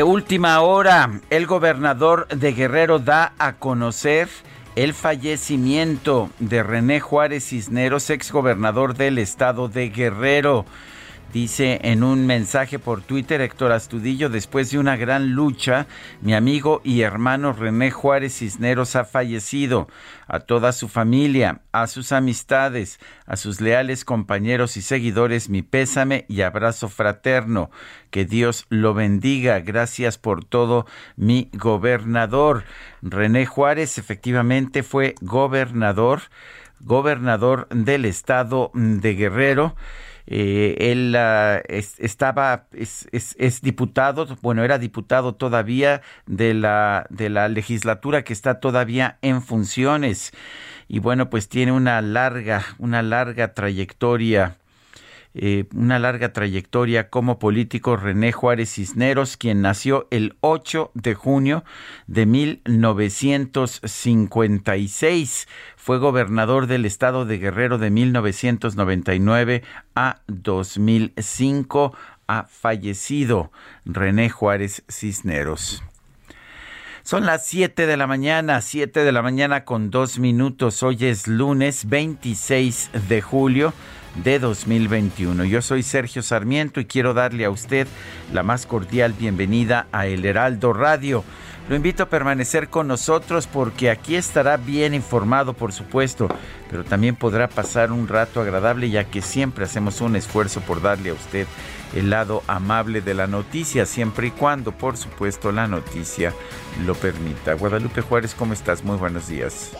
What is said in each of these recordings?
De última hora, el gobernador de Guerrero da a conocer el fallecimiento de René Juárez Cisneros, ex gobernador del estado de Guerrero. Dice en un mensaje por Twitter Héctor Astudillo, después de una gran lucha, mi amigo y hermano René Juárez Cisneros ha fallecido. A toda su familia, a sus amistades, a sus leales compañeros y seguidores, mi pésame y abrazo fraterno. Que Dios lo bendiga. Gracias por todo, mi gobernador. René Juárez efectivamente fue gobernador, gobernador del estado de Guerrero. Eh, él es, estaba, es, es, es, diputado, bueno, era diputado todavía de la, de la legislatura que está todavía en funciones. Y bueno, pues tiene una larga, una larga trayectoria eh, una larga trayectoria como político René Juárez Cisneros, quien nació el 8 de junio de 1956. Fue gobernador del estado de Guerrero de 1999 a 2005. Ha fallecido René Juárez Cisneros. Son las 7 de la mañana, 7 de la mañana con dos minutos. Hoy es lunes 26 de julio de 2021. Yo soy Sergio Sarmiento y quiero darle a usted la más cordial bienvenida a El Heraldo Radio. Lo invito a permanecer con nosotros porque aquí estará bien informado, por supuesto, pero también podrá pasar un rato agradable ya que siempre hacemos un esfuerzo por darle a usted el lado amable de la noticia, siempre y cuando, por supuesto, la noticia lo permita. Guadalupe Juárez, ¿cómo estás? Muy buenos días.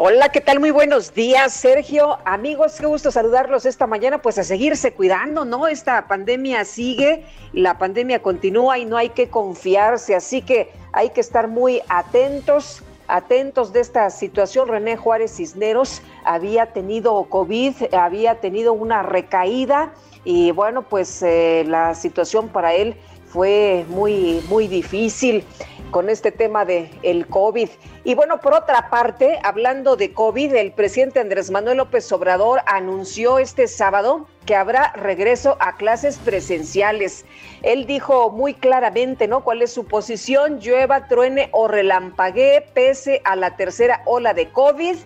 Hola, ¿qué tal? Muy buenos días, Sergio. Amigos, qué gusto saludarlos esta mañana, pues a seguirse cuidando, ¿no? Esta pandemia sigue, la pandemia continúa y no hay que confiarse, así que hay que estar muy atentos, atentos de esta situación. René Juárez Cisneros había tenido COVID, había tenido una recaída y bueno, pues eh, la situación para él fue muy, muy difícil con este tema de el COVID. Y bueno, por otra parte, hablando de COVID, el presidente Andrés Manuel López Obrador anunció este sábado que habrá regreso a clases presenciales. Él dijo muy claramente, ¿no? ¿Cuál es su posición? Llueva, truene o relampaguee pese a la tercera ola de COVID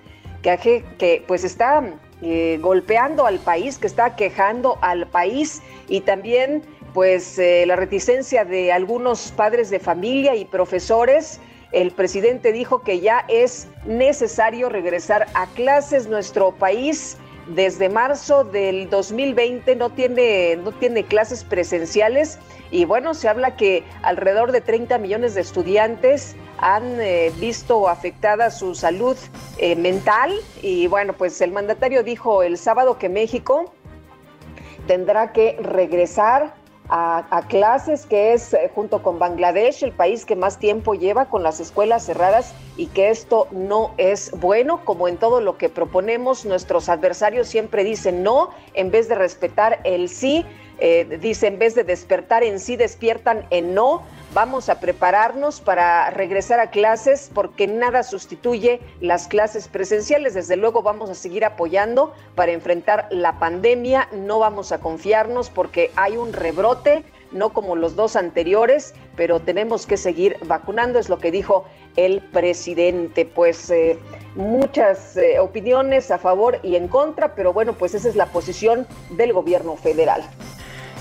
que, que pues está eh, golpeando al país, que está quejando al país y también pues eh, la reticencia de algunos padres de familia y profesores. El presidente dijo que ya es necesario regresar a clases. Nuestro país desde marzo del 2020 no tiene, no tiene clases presenciales y bueno, se habla que alrededor de 30 millones de estudiantes han eh, visto afectada su salud eh, mental y bueno, pues el mandatario dijo el sábado que México tendrá que regresar a, clases, que es eh, junto con Bangladesh el país que más tiempo lleva con las escuelas cerradas y que esto no es bueno, como en todo lo que proponemos, nuestros adversarios siempre dicen no en vez de respetar el sí, eh, dice en vez de despertar en sí, despiertan en no. Vamos a prepararnos para regresar a clases porque nada sustituye las clases presenciales. Desde luego vamos a seguir apoyando para enfrentar la pandemia. No vamos a confiarnos porque hay un rebrote, no como los dos anteriores, pero tenemos que seguir vacunando, es lo que dijo el presidente. Pues eh, muchas eh, opiniones a favor y en contra, pero bueno, pues esa es la posición del gobierno federal.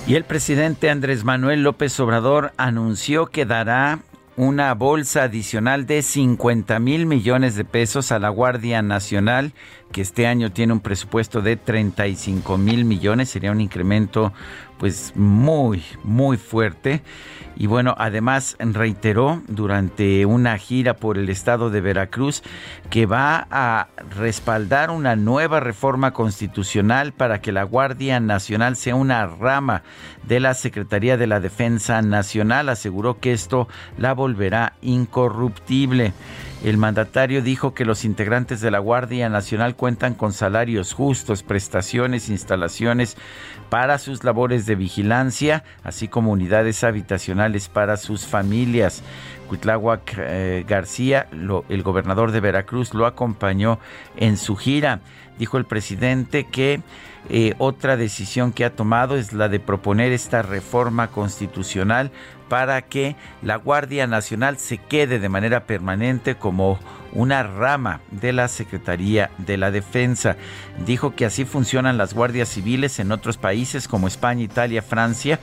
Y el presidente Andrés Manuel López Obrador anunció que dará una bolsa adicional de 50 mil millones de pesos a la Guardia Nacional, que este año tiene un presupuesto de 35 mil millones, sería un incremento pues muy, muy fuerte. Y bueno, además reiteró durante una gira por el estado de Veracruz que va a respaldar una nueva reforma constitucional para que la Guardia Nacional sea una rama de la Secretaría de la Defensa Nacional. Aseguró que esto la volverá incorruptible. El mandatario dijo que los integrantes de la Guardia Nacional cuentan con salarios justos, prestaciones, instalaciones para sus labores de vigilancia, así como unidades habitacionales para sus familias. Cuitláhuac eh, García, el gobernador de Veracruz, lo acompañó en su gira. Dijo el presidente que eh, otra decisión que ha tomado es la de proponer esta reforma constitucional para que la Guardia Nacional se quede de manera permanente como una rama de la Secretaría de la Defensa. Dijo que así funcionan las guardias civiles en otros países como España, Italia, Francia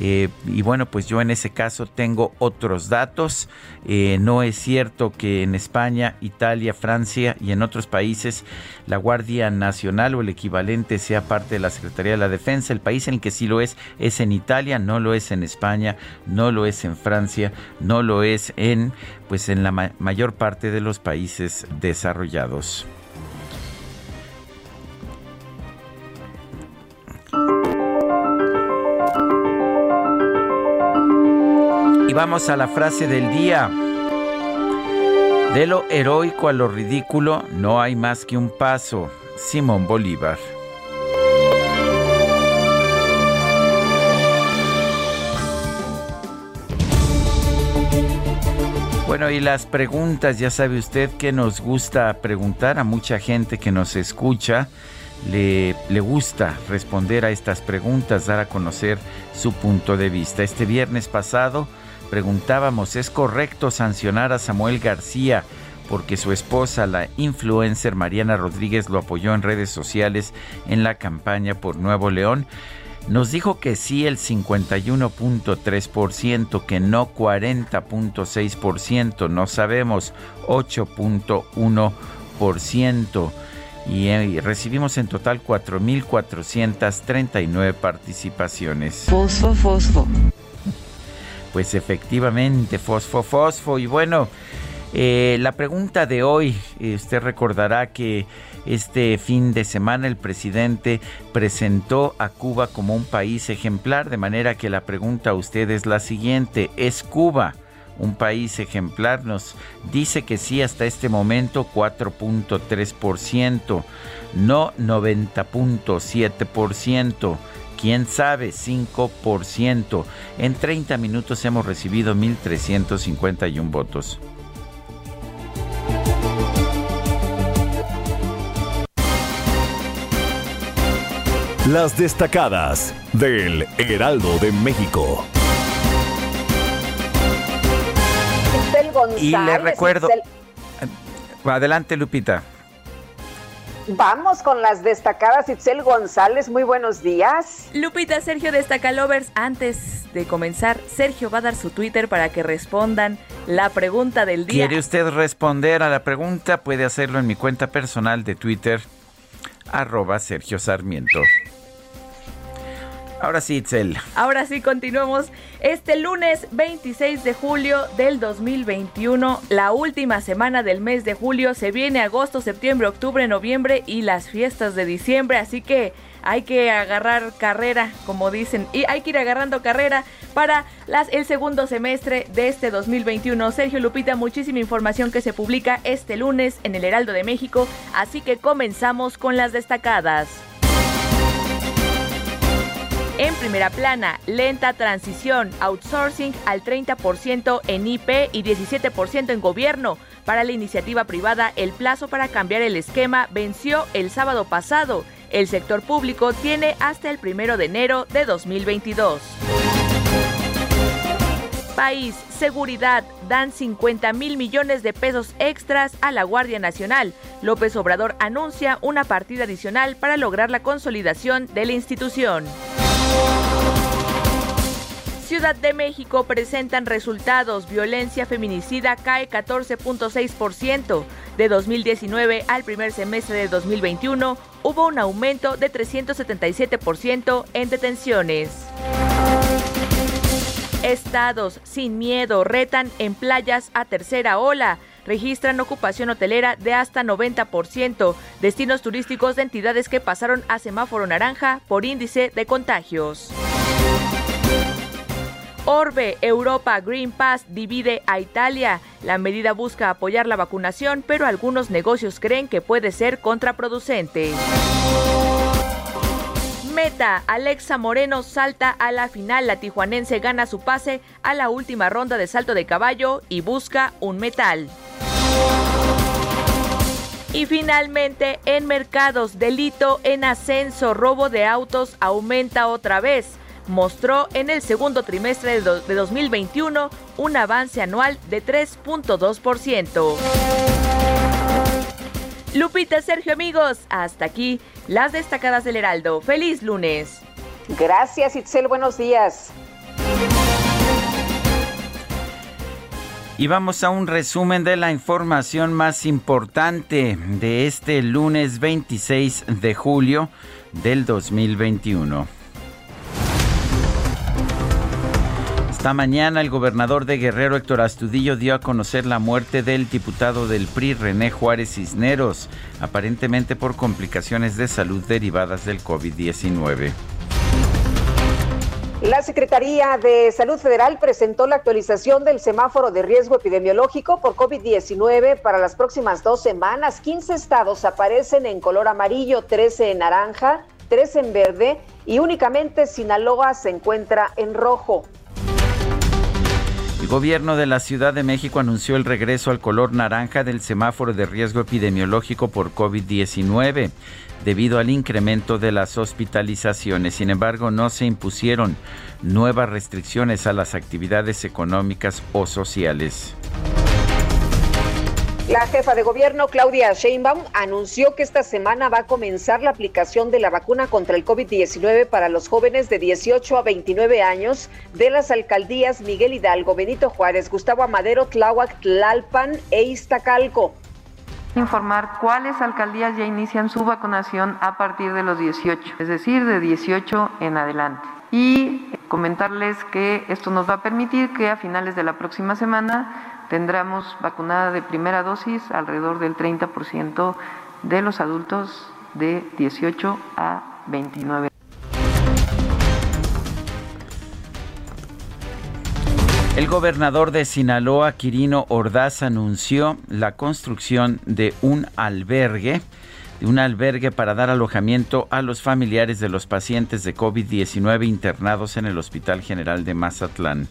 eh, y bueno, pues yo en ese caso tengo otros datos. Eh, no es cierto que en España, Italia, Francia y en otros países la Guardia Nacional o el equivalente sea parte de la Secretaría de la Defensa. El país en el que sí lo es es en Italia, no lo es en España, no lo es en Francia, no lo es en pues en la mayor parte de los países desarrollados. Y vamos a la frase del día. De lo heroico a lo ridículo no hay más que un paso. Simón Bolívar. Bueno, y las preguntas, ya sabe usted que nos gusta preguntar a mucha gente que nos escucha. Le, le, gusta responder a estas preguntas, dar a conocer su punto de vista. Este viernes pasado preguntábamos, ¿es correcto sancionar a Samuel García porque su esposa, la influencer Mariana Rodríguez, lo apoyó en redes sociales en la campaña por Nuevo León? Nos dijo que sí el 51.3%, que no 40.6%, no sabemos 8.1%. Y, eh, y recibimos en total 4.439 participaciones. Fosfo, fosfo. Pues efectivamente, fosfo, fosfo. Y bueno, eh, la pregunta de hoy, eh, usted recordará que este fin de semana el presidente presentó a Cuba como un país ejemplar, de manera que la pregunta a usted es la siguiente, ¿es Cuba un país ejemplar? Nos dice que sí hasta este momento 4.3%, no 90.7% quién sabe, 5%. En 30 minutos hemos recibido 1.351 votos. Las destacadas del Heraldo de México. y le recuerdo... Adelante, Lupita. Vamos con las destacadas. Itzel González, muy buenos días. Lupita, Sergio Destacalovers. Antes de comenzar, Sergio va a dar su Twitter para que respondan la pregunta del día. ¿Quiere usted responder a la pregunta? Puede hacerlo en mi cuenta personal de Twitter, arroba Sergio Sarmiento. Ahora sí, Itzel. Ahora sí, continuamos. Este lunes 26 de julio del 2021, la última semana del mes de julio, se viene agosto, septiembre, octubre, noviembre y las fiestas de diciembre, así que hay que agarrar carrera, como dicen, y hay que ir agarrando carrera para el segundo semestre de este 2021. Sergio Lupita, muchísima información que se publica este lunes en el Heraldo de México, así que comenzamos con las destacadas. En primera plana, lenta transición, outsourcing al 30% en IP y 17% en gobierno. Para la iniciativa privada, el plazo para cambiar el esquema venció el sábado pasado. El sector público tiene hasta el primero de enero de 2022. País, seguridad, dan 50 mil millones de pesos extras a la Guardia Nacional. López Obrador anuncia una partida adicional para lograr la consolidación de la institución. Ciudad de México presentan resultados. Violencia feminicida cae 14.6%. De 2019 al primer semestre de 2021 hubo un aumento de 377% en detenciones. Estados sin miedo retan en playas a tercera ola. Registran ocupación hotelera de hasta 90%. Destinos turísticos de entidades que pasaron a semáforo naranja por índice de contagios. Orbe, Europa Green Pass divide a Italia. La medida busca apoyar la vacunación, pero algunos negocios creen que puede ser contraproducente. Meta, Alexa Moreno salta a la final. La tijuanense gana su pase a la última ronda de salto de caballo y busca un metal. Y finalmente, en mercados, delito en ascenso, robo de autos aumenta otra vez. Mostró en el segundo trimestre de 2021 un avance anual de 3.2%. Lupita, Sergio, amigos, hasta aquí las destacadas del Heraldo. Feliz lunes. Gracias, Itzel. Buenos días. Y vamos a un resumen de la información más importante de este lunes 26 de julio del 2021. Esta mañana el gobernador de Guerrero, Héctor Astudillo, dio a conocer la muerte del diputado del PRI, René Juárez Cisneros, aparentemente por complicaciones de salud derivadas del COVID-19. La Secretaría de Salud Federal presentó la actualización del semáforo de riesgo epidemiológico por COVID-19 para las próximas dos semanas. 15 estados aparecen en color amarillo, 13 en naranja, 3 en verde y únicamente Sinaloa se encuentra en rojo. El gobierno de la Ciudad de México anunció el regreso al color naranja del semáforo de riesgo epidemiológico por COVID-19 debido al incremento de las hospitalizaciones. Sin embargo, no se impusieron nuevas restricciones a las actividades económicas o sociales. La jefa de gobierno, Claudia Sheinbaum, anunció que esta semana va a comenzar la aplicación de la vacuna contra el COVID-19 para los jóvenes de 18 a 29 años de las alcaldías Miguel Hidalgo, Benito Juárez, Gustavo Amadero, Tláhuac, Tlalpan e Iztacalco informar cuáles alcaldías ya inician su vacunación a partir de los 18, es decir, de 18 en adelante. Y comentarles que esto nos va a permitir que a finales de la próxima semana tendremos vacunada de primera dosis alrededor del 30% de los adultos de 18 a 29. El gobernador de Sinaloa, Quirino Ordaz, anunció la construcción de un albergue, de un albergue para dar alojamiento a los familiares de los pacientes de COVID-19 internados en el Hospital General de Mazatlán.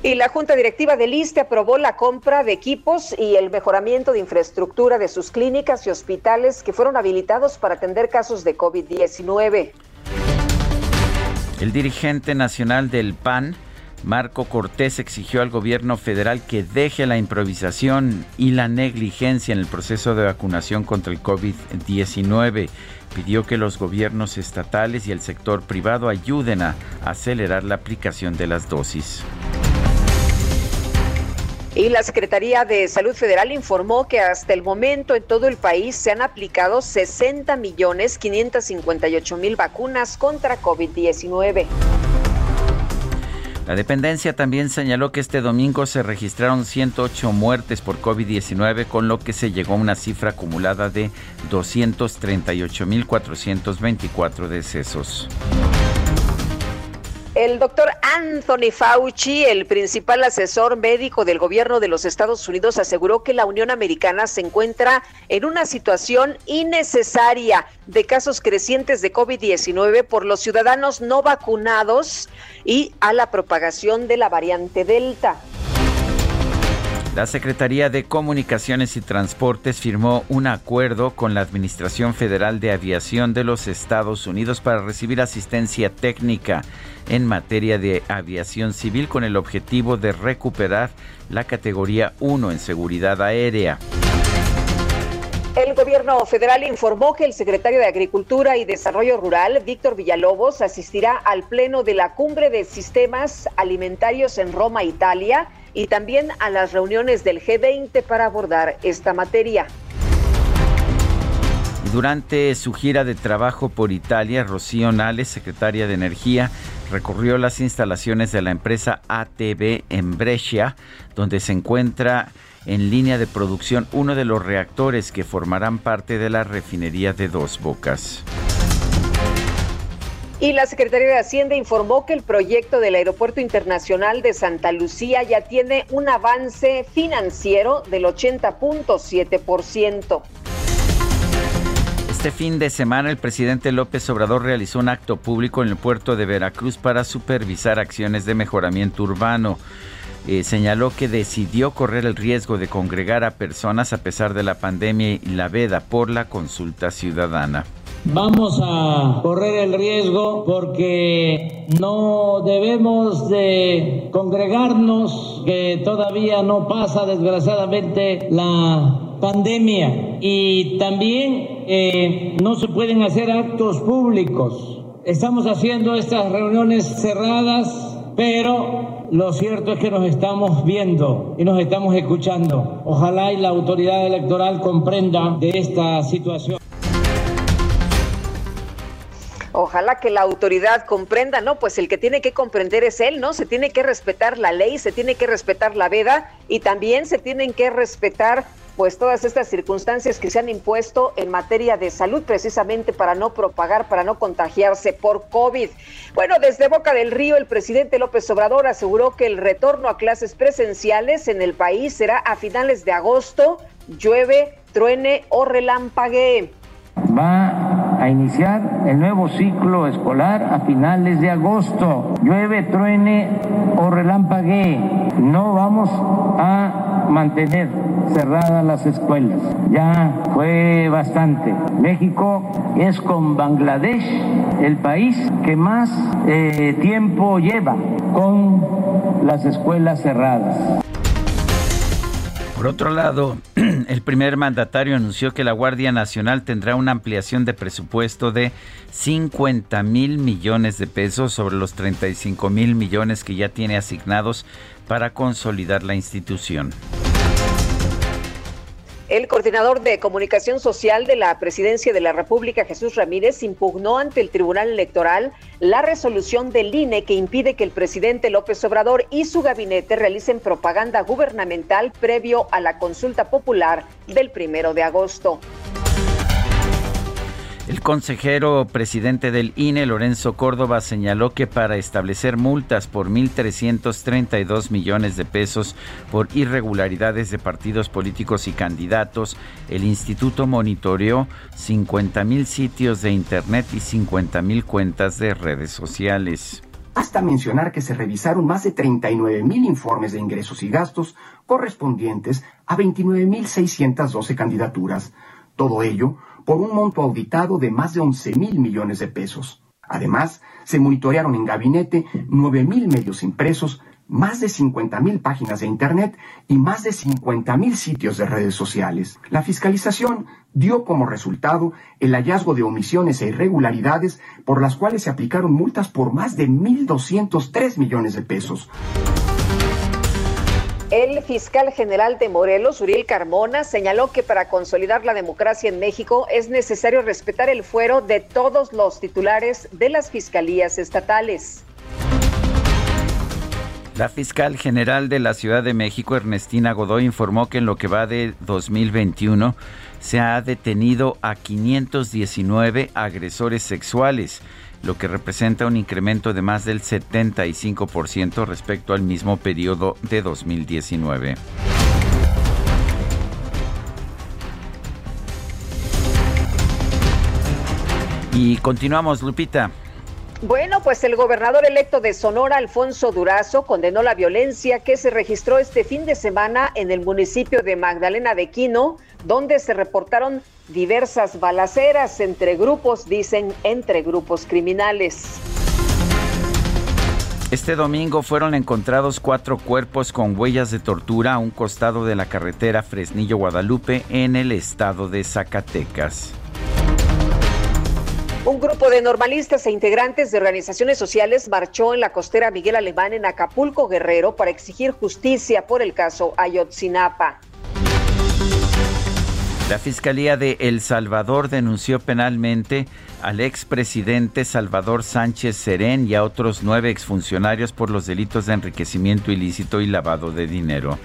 Y la Junta Directiva del ISTE aprobó la compra de equipos y el mejoramiento de infraestructura de sus clínicas y hospitales que fueron habilitados para atender casos de COVID-19. El dirigente nacional del PAN, Marco Cortés, exigió al gobierno federal que deje la improvisación y la negligencia en el proceso de vacunación contra el COVID-19. Pidió que los gobiernos estatales y el sector privado ayuden a acelerar la aplicación de las dosis. Y la Secretaría de Salud Federal informó que hasta el momento en todo el país se han aplicado 60 millones 558 mil vacunas contra COVID-19. La dependencia también señaló que este domingo se registraron 108 muertes por COVID-19, con lo que se llegó a una cifra acumulada de 238.424 decesos. El doctor Anthony Fauci, el principal asesor médico del gobierno de los Estados Unidos, aseguró que la Unión Americana se encuentra en una situación innecesaria de casos crecientes de COVID-19 por los ciudadanos no vacunados y a la propagación de la variante Delta. La Secretaría de Comunicaciones y Transportes firmó un acuerdo con la Administración Federal de Aviación de los Estados Unidos para recibir asistencia técnica en materia de aviación civil con el objetivo de recuperar la categoría 1 en seguridad aérea. El gobierno federal informó que el secretario de Agricultura y Desarrollo Rural, Víctor Villalobos, asistirá al pleno de la cumbre de sistemas alimentarios en Roma, Italia, y también a las reuniones del G20 para abordar esta materia. Durante su gira de trabajo por Italia, Rocío Nales, secretaria de Energía, recorrió las instalaciones de la empresa ATB en Brescia, donde se encuentra en línea de producción uno de los reactores que formarán parte de la refinería de Dos Bocas. Y la Secretaría de Hacienda informó que el proyecto del Aeropuerto Internacional de Santa Lucía ya tiene un avance financiero del 80.7%. Este fin de semana el presidente López Obrador realizó un acto público en el puerto de Veracruz para supervisar acciones de mejoramiento urbano. Eh, señaló que decidió correr el riesgo de congregar a personas a pesar de la pandemia y la veda por la consulta ciudadana. Vamos a correr el riesgo porque no debemos de congregarnos, que todavía no pasa desgraciadamente la pandemia y también eh, no se pueden hacer actos públicos. Estamos haciendo estas reuniones cerradas, pero lo cierto es que nos estamos viendo y nos estamos escuchando. Ojalá y la autoridad electoral comprenda de esta situación. Ojalá que la autoridad comprenda, ¿no? Pues el que tiene que comprender es él, ¿no? Se tiene que respetar la ley, se tiene que respetar la veda y también se tienen que respetar pues todas estas circunstancias que se han impuesto en materia de salud precisamente para no propagar, para no contagiarse por COVID. Bueno, desde Boca del Río, el presidente López Obrador aseguró que el retorno a clases presenciales en el país será a finales de agosto, llueve, truene o relampaguee. Va a iniciar el nuevo ciclo escolar a finales de agosto. Llueve, truene o relampaguee. No vamos a mantener cerradas las escuelas. Ya fue bastante. México es con Bangladesh el país que más eh, tiempo lleva con las escuelas cerradas. Por otro lado, el primer mandatario anunció que la Guardia Nacional tendrá una ampliación de presupuesto de 50 mil millones de pesos sobre los 35 mil millones que ya tiene asignados para consolidar la institución. El coordinador de comunicación social de la Presidencia de la República, Jesús Ramírez, impugnó ante el Tribunal Electoral la resolución del INE que impide que el presidente López Obrador y su gabinete realicen propaganda gubernamental previo a la consulta popular del primero de agosto. El consejero presidente del INE, Lorenzo Córdoba, señaló que para establecer multas por 1.332 millones de pesos por irregularidades de partidos políticos y candidatos, el instituto monitoreó 50.000 sitios de Internet y 50.000 cuentas de redes sociales. Basta mencionar que se revisaron más de 39 mil informes de ingresos y gastos correspondientes a 29.612 candidaturas. Todo ello por un monto auditado de más de 11 mil millones de pesos. Además, se monitorearon en gabinete 9 mil medios impresos, más de 50 mil páginas de Internet y más de 50 mil sitios de redes sociales. La fiscalización dio como resultado el hallazgo de omisiones e irregularidades por las cuales se aplicaron multas por más de 1.203 millones de pesos. El fiscal general de Morelos, Uriel Carmona, señaló que para consolidar la democracia en México es necesario respetar el fuero de todos los titulares de las fiscalías estatales. La fiscal general de la Ciudad de México, Ernestina Godoy, informó que en lo que va de 2021 se ha detenido a 519 agresores sexuales lo que representa un incremento de más del 75% respecto al mismo periodo de 2019. Y continuamos, Lupita. Bueno, pues el gobernador electo de Sonora, Alfonso Durazo, condenó la violencia que se registró este fin de semana en el municipio de Magdalena de Quino, donde se reportaron diversas balaceras entre grupos, dicen, entre grupos criminales. Este domingo fueron encontrados cuatro cuerpos con huellas de tortura a un costado de la carretera Fresnillo-Guadalupe en el estado de Zacatecas. Un grupo de normalistas e integrantes de organizaciones sociales marchó en la costera Miguel Alemán en Acapulco, Guerrero, para exigir justicia por el caso Ayotzinapa. La Fiscalía de El Salvador denunció penalmente al expresidente Salvador Sánchez Serén y a otros nueve exfuncionarios por los delitos de enriquecimiento ilícito y lavado de dinero.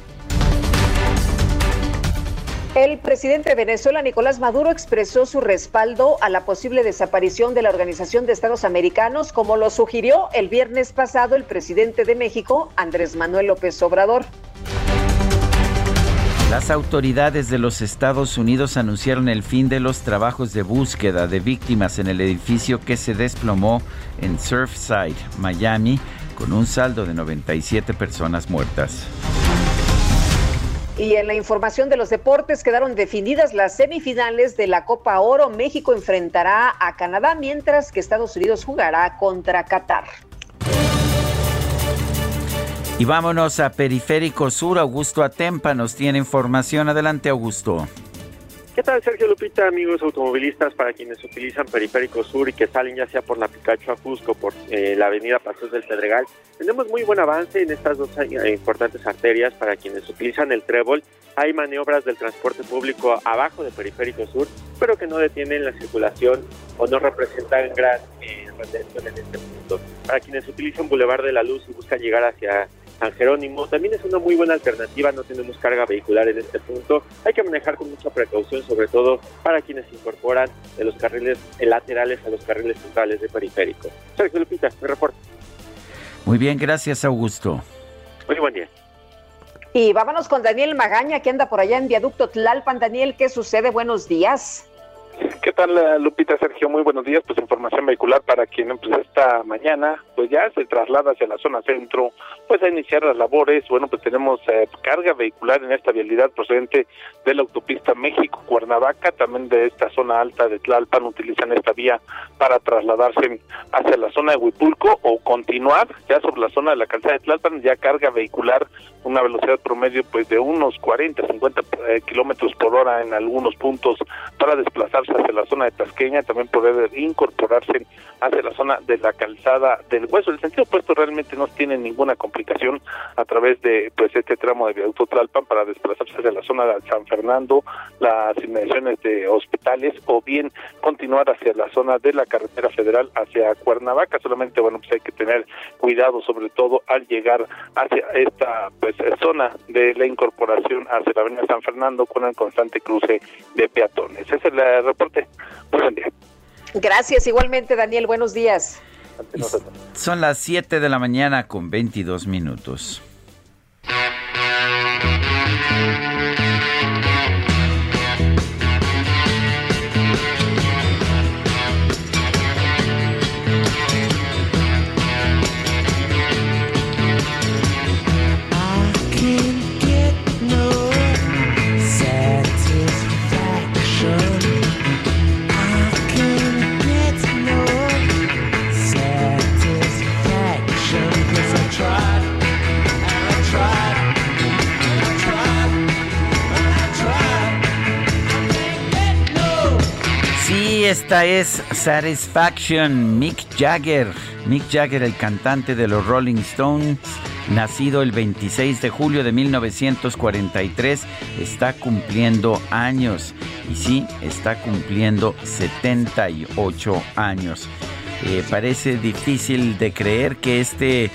El presidente de Venezuela, Nicolás Maduro, expresó su respaldo a la posible desaparición de la Organización de Estados Americanos, como lo sugirió el viernes pasado el presidente de México, Andrés Manuel López Obrador. Las autoridades de los Estados Unidos anunciaron el fin de los trabajos de búsqueda de víctimas en el edificio que se desplomó en Surfside, Miami, con un saldo de 97 personas muertas. Y en la información de los deportes quedaron definidas las semifinales de la Copa Oro. México enfrentará a Canadá mientras que Estados Unidos jugará contra Qatar. Y vámonos a Periférico Sur. Augusto Atempa nos tiene información. Adelante, Augusto. ¿Qué tal, Sergio Lupita, amigos automovilistas, para quienes utilizan Periférico Sur y que salen ya sea por la Picacho a Cusco, por eh, la avenida Pasos del Pedregal? Tenemos muy buen avance en estas dos eh, importantes arterias para quienes utilizan el trébol. Hay maniobras del transporte público abajo de Periférico Sur, pero que no detienen la circulación o no representan gran eh, en este punto. Para quienes utilizan Boulevard de la Luz y buscan llegar hacia San Jerónimo. También es una muy buena alternativa, no tenemos carga vehicular en este punto. Hay que manejar con mucha precaución, sobre todo para quienes incorporan de los carriles laterales a los carriles centrales de periférico. Sergio Lupita, mi reporte. Muy bien, gracias Augusto. Muy buen día. Y vámonos con Daniel Magaña, que anda por allá en Viaducto Tlalpan. Daniel, ¿qué sucede? Buenos días. ¿Qué tal, eh, Lupita Sergio? Muy buenos días. Pues información vehicular para quien pues, esta mañana pues ya se traslada hacia la zona centro, pues a iniciar las labores. Bueno, pues tenemos eh, carga vehicular en esta vialidad procedente de la autopista México-Cuernavaca, también de esta zona alta de Tlalpan utilizan esta vía para trasladarse hacia la zona de Huipulco o continuar ya sobre la zona de la calzada de Tlalpan, ya carga vehicular, una velocidad promedio pues de unos 40, 50 eh, kilómetros por hora en algunos puntos para desplazarse hacia la zona de Tasqueña, también poder incorporarse hacia la zona de la calzada del hueso. El sentido opuesto realmente no tiene ninguna complicación a través de pues este tramo de viaducto Tlalpan para desplazarse hacia la zona de San Fernando, las inmediaciones de hospitales o bien continuar hacia la zona de la carretera federal hacia Cuernavaca. Solamente bueno pues hay que tener cuidado sobre todo al llegar hacia esta pues zona de la incorporación hacia la avenida San Fernando con el constante cruce de peatones. Esa es la reporte. buen día. Gracias, igualmente, Daniel. Buenos días. Son las 7 de la mañana con 22 minutos. Esta es Satisfaction, Mick Jagger. Mick Jagger, el cantante de los Rolling Stones, nacido el 26 de julio de 1943, está cumpliendo años. Y sí, está cumpliendo 78 años. Eh, parece difícil de creer que este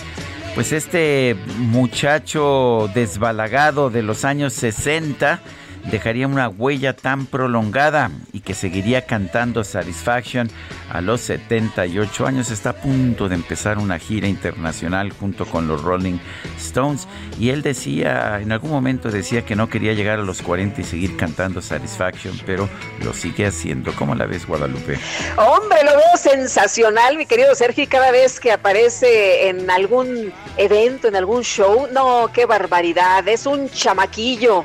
pues este muchacho desbalagado de los años 60 dejaría una huella tan prolongada y que seguiría cantando Satisfaction a los 78 años. Está a punto de empezar una gira internacional junto con los Rolling Stones. Y él decía, en algún momento decía que no quería llegar a los 40 y seguir cantando Satisfaction, pero lo sigue haciendo. ¿Cómo la ves, Guadalupe? Hombre, lo veo sensacional, mi querido Sergio, cada vez que aparece en algún evento, en algún show, no, qué barbaridad, es un chamaquillo.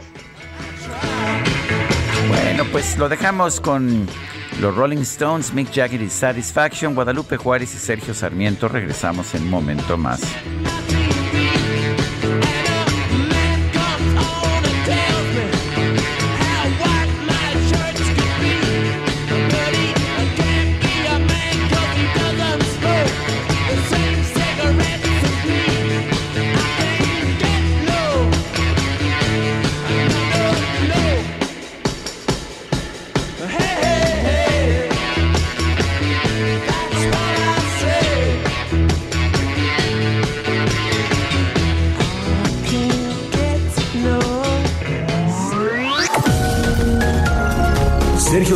Bueno, pues lo dejamos con los Rolling Stones, Mick Jagger y Satisfaction, Guadalupe Juárez y Sergio Sarmiento. Regresamos en un momento más.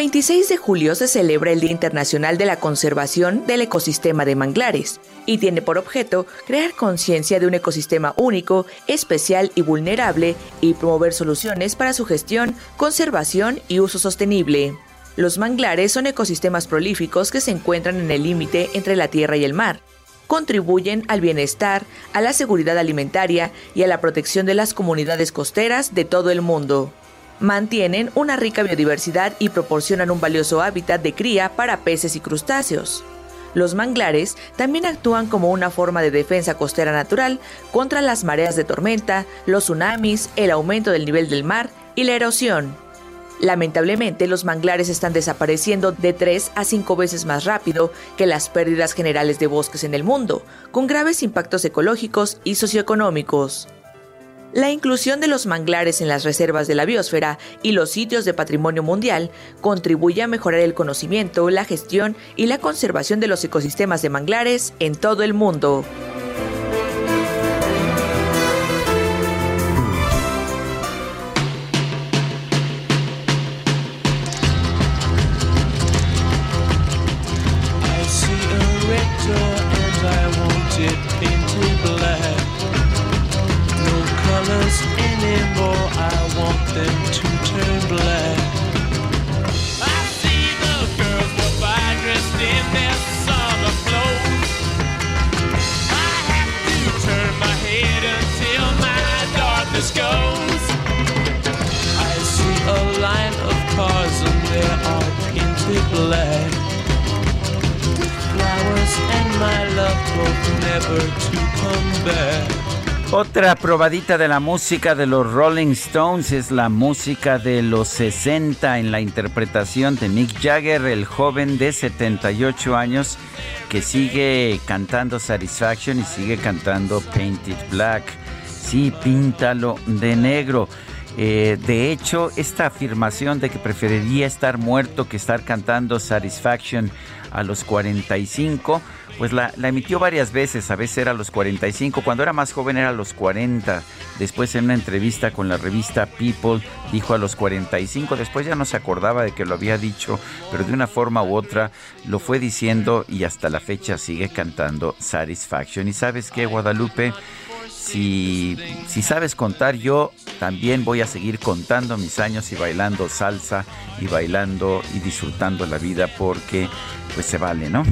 26 de julio se celebra el Día Internacional de la Conservación del Ecosistema de Manglares y tiene por objeto crear conciencia de un ecosistema único, especial y vulnerable y promover soluciones para su gestión, conservación y uso sostenible. Los manglares son ecosistemas prolíficos que se encuentran en el límite entre la tierra y el mar. Contribuyen al bienestar, a la seguridad alimentaria y a la protección de las comunidades costeras de todo el mundo mantienen una rica biodiversidad y proporcionan un valioso hábitat de cría para peces y crustáceos. Los manglares también actúan como una forma de defensa costera natural contra las mareas de tormenta, los tsunamis, el aumento del nivel del mar y la erosión. Lamentablemente, los manglares están desapareciendo de 3 a 5 veces más rápido que las pérdidas generales de bosques en el mundo, con graves impactos ecológicos y socioeconómicos. La inclusión de los manglares en las reservas de la biosfera y los sitios de patrimonio mundial contribuye a mejorar el conocimiento, la gestión y la conservación de los ecosistemas de manglares en todo el mundo. Otra probadita de la música de los Rolling Stones es la música de los 60 en la interpretación de Mick Jagger, el joven de 78 años que sigue cantando Satisfaction y sigue cantando Painted Black. Sí, píntalo de negro. Eh, de hecho, esta afirmación de que preferiría estar muerto que estar cantando Satisfaction a los 45, pues la, emitió varias veces, a veces era a los 45, cuando era más joven era a los 40, después en una entrevista con la revista People dijo a los 45, después ya no se acordaba de que lo había dicho, pero de una forma u otra lo fue diciendo y hasta la fecha sigue cantando Satisfaction. ¿Y sabes qué, Guadalupe? Si, sabes contar, yo también voy a seguir contando mis años y bailando salsa y bailando y disfrutando la vida porque pues se vale, ¿no?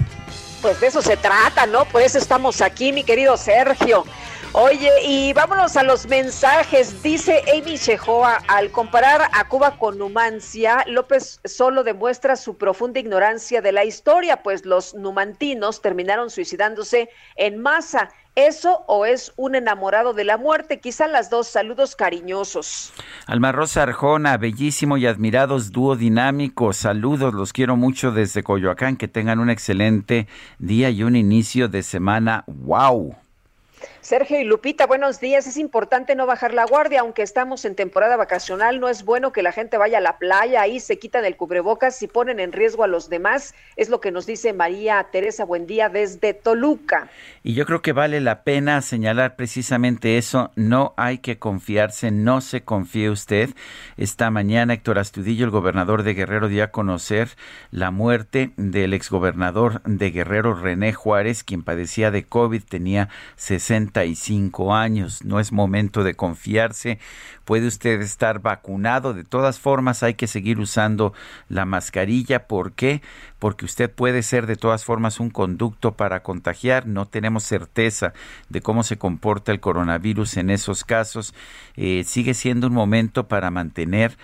Pues de eso se trata, ¿no? Por eso estamos aquí, mi querido Sergio. Oye, y vámonos a los mensajes. Dice Amy Chejoa, al comparar a Cuba con Numancia, López solo demuestra su profunda ignorancia de la historia, pues los numantinos terminaron suicidándose en masa ¿Eso o es un enamorado de la muerte? Quizá las dos. Saludos cariñosos. Alma Rosa Arjona, bellísimo y admirados dúo dinámico. Saludos, los quiero mucho desde Coyoacán. Que tengan un excelente día y un inicio de semana. ¡Wow! Sergio y Lupita, buenos días. Es importante no bajar la guardia, aunque estamos en temporada vacacional. No es bueno que la gente vaya a la playa, ahí se quitan el cubrebocas y ponen en riesgo a los demás. Es lo que nos dice María Teresa Buendía desde Toluca. Y yo creo que vale la pena señalar precisamente eso. No hay que confiarse, no se confíe usted. Esta mañana Héctor Astudillo, el gobernador de Guerrero, dio a conocer la muerte del exgobernador de Guerrero, René Juárez, quien padecía de COVID, tenía 60 años. No es momento de confiarse. Puede usted estar vacunado. De todas formas, hay que seguir usando la mascarilla. ¿Por qué? Porque usted puede ser de todas formas un conducto para contagiar. No tenemos certeza de cómo se comporta el coronavirus en esos casos. Eh, sigue siendo un momento para mantener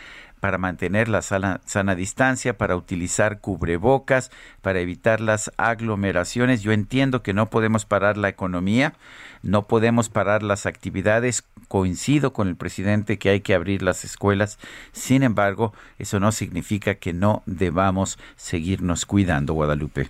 para mantener la sana, sana, distancia, para utilizar cubrebocas, para evitar las aglomeraciones. Yo entiendo que no podemos parar la economía, no podemos parar las actividades. Coincido con el presidente que hay que abrir las escuelas. Sin embargo, eso no significa que no debamos seguirnos cuidando, Guadalupe.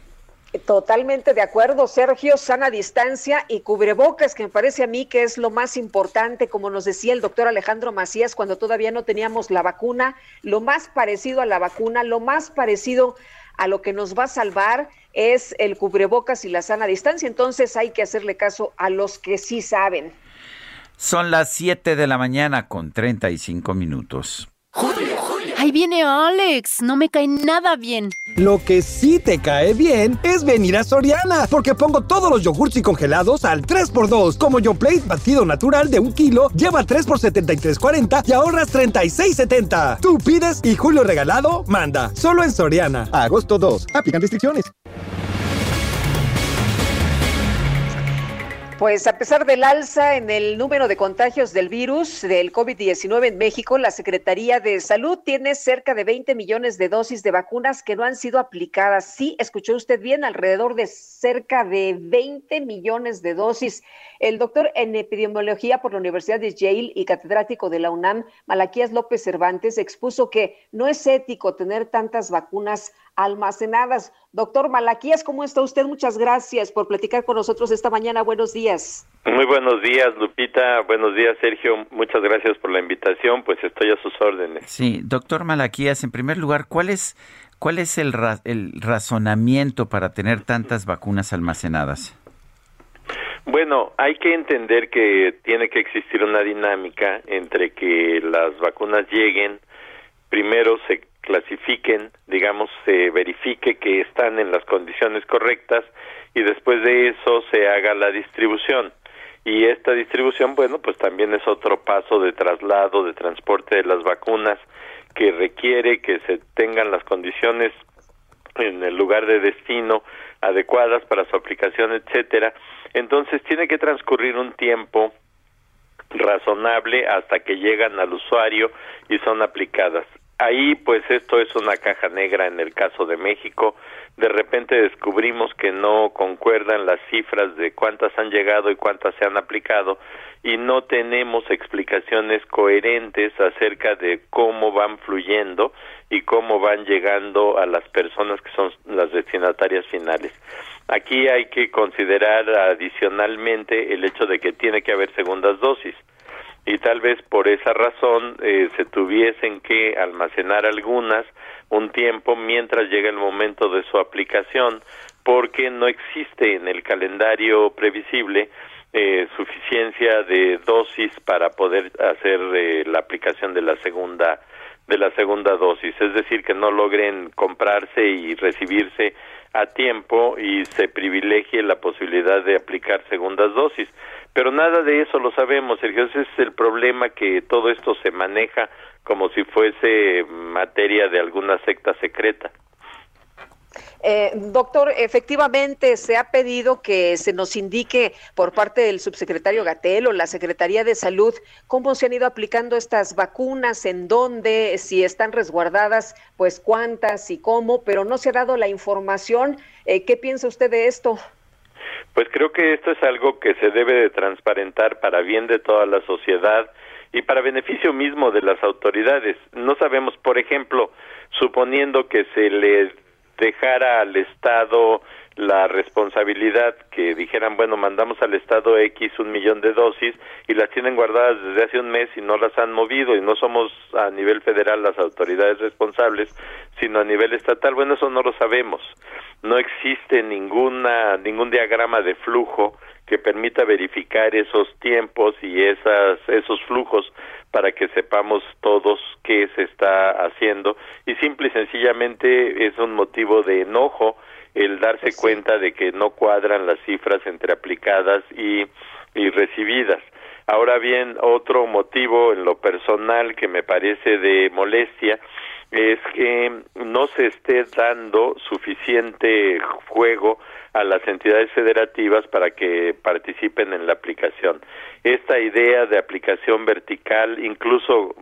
Totalmente de acuerdo, Sergio, sana distancia y cubrebocas, que me parece a mí que es lo más importante, como nos decía el doctor Alejandro Macías cuando todavía no teníamos la vacuna, lo más parecido a la vacuna, lo más parecido a lo que nos va a salvar es el cubrebocas y la sana distancia, entonces hay que hacerle caso a los que sí saben. Son las 7 de la mañana con 35 minutos. Ahí viene Alex, no me cae nada bien. Lo que sí te cae bien es venir a Soriana, porque pongo todos los yogurts y congelados al 3x2. Como Yoplait batido natural de un kilo, lleva 3 x 73.40 y ahorras 36.70. Tú pides y Julio Regalado manda. Solo en Soriana. agosto 2. Aplican restricciones. Pues a pesar del alza en el número de contagios del virus del COVID-19 en México, la Secretaría de Salud tiene cerca de 20 millones de dosis de vacunas que no han sido aplicadas. Sí, escuchó usted bien, alrededor de cerca de 20 millones de dosis. El doctor en epidemiología por la Universidad de Yale y catedrático de la UNAM, Malaquías López Cervantes, expuso que no es ético tener tantas vacunas almacenadas. Doctor Malaquías, ¿cómo está usted? Muchas gracias por platicar con nosotros esta mañana. Buenos días. Muy buenos días, Lupita. Buenos días, Sergio. Muchas gracias por la invitación. Pues estoy a sus órdenes. Sí, doctor Malaquías, en primer lugar, ¿cuál es, cuál es el, el razonamiento para tener tantas vacunas almacenadas? Bueno, hay que entender que tiene que existir una dinámica entre que las vacunas lleguen, primero se clasifiquen, digamos, se verifique que están en las condiciones correctas y después de eso se haga la distribución. Y esta distribución, bueno, pues también es otro paso de traslado, de transporte de las vacunas que requiere que se tengan las condiciones en el lugar de destino adecuadas para su aplicación, etcétera. Entonces tiene que transcurrir un tiempo razonable hasta que llegan al usuario y son aplicadas. Ahí pues esto es una caja negra en el caso de México. De repente descubrimos que no concuerdan las cifras de cuántas han llegado y cuántas se han aplicado y no tenemos explicaciones coherentes acerca de cómo van fluyendo y cómo van llegando a las personas que son las destinatarias finales. Aquí hay que considerar adicionalmente el hecho de que tiene que haber segundas dosis y tal vez por esa razón eh, se tuviesen que almacenar algunas un tiempo mientras llega el momento de su aplicación porque no existe en el calendario previsible eh, suficiencia de dosis para poder hacer eh, la aplicación de la segunda de la segunda dosis, es decir, que no logren comprarse y recibirse a tiempo y se privilegie la posibilidad de aplicar segundas dosis. Pero nada de eso lo sabemos, Sergio. Ese es el problema que todo esto se maneja como si fuese materia de alguna secta secreta. Eh, doctor, efectivamente se ha pedido que se nos indique por parte del subsecretario Gatel o la Secretaría de Salud cómo se han ido aplicando estas vacunas, en dónde, si están resguardadas, pues cuántas y cómo, pero no se ha dado la información. Eh, ¿Qué piensa usted de esto? Pues creo que esto es algo que se debe de transparentar para bien de toda la sociedad y para beneficio mismo de las autoridades. No sabemos, por ejemplo, suponiendo que se le dejara al Estado la responsabilidad que dijeran, bueno, mandamos al Estado X un millón de dosis y las tienen guardadas desde hace un mes y no las han movido y no somos a nivel federal las autoridades responsables, sino a nivel estatal. Bueno, eso no lo sabemos. No existe ninguna ningún diagrama de flujo que permita verificar esos tiempos y esas esos flujos para que sepamos todos qué se está haciendo y simple y sencillamente es un motivo de enojo el darse cuenta de que no cuadran las cifras entre aplicadas y, y recibidas. Ahora bien, otro motivo en lo personal que me parece de molestia es que no se esté dando suficiente juego a las entidades federativas para que participen en la aplicación. Esta idea de aplicación vertical, incluso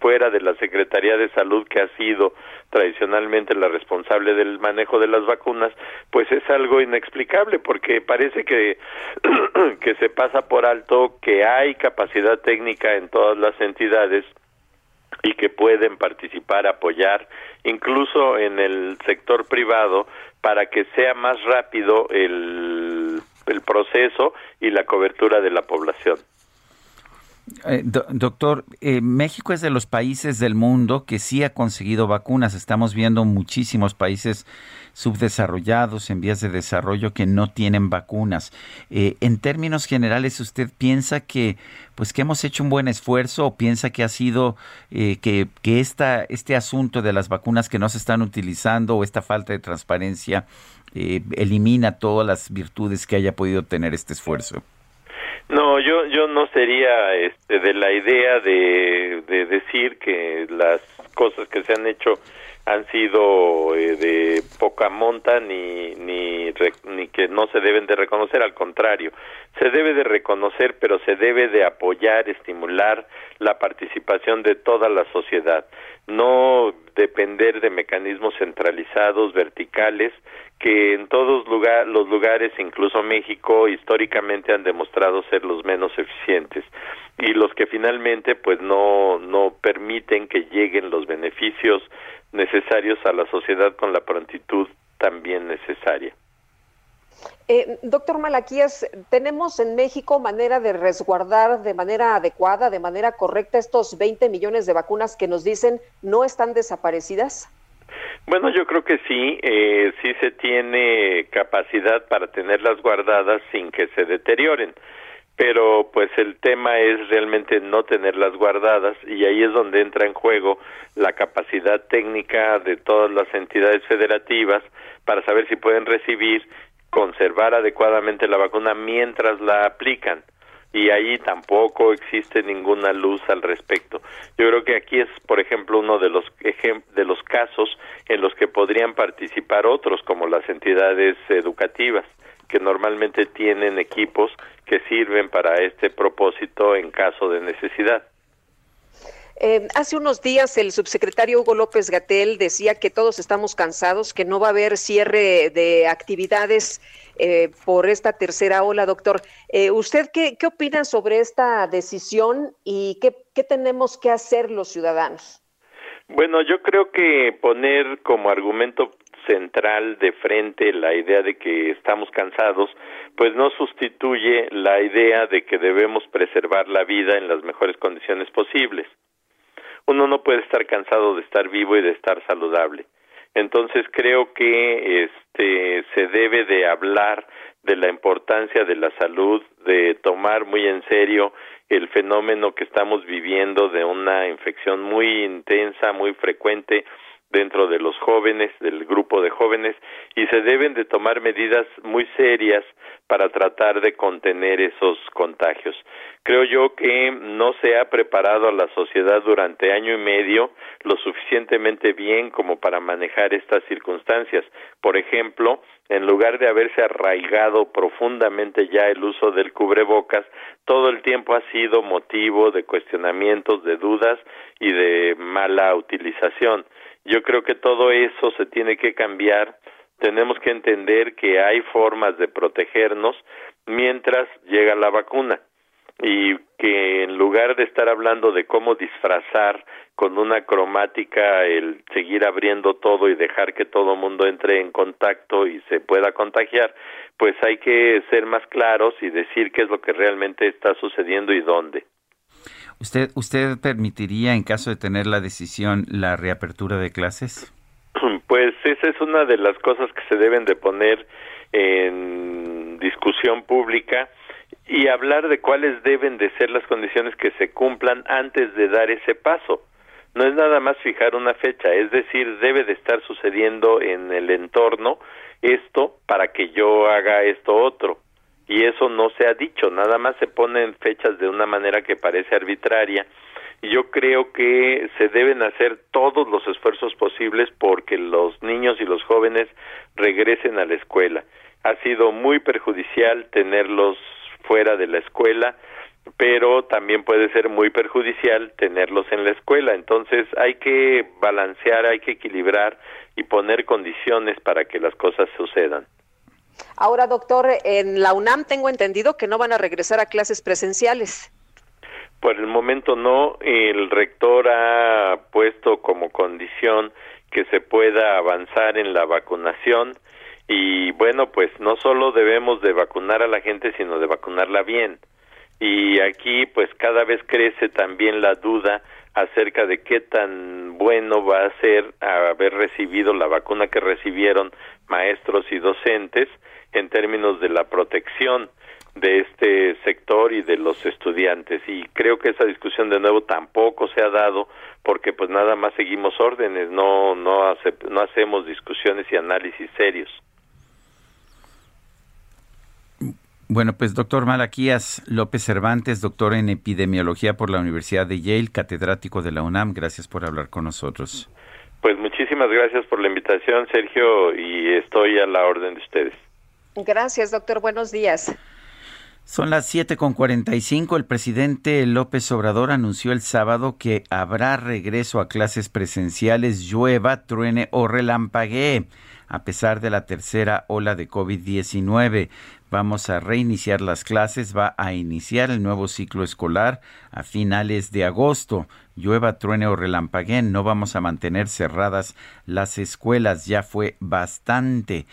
fuera de la Secretaría de Salud que ha sido tradicionalmente la responsable del manejo de las vacunas, pues es algo inexplicable porque parece que que se pasa por alto que hay capacidad técnica en todas las entidades y que pueden participar, apoyar, incluso en el sector privado, para que sea más rápido el, el proceso y la cobertura de la población. Eh, doctor, eh, México es de los países del mundo que sí ha conseguido vacunas. Estamos viendo muchísimos países subdesarrollados, en vías de desarrollo, que no tienen vacunas. Eh, en términos generales, ¿usted piensa que, pues, que hemos hecho un buen esfuerzo o piensa que ha sido que, que esta, este asunto de las vacunas que no se están utilizando o esta falta de transparencia elimina todas las virtudes que haya podido tener este esfuerzo? No, yo yo no sería este, de la idea de, de decir que las cosas que se han hecho han sido eh, de poca monta ni, ni, ni que no se deben de reconocer, al contrario, se debe de reconocer, pero se debe de apoyar, estimular la participación de toda la sociedad, no depender de mecanismos centralizados, verticales, que en todos los lugares, incluso México, históricamente han demostrado ser los menos eficientes y los que finalmente pues no no permiten que lleguen los beneficios necesarios a la sociedad con la prontitud también necesaria. Eh, doctor Malaquías, ¿tenemos en México manera de resguardar de manera adecuada, de manera correcta estos 20 millones de vacunas que nos dicen no están desaparecidas? Bueno, yo creo que sí, eh, sí se tiene capacidad para tenerlas guardadas sin que se deterioren pero pues el tema es realmente no tenerlas guardadas y ahí es donde entra en juego la capacidad técnica de todas las entidades federativas para saber si pueden recibir, conservar adecuadamente la vacuna mientras la aplican y ahí tampoco existe ninguna luz al respecto. Yo creo que aquí es, por ejemplo, uno de los de los casos en los que podrían participar otros como las entidades educativas que normalmente tienen equipos que sirven para este propósito en caso de necesidad. Eh, hace unos días el subsecretario Hugo López Gatel decía que todos estamos cansados, que no va a haber cierre de actividades eh, por esta tercera ola, doctor. Eh, ¿Usted qué, qué, opina sobre esta decisión y qué, qué tenemos que hacer los ciudadanos? Bueno, yo creo que poner como argumento central de frente la idea de que estamos cansados, pues no sustituye la idea de que debemos preservar la vida en las mejores condiciones posibles. Uno no puede estar cansado de estar vivo y de estar saludable. Entonces creo que este se debe de hablar de la importancia de la salud, de tomar muy en serio el fenómeno que estamos viviendo de una infección muy intensa, muy frecuente dentro de los jóvenes, del grupo de jóvenes, y se deben de tomar medidas muy serias para tratar de contener esos contagios. Creo yo que no se ha preparado a la sociedad durante año y medio lo suficientemente bien como para manejar estas circunstancias. Por ejemplo, en lugar de haberse arraigado profundamente ya el uso del cubrebocas, todo el tiempo ha sido motivo de cuestionamientos, de dudas y de mala utilización. Yo creo que todo eso se tiene que cambiar tenemos que entender que hay formas de protegernos mientras llega la vacuna y que en lugar de estar hablando de cómo disfrazar con una cromática el seguir abriendo todo y dejar que todo mundo entre en contacto y se pueda contagiar, pues hay que ser más claros y decir qué es lo que realmente está sucediendo y dónde. ¿Usted, usted permitiría, en caso de tener la decisión, la reapertura de clases? Pues esa es una de las cosas que se deben de poner en discusión pública y hablar de cuáles deben de ser las condiciones que se cumplan antes de dar ese paso. No es nada más fijar una fecha, es decir, debe de estar sucediendo en el entorno esto para que yo haga esto otro. Y eso no se ha dicho, nada más se ponen fechas de una manera que parece arbitraria. Y yo creo que se deben hacer todos los esfuerzos posibles porque los niños y los jóvenes regresen a la escuela. Ha sido muy perjudicial tenerlos fuera de la escuela, pero también puede ser muy perjudicial tenerlos en la escuela. Entonces hay que balancear, hay que equilibrar y poner condiciones para que las cosas sucedan. Ahora, doctor, en la UNAM tengo entendido que no van a regresar a clases presenciales. Por el momento no. El rector ha puesto como condición que se pueda avanzar en la vacunación y bueno, pues no solo debemos de vacunar a la gente, sino de vacunarla bien. Y aquí pues cada vez crece también la duda acerca de qué tan bueno va a ser haber recibido la vacuna que recibieron maestros y docentes en términos de la protección de este sector y de los estudiantes y creo que esa discusión de nuevo tampoco se ha dado porque pues nada más seguimos órdenes no no no hacemos discusiones y análisis serios Bueno, pues doctor Malaquías López Cervantes, doctor en epidemiología por la Universidad de Yale, catedrático de la UNAM, gracias por hablar con nosotros. Pues muchísimas gracias por la invitación, Sergio, y estoy a la orden de ustedes. Gracias, doctor. Buenos días. Son las 7.45. El presidente López Obrador anunció el sábado que habrá regreso a clases presenciales, llueva, truene o relampaguee, a pesar de la tercera ola de COVID-19. Vamos a reiniciar las clases, va a iniciar el nuevo ciclo escolar a finales de agosto. Llueva, truene o relampaguee, no vamos a mantener cerradas las escuelas, ya fue bastante.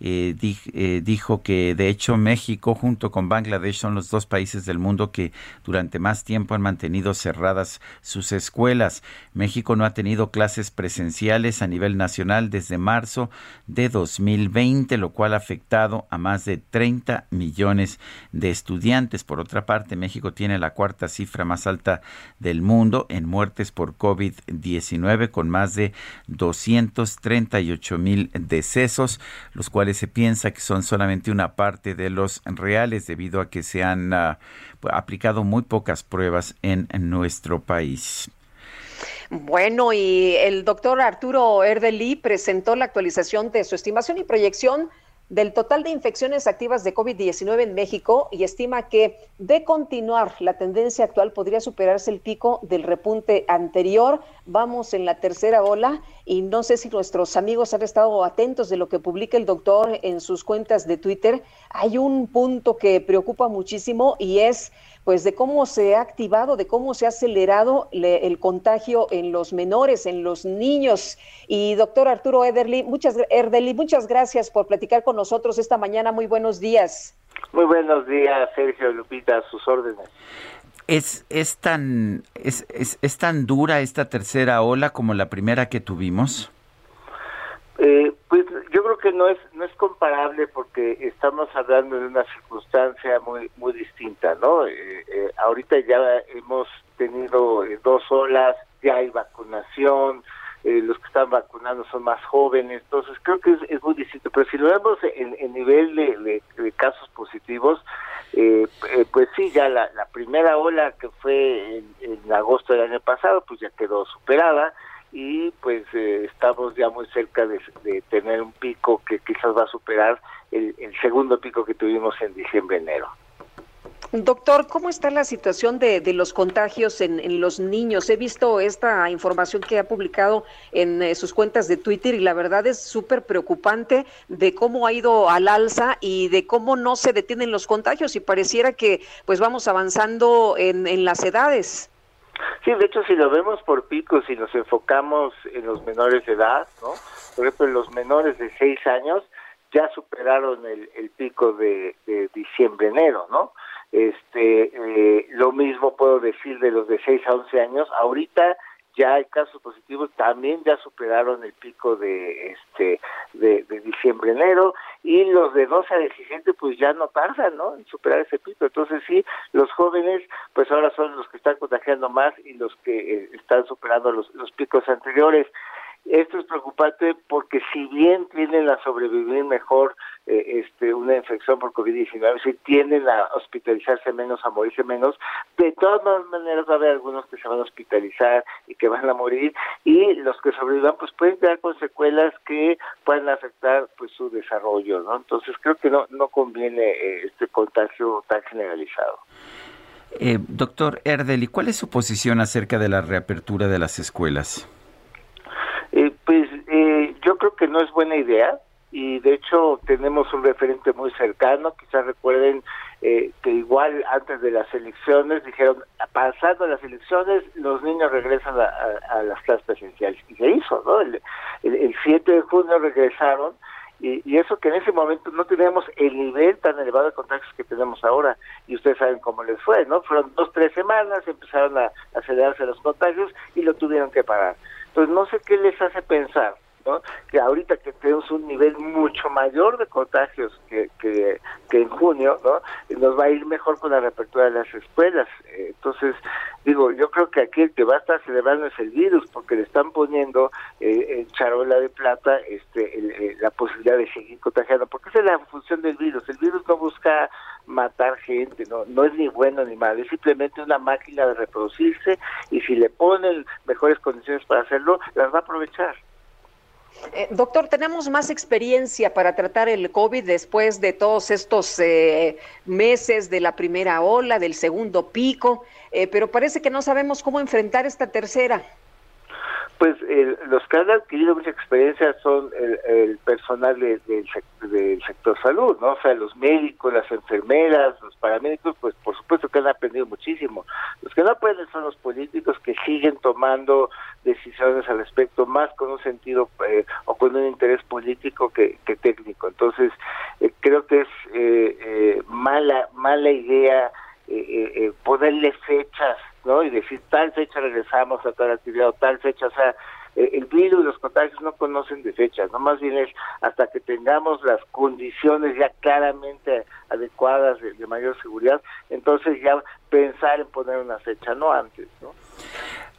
Eh, eh, dijo que de hecho México junto con Bangladesh son los dos países del mundo que durante más tiempo han mantenido cerradas sus escuelas. México no ha tenido clases presenciales a nivel nacional desde marzo de 2020, lo cual ha afectado a más de 30 millones de estudiantes. Por otra parte, México tiene la cuarta cifra más alta del mundo en muertes por COVID-19 con más de 238 mil decesos, los cuales se piensa que son solamente una parte de los reales debido a que se han ah, aplicado muy pocas pruebas en, nuestro país. Bueno, y el doctor Arturo Erdeli presentó la actualización de su estimación y proyección del total de infecciones activas de COVID-19 en México y estima que de continuar la tendencia actual podría superarse el pico del repunte anterior. Vamos en la tercera ola y no sé si nuestros amigos han estado atentos de lo que publica el doctor en sus cuentas de Twitter. Hay un punto que preocupa muchísimo y es pues de cómo se ha activado, de cómo se ha acelerado el contagio en los menores, en los niños. Y doctor Arturo Ederly, muchas, Erdely, muchas gracias por platicar con nosotros esta mañana. Muy buenos días. Muy buenos días, Sergio Lupita, a sus órdenes. ¿Es, es, tan, es, es, ¿Es tan dura esta tercera ola como la primera que tuvimos? Eh, pues yo creo que no es no es comparable porque estamos hablando de una circunstancia muy muy distinta, ¿no? Eh, eh, ahorita ya hemos tenido dos olas, ya hay vacunación, los que están vacunando son más jóvenes, entonces creo que es, muy distinto. Pero si lo vemos en, en nivel de, casos positivos, pues sí, ya la, primera ola que fue en agosto del año pasado, pues ya quedó superada y pues eh, estamos ya muy cerca de, tener un pico que quizás va a superar el, segundo pico que tuvimos en diciembre-enero. Doctor, ¿cómo está la situación de, los contagios en, los niños? He visto esta información que ha publicado en eh, sus cuentas de Twitter y la verdad es súper preocupante de cómo ha ido al alza y de cómo no se detienen los contagios y pareciera que pues vamos avanzando en, en las edades. Sí, de hecho, si lo vemos por picos y nos enfocamos en los menores de edad, ¿no? Por ejemplo, los menores de 6 años ya superaron el, el pico de, diciembre-enero, ¿no? Este, eh, lo mismo puedo decir de los de 6 a 11 años. Ahorita ya hay casos positivos, también ya superaron el pico de este de, de diciembre enero y los de 12 a 17 pues ya no tardan ¿no? en superar ese pico entonces sí los jóvenes pues ahora son los que están contagiando más y los que eh, están superando los, los picos anteriores esto es preocupante porque si bien tienen a sobrevivir mejor eh, este, una infección por COVID-19, si tienden a hospitalizarse menos, a morirse menos, de todas maneras va a haber algunos que se van a hospitalizar y que van a morir y los que sobrevivan pues pueden quedar con que pueden afectar pues su desarrollo, ¿no? Entonces creo que no, no conviene eh, este contagio tan generalizado. Eh, doctor Erdel, ¿y cuál es su posición acerca de la reapertura de las escuelas? Yo creo que no es buena idea y de hecho tenemos un referente muy cercano, quizás recuerden eh, que igual antes de las elecciones dijeron, pasando las elecciones los niños regresan a, las clases presenciales y se hizo, ¿no? El, 7 de junio regresaron y, eso que en ese momento no teníamos el nivel tan elevado de contagios que tenemos ahora y ustedes saben cómo les fue, ¿no? Fueron dos, tres semanas, empezaron a acelerarse los contagios y lo tuvieron que parar. Entonces no sé qué les hace pensar ¿no? que ahorita que tenemos un nivel mucho mayor de contagios que, que, en junio, ¿no? nos va a ir mejor con la reapertura de las escuelas. Entonces, digo, yo creo que aquí el que va a estar celebrando es el virus, porque le están poniendo eh, en charola de plata este, eh, la posibilidad de seguir contagiando, porque esa es la función del virus. El virus no busca matar gente, no, no es ni bueno ni malo, es simplemente una máquina de reproducirse y si le ponen mejores condiciones para hacerlo, las va a aprovechar. Eh, doctor, tenemos más experiencia para tratar el COVID después de todos estos eh, meses de la primera ola, del segundo pico, eh, pero parece que no sabemos cómo enfrentar esta tercera. Pues los que han adquirido mucha experiencia son el, personal del sector salud, ¿no? O sea, los médicos, las enfermeras, los paramédicos, pues por supuesto que han aprendido muchísimo. Los que no aprenden son los políticos que siguen tomando decisiones al respecto, más con un sentido eh, o con un interés político que, técnico. Entonces, eh, creo que es eh, mala, mala idea ponerle fechas ¿no? Y decir, tal fecha regresamos a tal actividad o tal fecha, o sea, eh, el virus y los contagios no conocen de fechas, no más bien es hasta que tengamos las condiciones ya claramente adecuadas de, mayor seguridad, entonces ya pensar en poner una fecha, no antes, ¿no?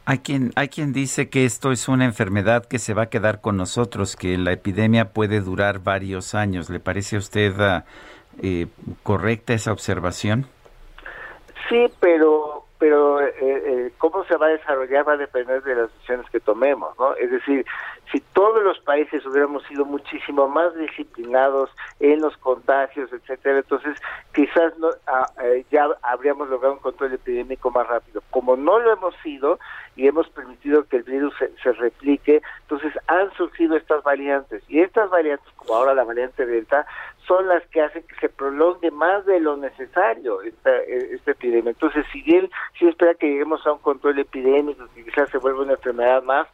Hay quien, hay quien dice que esto es una enfermedad que se va a quedar con nosotros, que la epidemia puede durar varios años. ¿Le parece a usted ah, eh, correcta esa observación? Sí, pero pero eh, eh, cómo se va a desarrollar va a depender de las decisiones que tomemos, ¿no? Es decir, si todos los países hubiéramos sido muchísimo más disciplinados en los contagios, etcétera, entonces quizás no, ah, eh, ya habríamos logrado un control epidémico más rápido. Como no lo hemos sido y hemos permitido que el virus se, se replique, entonces han surgido estas variantes y estas variantes, como ahora la variante Delta, son las que hacen que se prolongue más de lo necesario esta, esta epidemia. Entonces, si bien sí espera que lleguemos a un control epidémico, que quizás se vuelva una enfermedad más,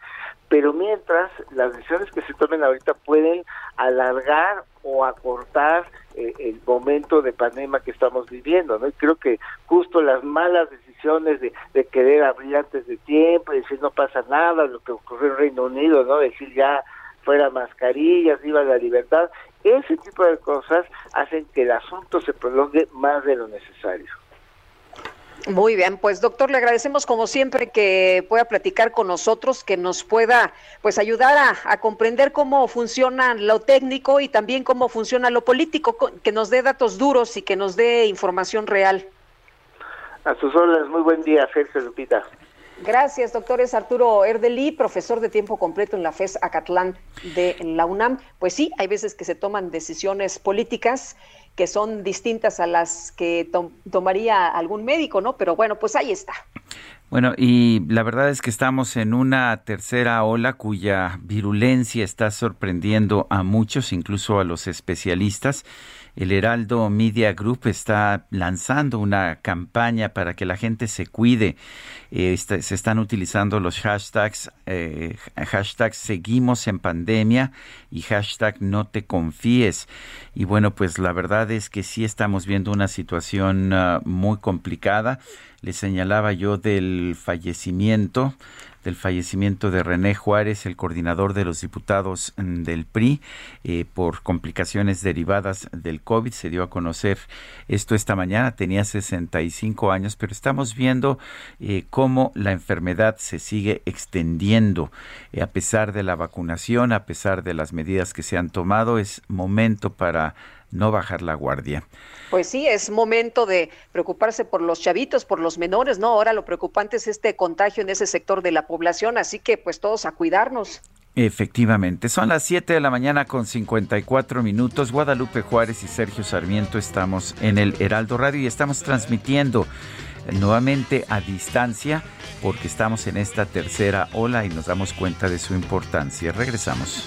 pero mientras las decisiones que se tomen ahorita pueden alargar o acortar eh, el momento de pandemia que estamos viviendo, ¿no? Y creo que justo las malas decisiones de, de querer abrir antes de tiempo, decir no pasa nada, lo que ocurrió en Reino Unido, ¿no? Decir ya fuera mascarillas, viva la libertad, ese tipo de cosas hacen que el asunto se prolongue más de lo necesario. Muy bien, pues doctor, le agradecemos como siempre que pueda platicar con nosotros, que nos pueda pues ayudar a, a, comprender cómo funciona lo técnico y también cómo funciona lo político, que nos dé datos duros y que nos dé información real. A sus órdenes, muy buen día, Sergio Lupita. Gracias, doctor. Es Arturo Erdeli, profesor de tiempo completo en la FES Acatlán de la UNAM. Pues sí, hay veces que se toman decisiones políticas que son distintas a las que tomaría algún médico, ¿no? Pero bueno, pues ahí está. Bueno, y la verdad es que estamos en una tercera ola cuya virulencia está sorprendiendo a muchos, incluso a los especialistas. El Heraldo Media Group está lanzando una campaña para que la gente se cuide. Eh, se están utilizando los hashtags, eh, hashtag seguimos en pandemia y hashtag no te confíes. Y bueno, pues la verdad es que sí estamos viendo una situación ah, muy complicada. Le señalaba yo del fallecimiento del fallecimiento de René Juárez, el coordinador de los diputados mm, del PRI, eh, por complicaciones derivadas del COVID. Se dio a conocer esto esta mañana, tenía 65 años, pero estamos viendo eh, cómo la enfermedad se sigue extendiendo. Eh, a pesar de la vacunación, a pesar de las medidas que se han tomado, es momento para no bajar la guardia. Pues sí, es momento de preocuparse por los chavitos, por los menores, ¿no? Ahora lo preocupante es este contagio en ese sector de la población, así que pues todos a cuidarnos. Efectivamente, son las 7 de la mañana con 54 minutos. Guadalupe Juárez y Sergio Sarmiento estamos en el Heraldo Radio y estamos transmitiendo nuevamente a distancia porque estamos en esta tercera ola y nos damos cuenta de su importancia. Regresamos.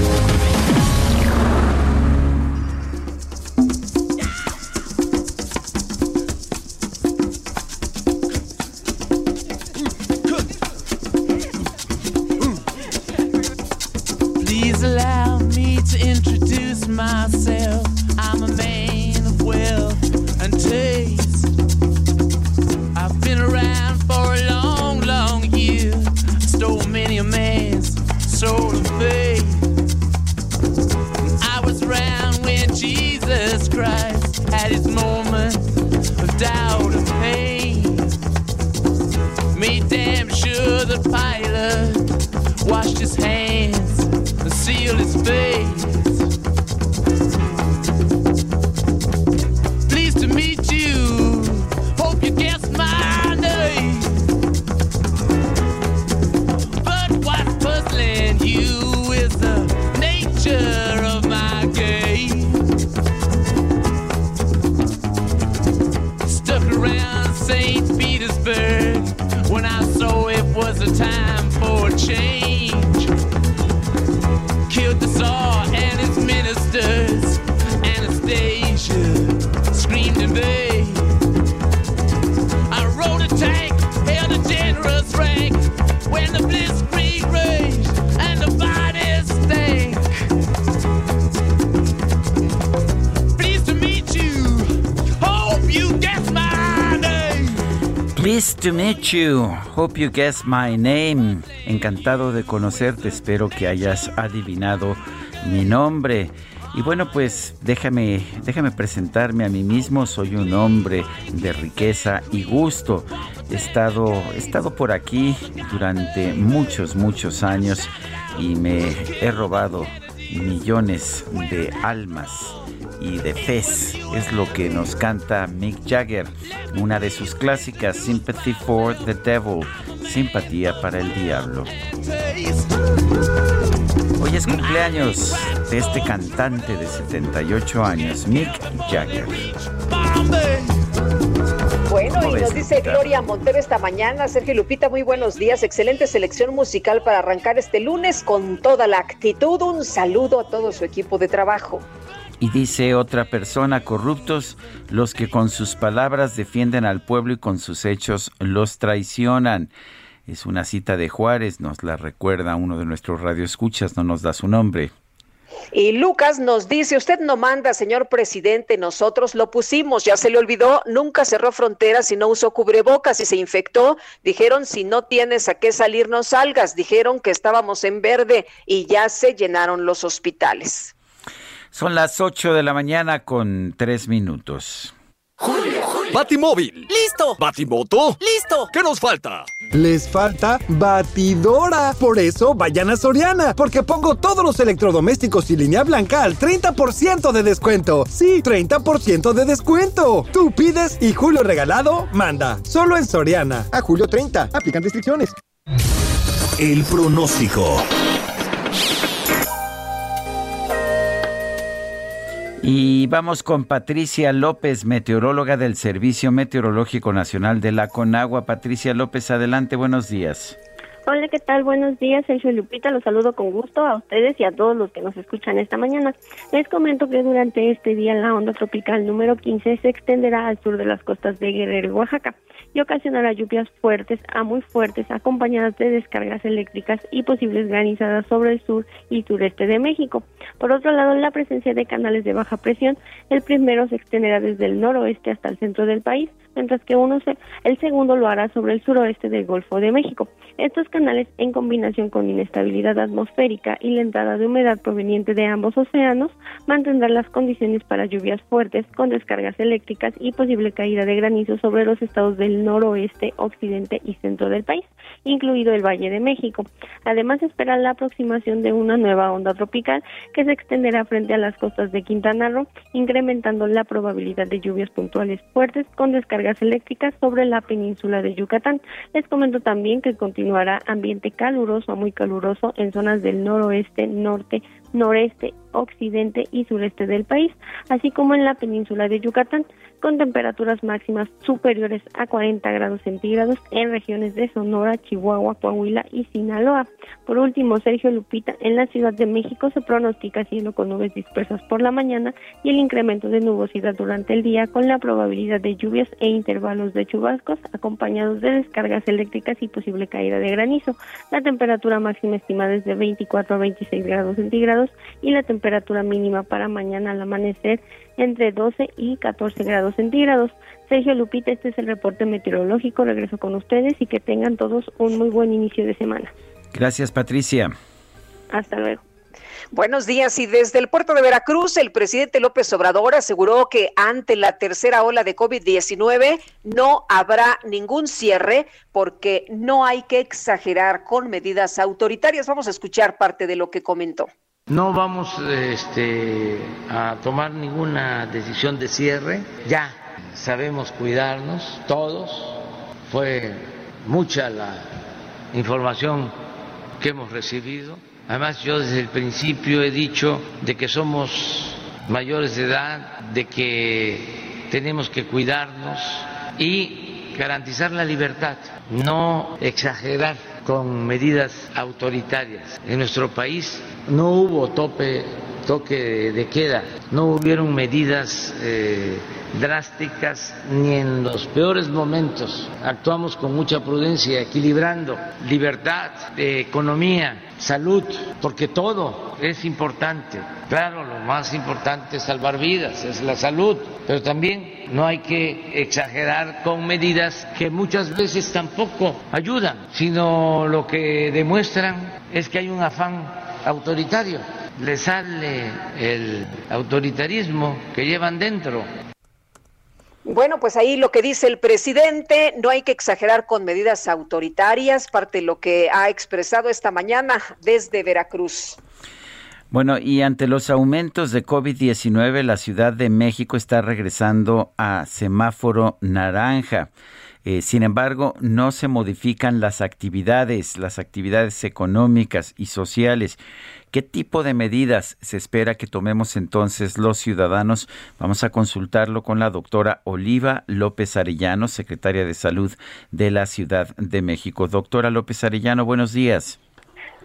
introduce myself. I'm a man of wealth and taste. I've been around for a long, long year. I stole many a man's soul and faith. I was around when Jesus Christ had his moment of doubt and pain. Made damn sure the pilot washed his hands seal his face. To meet you. Hope you guess my name. Encantado de conocerte. Espero que hayas adivinado mi nombre. Y bueno, pues déjame, déjame presentarme a mí mismo. Soy un hombre de riqueza y gusto. He estado, he estado por aquí durante muchos, muchos años y me he robado millones de almas y de Fez. Es lo que nos canta Mick Jagger, una de sus clásicas, Sympathy for the Devil, simpatía para el diablo. Hoy es cumpleaños de este cantante de 78 años, Mick Jagger. Bueno, y nos dice Gloria Montero esta mañana, Sergio Lupita, muy buenos días, excelente selección musical para arrancar este lunes con toda la actitud. Un saludo a todo su equipo de trabajo. Y dice otra persona, corruptos los que con sus palabras defienden al pueblo y con sus hechos los traicionan. Es una cita de Juárez, nos la recuerda uno de nuestros radioescuchas, no nos da su nombre. Y Lucas nos dice, usted no manda, señor presidente, nosotros lo pusimos, ya se le olvidó, nunca cerró fronteras y no usó cubrebocas y se infectó. Dijeron, si no tienes a qué salir, no salgas. Dijeron que estábamos en verde y ya se llenaron los hospitales. Son las 8 de la mañana con tres minutos. Julio, Julio. Batimóvil. Listo. Batimoto. Listo. ¿Qué nos falta? Les falta batidora. Por eso vayan a Soriana, porque pongo todos los electrodomésticos y línea blanca al 30% de descuento. Sí, 30% de descuento. Tú pides y Julio Regalado manda. Solo en Soriana. A julio 30. Aplican restricciones. El pronóstico. Y vamos con Patricia López, meteoróloga del Servicio Meteorológico Nacional de la Conagua. Patricia López, adelante, buenos días. Hola, ¿qué tal? Buenos días, Sergio Lupita. Los saludo con gusto a ustedes y a todos los que nos escuchan esta mañana. Les comento que durante este día la onda tropical número 15 se extenderá al sur de las costas de Guerrero Oaxaca y ocasionará lluvias fuertes a muy fuertes acompañadas de descargas eléctricas y posibles granizadas sobre el sur y sureste de México. Por otro lado, la presencia de canales de baja presión, el primero se extenderá desde el noroeste hasta el centro del país, mientras que uno se, el segundo lo hará sobre el suroeste del Golfo de México. Estos canales, en combinación con inestabilidad atmosférica y la entrada de humedad proveniente de ambos océanos, mantendrán las condiciones para lluvias fuertes con descargas eléctricas y posible caída de granizo sobre los estados del noroeste, occidente y centro del país, incluido el Valle de México. Además, espera la aproximación de una nueva onda tropical que se extenderá frente a las costas de Quintana Roo, incrementando la probabilidad de lluvias puntuales fuertes con descargas eléctricas sobre la península de Yucatán. Les comento también que continuará ambiente caluroso a muy caluroso en zonas del noroeste, norte, noreste, occidente y sureste del país, así como en la península de Yucatán, con temperaturas máximas superiores a 40 grados centígrados en regiones de Sonora, Chihuahua, Coahuila y Sinaloa. Por último, Sergio Lupita, en la Ciudad de México se pronostica cielo con nubes dispersas por la mañana y el incremento de nubosidad durante el día con la probabilidad de lluvias e intervalos de chubascos acompañados de descargas eléctricas y posible caída de granizo. La temperatura máxima estimada es de 24 a 26 grados centígrados y la temperatura mínima para mañana al amanecer entre 12 y 14 grados centígrados. Sergio Lupita, este es el reporte meteorológico. Regreso con ustedes y que tengan todos un muy buen inicio de semana. Gracias, Patricia. Hasta luego. Buenos días. Y desde el puerto de Veracruz, el presidente López Obrador aseguró que ante la tercera ola de COVID-19 no habrá ningún cierre porque no hay que exagerar con medidas autoritarias. Vamos a escuchar parte de lo que comentó. No vamos este, a tomar ninguna decisión de cierre. Ya sabemos cuidarnos todos. Fue mucha la información que hemos recibido. Además, yo desde el principio he dicho de que somos mayores de edad, de que tenemos que cuidarnos y garantizar la libertad, no exagerar con medidas autoritarias. En nuestro país no hubo tope, toque de queda, no hubieron medidas eh, drásticas ni en los peores momentos. Actuamos con mucha prudencia, equilibrando libertad, economía, salud, porque todo es importante. Claro, lo más importante es salvar vidas, es la salud, pero también no hay que exagerar con medidas que muchas veces tampoco ayudan, sino lo que demuestran es que hay un afán autoritario. Le sale el autoritarismo que llevan dentro. Bueno, pues ahí lo que dice el presidente, no hay que exagerar con medidas autoritarias, parte de lo que ha expresado esta mañana desde Veracruz. Bueno, y ante los aumentos de COVID-19, la Ciudad de México está regresando a semáforo naranja. Eh, sin embargo, no se modifican las actividades, las actividades económicas y sociales. ¿Qué tipo de medidas se espera que tomemos entonces los ciudadanos? Vamos a consultarlo con la doctora Oliva López Arellano, secretaria de Salud de la Ciudad de México. Doctora López Arellano, buenos días.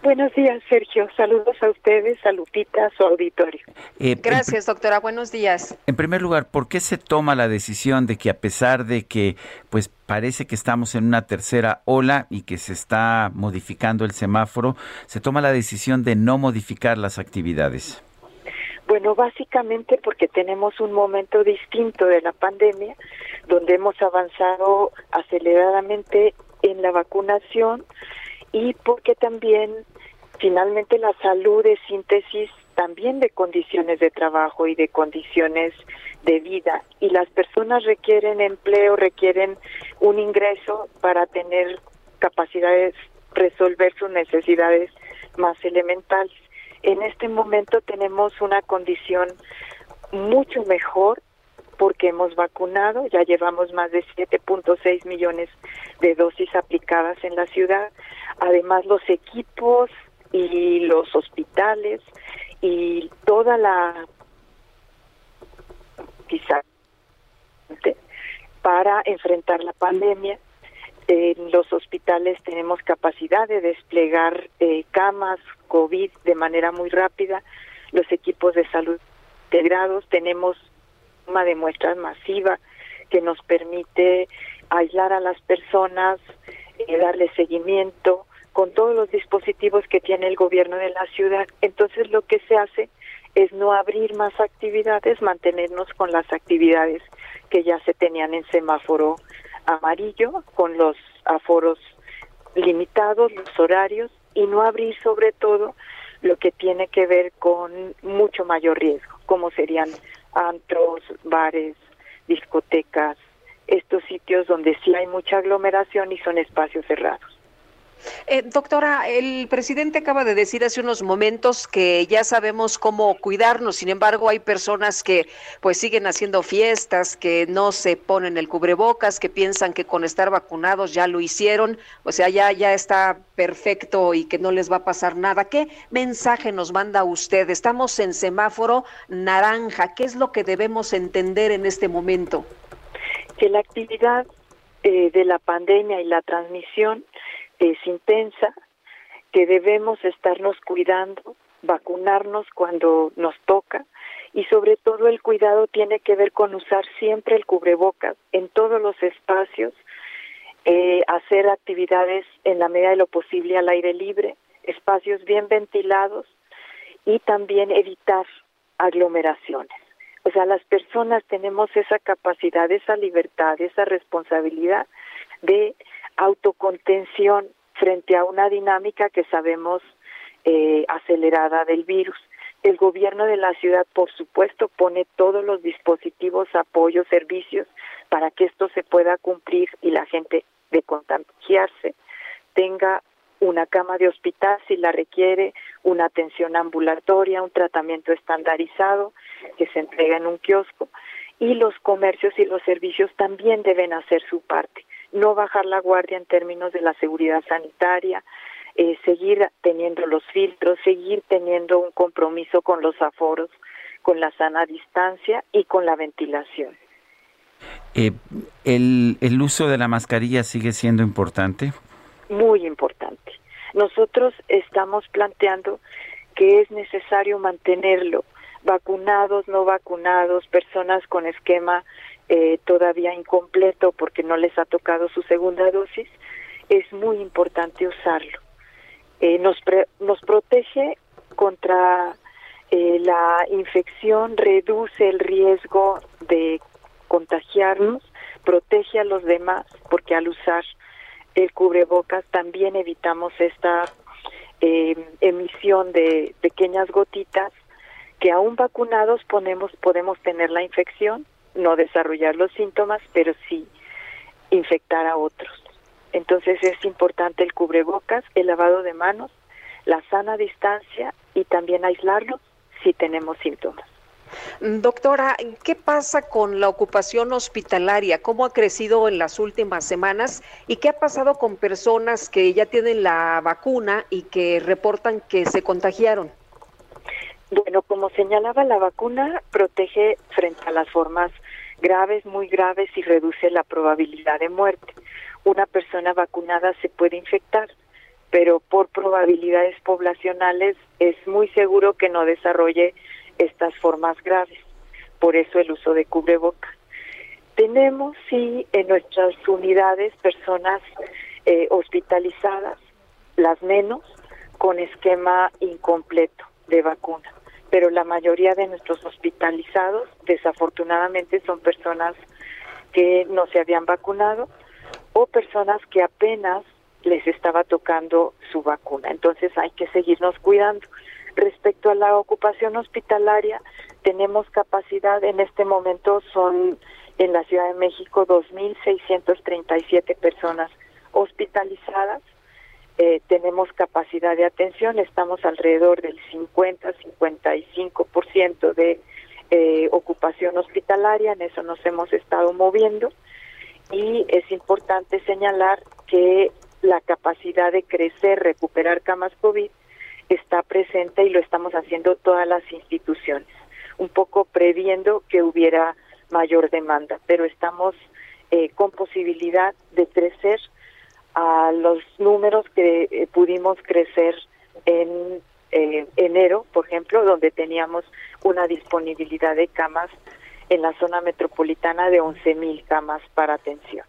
Buenos días, Sergio. Saludos a ustedes, a Lupita, a su auditorio. Eh, Gracias, doctora. Buenos días. En primer lugar, ¿por qué se toma la decisión de que a pesar de que pues parece que estamos en una tercera ola y que se está modificando el semáforo, se toma la decisión de no modificar las actividades? Bueno, básicamente porque tenemos un momento distinto de la pandemia, donde hemos avanzado aceleradamente en la vacunación y porque también finalmente la salud es síntesis también de condiciones de trabajo y de condiciones de vida y las personas requieren empleo, requieren un ingreso para tener capacidades, resolver sus necesidades más elementales. En este momento tenemos una condición mucho mejor porque hemos vacunado, ya llevamos más de 7.6 millones de dosis aplicadas en la ciudad. Además, los equipos y los hospitales y toda la quizá para enfrentar la pandemia. En los hospitales tenemos capacidad de desplegar eh, camas COVID de manera muy rápida, los equipos de salud integrados, tenemos de muestras masiva que nos permite aislar a las personas, eh, darle seguimiento, con todos los dispositivos que tiene el gobierno de la ciudad. Entonces lo que se hace es no abrir más actividades, mantenernos con las actividades que ya se tenían en semáforo amarillo, con los aforos limitados, los horarios, y no abrir sobre todo lo que tiene que ver con mucho mayor riesgo, como serían antros, bares, discotecas, estos sitios donde sí hay mucha aglomeración y son espacios cerrados. Eh, doctora, el presidente acaba de decir hace unos momentos que ya sabemos cómo cuidarnos, sin embargo hay personas que pues siguen haciendo fiestas, que no se ponen el cubrebocas, que piensan que con estar vacunados ya lo hicieron, o sea, ya, ya está perfecto y que no les va a pasar nada. ¿Qué mensaje nos manda usted? Estamos en semáforo naranja, ¿qué es lo que debemos entender en este momento? Que la actividad eh, de la pandemia y la transmisión es intensa, que debemos estarnos cuidando, vacunarnos cuando nos toca y sobre todo el cuidado tiene que ver con usar siempre el cubrebocas en todos los espacios, eh, hacer actividades en la medida de lo posible al aire libre, espacios bien ventilados y también evitar aglomeraciones. O sea, las personas tenemos esa capacidad, esa libertad, esa responsabilidad de autocontención frente a una dinámica que sabemos eh, acelerada del virus. El gobierno de la ciudad, por supuesto, pone todos los dispositivos, apoyos, servicios para que esto se pueda cumplir y la gente de contagiarse tenga una cama de hospital si la requiere, una atención ambulatoria, un tratamiento estandarizado que se entrega en un kiosco y los comercios y los servicios también deben hacer su parte no bajar la guardia en términos de la seguridad sanitaria, eh, seguir teniendo los filtros, seguir teniendo un compromiso con los aforos, con la sana distancia y con la ventilación. Eh, el, ¿El uso de la mascarilla sigue siendo importante? Muy importante. Nosotros estamos planteando que es necesario mantenerlo, vacunados, no vacunados, personas con esquema eh, todavía incompleto porque no les ha tocado su segunda dosis, es muy importante usarlo. Eh, nos, nos protege contra eh, la infección, reduce el riesgo de contagiarnos, protege a los demás porque al usar el cubrebocas también evitamos esta emisión de pequeñas gotitas que aún vacunados ponemos, podemos tener la infección no desarrollar los síntomas, pero sí infectar a otros. Entonces es importante el cubrebocas, el lavado de manos, la sana distancia y también aislarlos si tenemos síntomas. Doctora, ¿qué pasa con la ocupación hospitalaria? ¿Cómo ha crecido en las últimas semanas? ¿Y qué ha pasado con personas que ya tienen la vacuna y que reportan que se contagiaron? Bueno, como señalaba, la vacuna protege frente a las formas graves, muy graves y reduce la probabilidad de muerte. Una persona vacunada se puede infectar, pero por probabilidades poblacionales es muy seguro que no desarrolle estas formas graves. Por eso el uso de cubreboca. Tenemos, sí, en nuestras unidades personas eh, hospitalizadas, las menos, con esquema incompleto de vacuna pero la mayoría de nuestros hospitalizados desafortunadamente son personas que no se habían vacunado o personas que apenas les estaba tocando su vacuna. Entonces hay que seguirnos cuidando. Respecto a la ocupación hospitalaria, tenemos capacidad, en este momento son en la Ciudad de México 2.637 personas hospitalizadas. Eh, tenemos capacidad de atención, estamos alrededor del 50-55% de eh, ocupación hospitalaria, en eso nos hemos estado moviendo. Y es importante señalar que la capacidad de crecer, recuperar camas COVID está presente y lo estamos haciendo todas las instituciones, un poco previendo que hubiera mayor demanda, pero estamos eh, con posibilidad de crecer a los números que eh, pudimos crecer en eh, enero, por ejemplo, donde teníamos una disponibilidad de camas en la zona metropolitana de 11.000 camas para atención.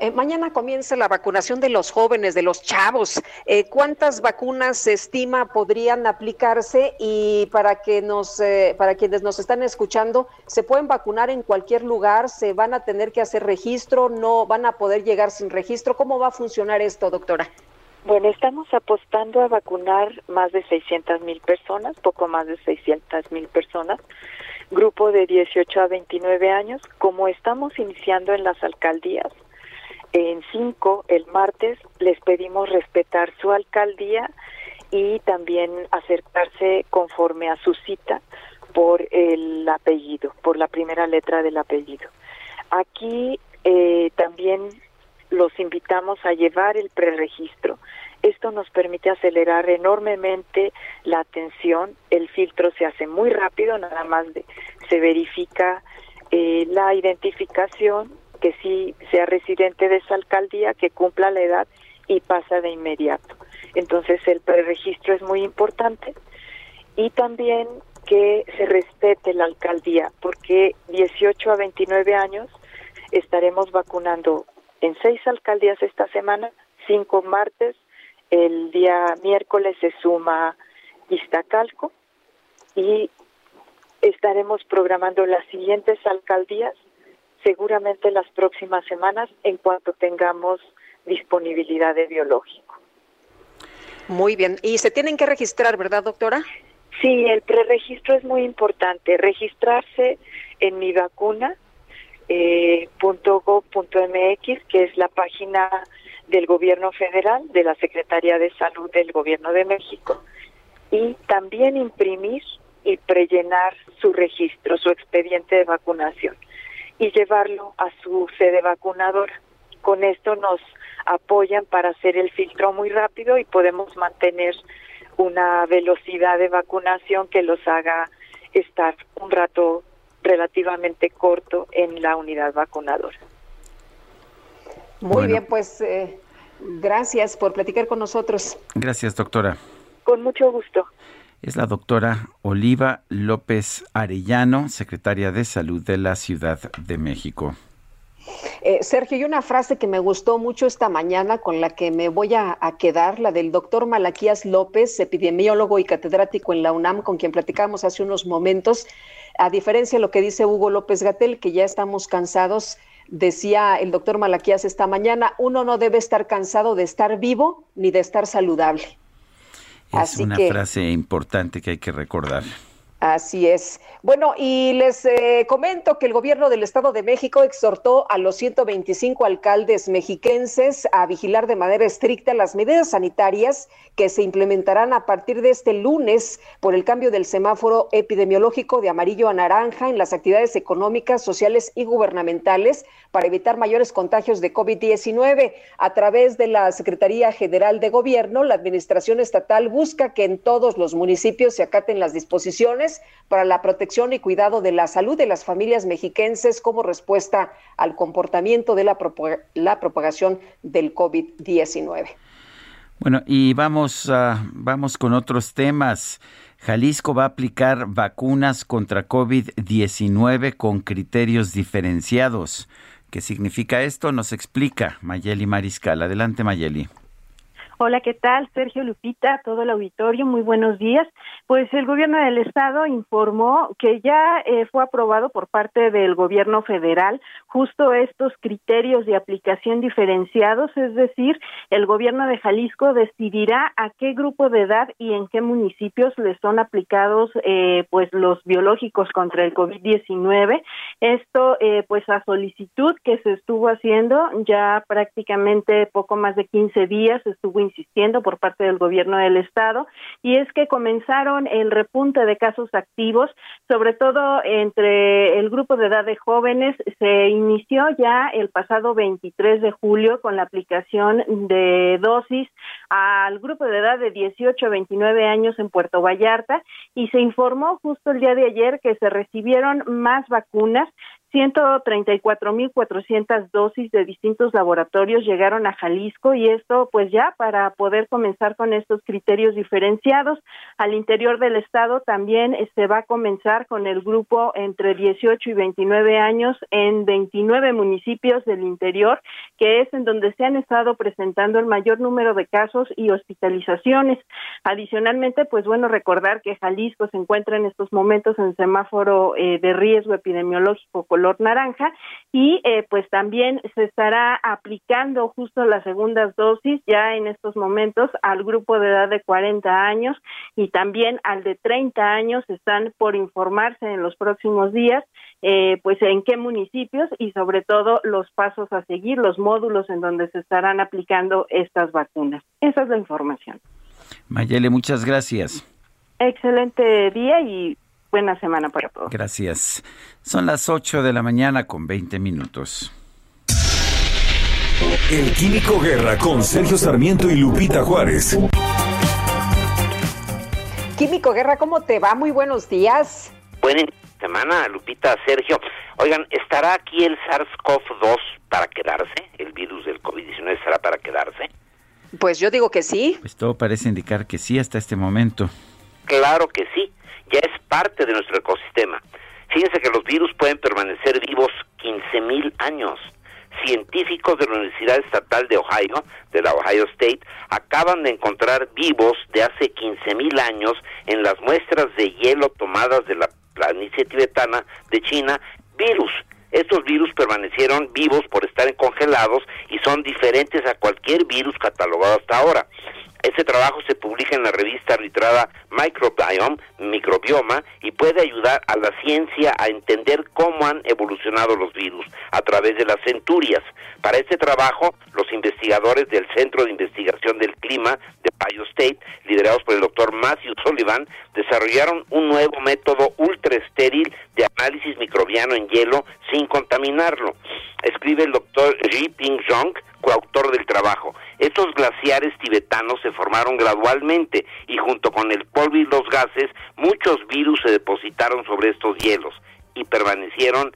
Eh, mañana comienza la vacunación de los jóvenes, de los chavos. Eh, ¿Cuántas vacunas se estima podrían aplicarse? Y para que nos, eh, para quienes nos están escuchando, ¿se pueden vacunar en cualquier lugar? ¿Se van a tener que hacer registro? ¿No van a poder llegar sin registro? ¿Cómo va a funcionar esto, doctora? Bueno, estamos apostando a vacunar más de 600 mil personas, poco más de 600 mil personas, grupo de 18 a 29 años. Como estamos iniciando en las alcaldías, en cinco, el martes, les pedimos respetar su alcaldía y también acercarse conforme a su cita por el apellido, por la primera letra del apellido. Aquí eh, también los invitamos a llevar el preregistro. Esto nos permite acelerar enormemente la atención. El filtro se hace muy rápido, nada más de, se verifica eh, la identificación que sí sea residente de esa alcaldía, que cumpla la edad y pasa de inmediato. Entonces el preregistro es muy importante y también que se respete la alcaldía, porque 18 a 29 años estaremos vacunando en seis alcaldías esta semana, cinco martes, el día miércoles se suma Iztacalco y estaremos programando las siguientes alcaldías seguramente las próximas semanas en cuanto tengamos disponibilidad de biológico. Muy bien. Y se tienen que registrar, ¿verdad, doctora? Sí, el preregistro es muy importante. Registrarse en mi vacuna eh, .gov.mx, que es la página del gobierno federal, de la Secretaría de Salud del Gobierno de México, y también imprimir y prellenar su registro, su expediente de vacunación y llevarlo a su sede vacunadora. Con esto nos apoyan para hacer el filtro muy rápido y podemos mantener una velocidad de vacunación que los haga estar un rato relativamente corto en la unidad vacunadora. Muy bien, pues eh, gracias por platicar con nosotros. Gracias, doctora. Con mucho gusto es la doctora Oliva López Arellano, secretaria de Salud de la Ciudad de México. Eh, Sergio, hay una frase que me gustó mucho esta mañana con la que me voy a, quedar, la del doctor Malaquías López, epidemiólogo y catedrático en la UNAM, con quien platicamos hace unos momentos. A diferencia de lo que dice Hugo López Gatel, que ya estamos cansados, decía el doctor Malaquías esta mañana, uno no debe estar cansado de estar vivo ni de estar saludable. Es una frase importante que hay que recordar. Así es. Bueno, y les eh, comento que el gobierno del Estado de México exhortó a los 125 alcaldes mexiquenses a vigilar de manera estricta las medidas sanitarias que se implementarán a partir de este lunes por el cambio del semáforo epidemiológico de amarillo a naranja en las actividades económicas, sociales y gubernamentales para evitar mayores contagios de COVID-19. A través de la Secretaría General de Gobierno, la Administración Estatal busca que en todos los municipios se acaten las disposiciones para la protección y cuidado de la salud de las familias mexiquenses como respuesta al comportamiento de la, la propagación del COVID-19. Bueno, y vamos, vamos con otros temas. Jalisco va a aplicar vacunas contra COVID-19 con criterios diferenciados. ¿Qué significa esto? Nos explica Mayeli Mariscal. Adelante, Mayeli. Hola, ¿qué tal? Sergio Lupita, todo el auditorio, muy buenos días. Pues el gobierno del estado informó que ya eh, fue aprobado por parte del gobierno federal justo estos criterios de aplicación diferenciados, es decir, el gobierno de Jalisco decidirá a qué grupo de edad y en qué municipios le son aplicados eh, pues los biológicos contra el COVID-19. Esto eh, pues a solicitud que se estuvo haciendo ya prácticamente poco más de 15 días estuvo insistiendo por parte del gobierno del estado y es que comenzaron el repunte de casos activos, sobre todo entre el grupo de edad de jóvenes. Se inició ya el pasado 23 de julio con la aplicación de dosis al grupo de edad de 18 a 29 años en Puerto Vallarta y se informó justo el día de ayer que se recibieron más vacunas 134.400 dosis de distintos laboratorios llegaron a Jalisco y esto pues ya para poder comenzar con estos criterios diferenciados. Al interior del estado también se este, va a comenzar con el grupo entre 18 y 29 años en 29 municipios del interior, que es en donde se han estado presentando el mayor número de casos y hospitalizaciones. Adicionalmente, pues bueno, recordar que Jalisco se encuentra en estos momentos en semáforo eh, de riesgo epidemiológico color naranja y eh, pues también se estará aplicando justo las segundas dosis ya en estos momentos al grupo de edad de 40 años y también al de 30 años están por informarse en los próximos días eh, pues en qué municipios y sobre todo los pasos a seguir, los módulos en donde se estarán aplicando estas vacunas. Esa es la información. Mayele, muchas gracias. Excelente día y buena semana para todos. Gracias. Son las 8 de la mañana con 20 minutos. El Químico Guerra con Sergio Sarmiento y Lupita Juárez. Químico Guerra, ¿cómo te va? Muy buenos días. Buena semana, Lupita, Sergio. Oigan, ¿estará aquí el SARS-CoV-2 para quedarse? ¿El virus del COVID-19 estará para quedarse? Pues yo digo que sí. Pues todo parece indicar que sí hasta este momento. Claro que sí ya es parte de nuestro ecosistema. Fíjense que los virus pueden permanecer vivos 15.000 años. Científicos de la Universidad Estatal de Ohio, de la Ohio State, acaban de encontrar vivos de hace 15.000 años en las muestras de hielo tomadas de la planicie tibetana de China, virus. Estos virus permanecieron vivos por estar congelados y son diferentes a cualquier virus catalogado hasta ahora. Este trabajo se publica en la revista arbitrada Microbiome, Microbioma, y puede ayudar a la ciencia a entender cómo han evolucionado los virus a través de las centurias. Para este trabajo, los investigadores del Centro de Investigación del Clima de Ohio State, liderados por el doctor Matthew Sullivan, desarrollaron un nuevo método ultra estéril de análisis microbiano en hielo sin contaminarlo. Escribe el doctor Ji Ping Jong, coautor del trabajo. Estos glaciares tibetanos se formaron gradualmente y junto con el polvo y los gases, muchos virus se depositaron sobre estos hielos y permanecieron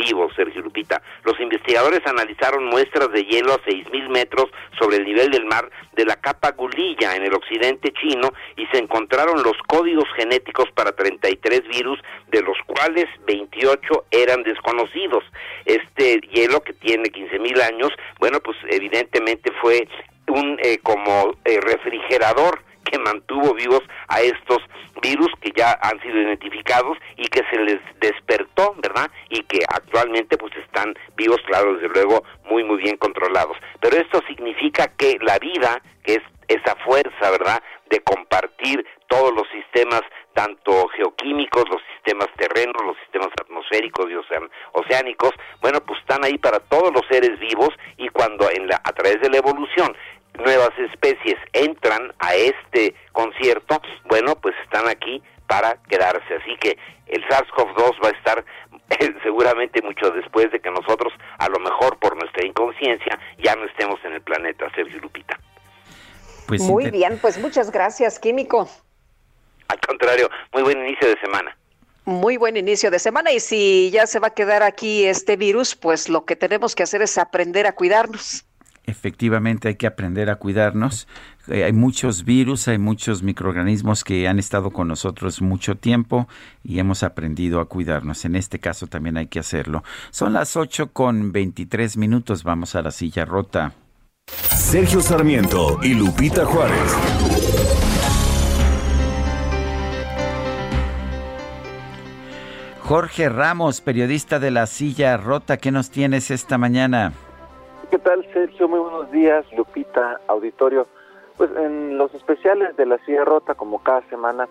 vivos, Sergio Lupita. Los investigadores analizaron muestras de hielo a 6.000 metros sobre el nivel del mar de la capa Gulilla en el occidente chino y se encontraron los códigos genéticos para 33 virus, de los cuales 28 eran desconocidos. Este hielo que tiene 15.000 años, bueno, pues evidentemente fue un eh, como eh, refrigerador que mantuvo vivos a estos virus que ya han sido identificados y que se les despertó, ¿verdad? Y que actualmente pues están vivos, claro, desde luego, muy, muy bien controlados. Pero esto significa que la vida, que es esa fuerza, ¿verdad?, de compartir todos los sistemas, tanto geoquímicos, los sistemas terrenos, los sistemas atmosféricos y oceánicos, bueno, pues están ahí para todos los seres vivos y cuando en la, a través de la evolución nuevas especies entran a este concierto, bueno, pues están aquí para quedarse. Así que el SARS-CoV-2 va a estar eh, seguramente mucho después de que nosotros, a lo mejor por nuestra inconsciencia, ya no estemos en el planeta, Sergio Lupita. Pues muy bien, pues muchas gracias, Químico. Al contrario, muy buen inicio de semana. Muy buen inicio de semana y si ya se va a quedar aquí este virus, pues lo que tenemos que hacer es aprender a cuidarnos efectivamente hay que aprender a cuidarnos. Eh, hay muchos virus, hay muchos microorganismos que han estado con nosotros mucho tiempo y hemos aprendido a cuidarnos. En este caso también hay que hacerlo. Son las 8 con 23 minutos. Vamos a la silla rota. Sergio Sarmiento y Lupita Juárez. Jorge Ramos, periodista de La Silla Rota, ¿qué nos tienes esta mañana? ¿Qué tal, Sergio? Muy buenos días, Lupita, auditorio. Pues en los especiales de La Silla Rota, como cada semana,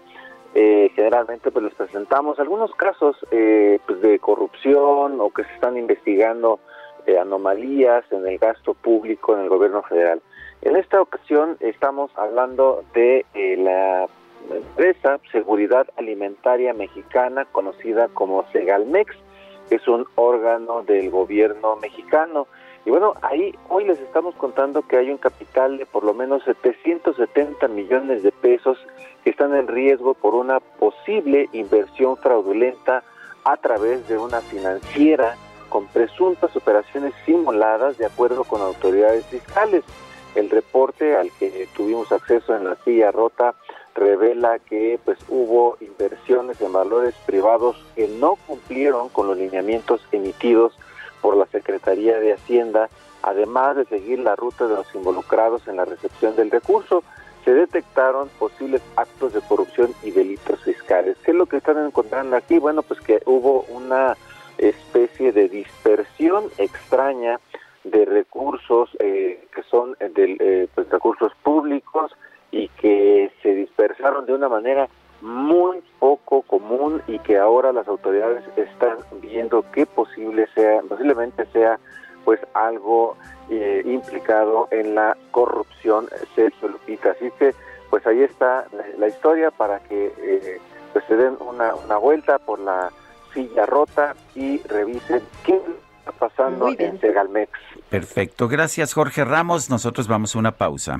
eh, generalmente pues les presentamos algunos casos eh, pues, de corrupción o que se están investigando eh, anomalías en el gasto público en el gobierno federal. En esta ocasión estamos hablando de la empresa Seguridad Alimentaria Mexicana conocida como Segalmex, que es un órgano del gobierno mexicano. Y bueno, ahí hoy les estamos contando que hay un capital de por lo menos 770 millones de pesos que están en riesgo por una posible inversión fraudulenta a través de una financiera con presuntas operaciones simuladas de acuerdo con autoridades fiscales. El reporte al que tuvimos acceso en la silla rota revela que pues hubo inversiones en valores privados que no cumplieron con los lineamientos emitidos por la Secretaría de Hacienda, además de seguir la ruta de los involucrados en la recepción del recurso. Se detectaron posibles actos de corrupción y delitos fiscales. ¿Qué es lo que están encontrando aquí? Bueno, pues que hubo una especie de dispersión extraña de recursos eh, que son eh, de, eh, pues, recursos públicos y que se dispersaron de una manera muy poco común y que ahora las autoridades están viendo que posible sea, posiblemente sea pues algo eh, implicado en la corrupción Sergio Lupita. Así que pues ahí está la, historia para que eh, pues se den una, una vuelta por la silla rota y revisen qué está pasando en Segalmex. Perfecto, gracias Jorge Ramos. Nosotros vamos a una pausa.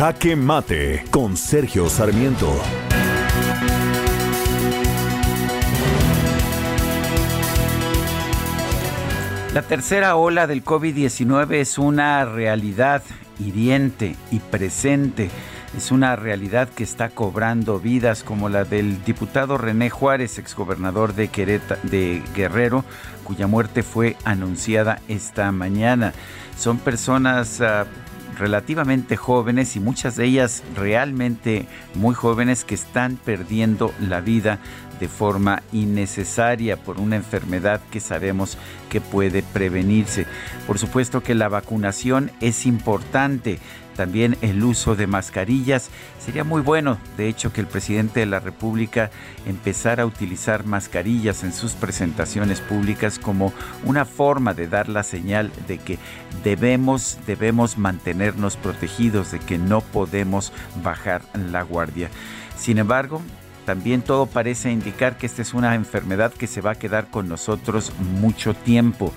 Jaque Mate con Sergio Sarmiento. La tercera ola del COVID-19 es una realidad hiriente y presente. Es una realidad que está cobrando vidas como la del diputado René Juárez, exgobernador de, de Guerrero, cuya muerte fue anunciada esta mañana. Son personas uh, relativamente jóvenes y muchas de ellas realmente muy jóvenes que están perdiendo la vida de forma innecesaria por una enfermedad que sabemos que puede prevenirse. Por supuesto que la vacunación es importante, también el uso de mascarillas. Sería muy bueno, de hecho, que el presidente de la República empezara a utilizar mascarillas en sus presentaciones públicas como una forma de dar la señal de que debemos, debemos mantenernos protegidos, de que no podemos bajar la guardia. Sin embargo, también todo parece indicar que esta es una enfermedad que se va a quedar con nosotros mucho tiempo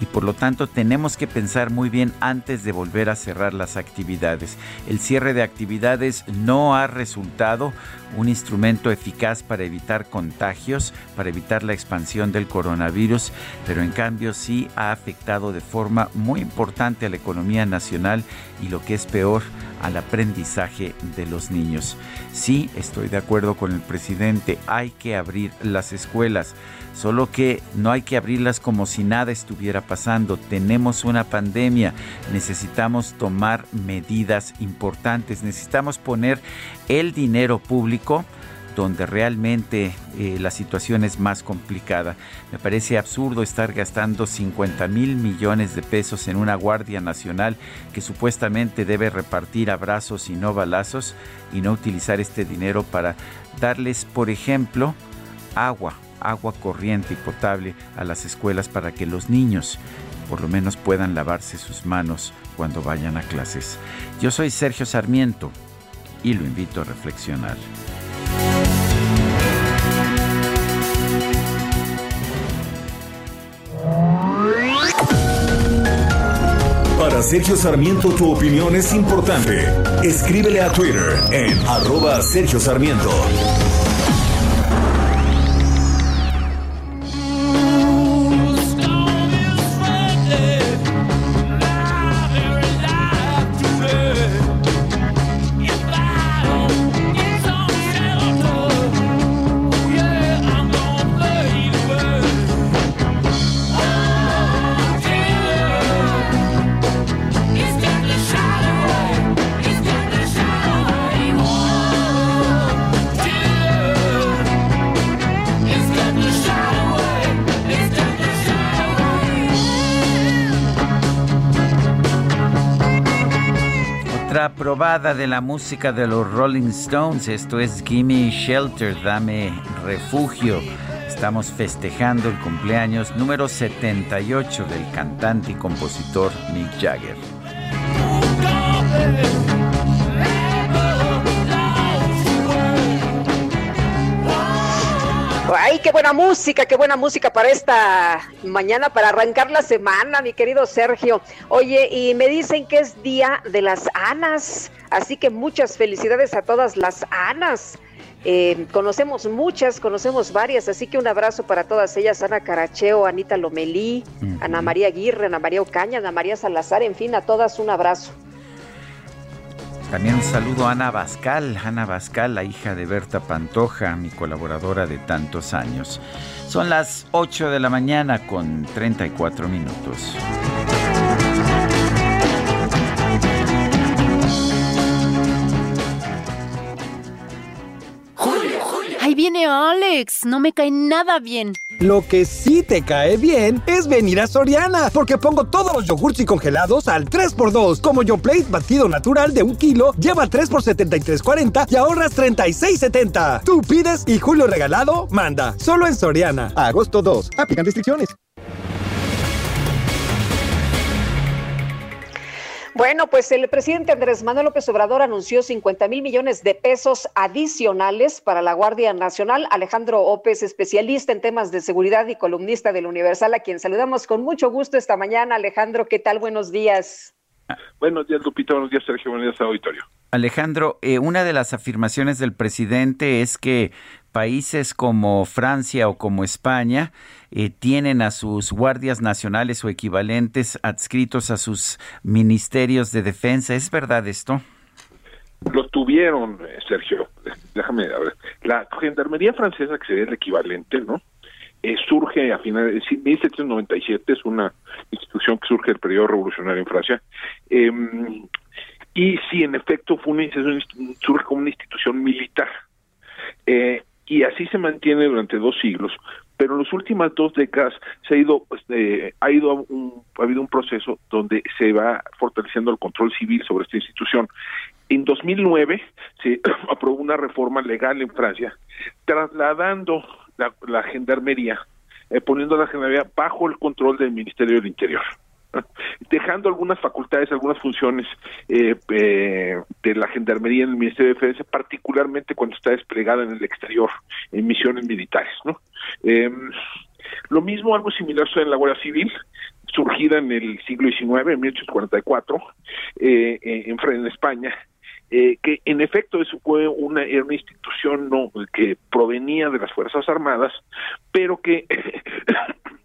y por lo tanto tenemos que pensar muy bien antes de volver a cerrar las actividades. El cierre de actividades no ha resultado un instrumento eficaz para evitar contagios, para evitar la expansión del coronavirus, pero en cambio sí ha afectado de forma muy importante a la economía nacional y lo que es peor, al aprendizaje de los niños. Sí, estoy de acuerdo con el presidente, hay que abrir las escuelas solo que no hay que abrirlas como si nada estuviera pasando. Tenemos una pandemia, necesitamos tomar medidas importantes, necesitamos poner el dinero público donde realmente eh, la situación es más complicada. Me parece absurdo estar gastando 50 mil millones de pesos en una Guardia Nacional que supuestamente debe repartir abrazos y no balazos y no utilizar este dinero para darles, por ejemplo, agua agua corriente y potable a las escuelas para que los niños por lo menos puedan lavarse sus manos cuando vayan a clases. Yo soy Sergio Sarmiento y lo invito a reflexionar. Para Sergio Sarmiento tu opinión es importante. Escríbele a Twitter en arroba Sergio Sarmiento. De la música de los Rolling Stones. Esto es Gimme Shelter, dame refugio. Estamos festejando el cumpleaños número 78 del cantante y compositor Mick Jagger. Ay, qué buena música, qué buena música para esta mañana, para arrancar la semana, mi querido Sergio. Oye, y me dicen que es Día de las Anas, así que muchas felicidades a todas las Anas. Eh, conocemos muchas, conocemos varias, así que un abrazo para todas ellas, Ana Caracheo, Anita Lomelí, Ana María Aguirre, Ana María Ocaña, Ana María Salazar, en fin, a todas un abrazo. También saludo a Ana Bascal, Ana Bascal, la hija de Berta Pantoja, mi colaboradora de tantos años. Son las 8 de la mañana con 34 minutos. Ahí viene Alex, no me cae nada bien. Lo que sí te cae bien es venir a Soriana, porque pongo todos los yogurts y congelados al 3x2. Como Yoplait batido natural de un kilo, lleva 3 por 73.40 y ahorras 36.70. Tú pides y Julio Regalado manda. Solo en Soriana. agosto 2. Aplican restricciones. Bueno, pues el presidente Andrés Manuel López Obrador anunció 50 mil millones de pesos adicionales para la Guardia Nacional. Alejandro Ópez, especialista en temas de seguridad y columnista del Universal, a quien saludamos con mucho gusto esta mañana. Alejandro, ¿qué tal? Buenos días. Buenos días, Lupita. Buenos días, Sergio. Buenos días, auditorio. Alejandro, eh, una de las afirmaciones del presidente es que países como Francia o como España eh, tienen a sus guardias nacionales o equivalentes adscritos a sus ministerios de defensa. ¿Es verdad esto? Lo tuvieron, eh, Sergio. Déjame ver. La gendarmería francesa, que sería el equivalente, ¿no? Eh, surge a finales de 1797, es una institución que surge del periodo revolucionario en Francia. Em, y sí, en efecto, fue una, surge como una institución militar. Eh, y así se mantiene durante dos siglos pero en las últimas dos décadas se ha ido pues, ha ido un, ha habido un proceso donde se va fortaleciendo el control civil sobre esta institución. En 2009 se aprobó una reforma legal en Francia trasladando la, gendarmería eh, poniendo la gendarmería bajo el control del Ministerio del Interior dejando algunas facultades, algunas funciones eh, eh, de la Gendarmería en el Ministerio de Defensa, particularmente cuando está desplegada en el exterior, en misiones militares. ¿no? Em, lo mismo, algo similar sucede en la Guardia Civil, surgida en el siglo XIX, en 1844, eh, en, en España, eh, que en efecto eso fue una, era una institución no que provenía de las Fuerzas Armadas, pero que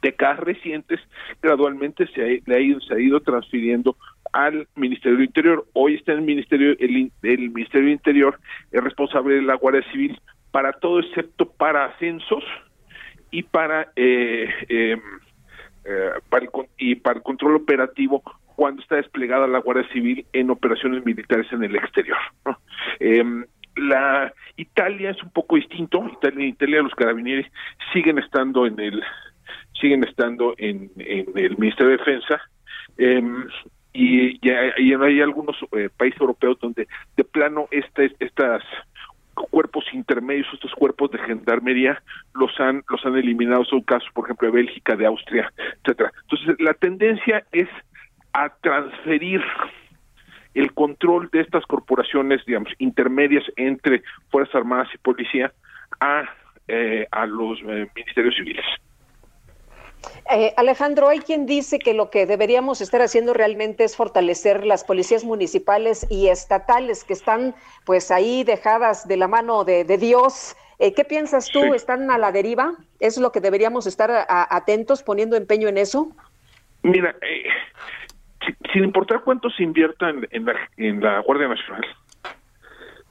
décadas recientes gradualmente se ha, ido, se ha ido transfiriendo al Ministerio del Interior. Hoy está el Ministerio, el, el Ministerio del Interior es responsable de la Guardia Civil para todo excepto para ascensos y para eh, em, eh, el, y para el control operativo cuando está desplegada la Guardia Civil en operaciones militares en el exterior. Em, la Italia es un poco distinto. Italia, en Italia los carabinieri siguen estando en el siguen estando en, el Ministerio de Defensa em, y, ya, hay algunos eh, países europeos donde de plano este, estas cuerpos intermedios, estos cuerpos de gendarmería los han los han eliminado, son casos por ejemplo de Bélgica, de Austria, etcétera. Entonces la tendencia es a transferir el control de estas corporaciones, digamos, intermedias entre Fuerzas Armadas y Policía a, eh, a los eh, ministerios civiles. Eh, Alejandro, hay quien dice que lo que deberíamos estar haciendo realmente es fortalecer las policías municipales y estatales que están pues ahí dejadas de la mano de, Dios. Eh, ¿Qué piensas tú? ¿Están a la deriva? ¿Es lo que deberíamos estar atentos, poniendo empeño en eso? Mira, eh, sin importar cuánto se invierta en, la, en la Guardia Nacional,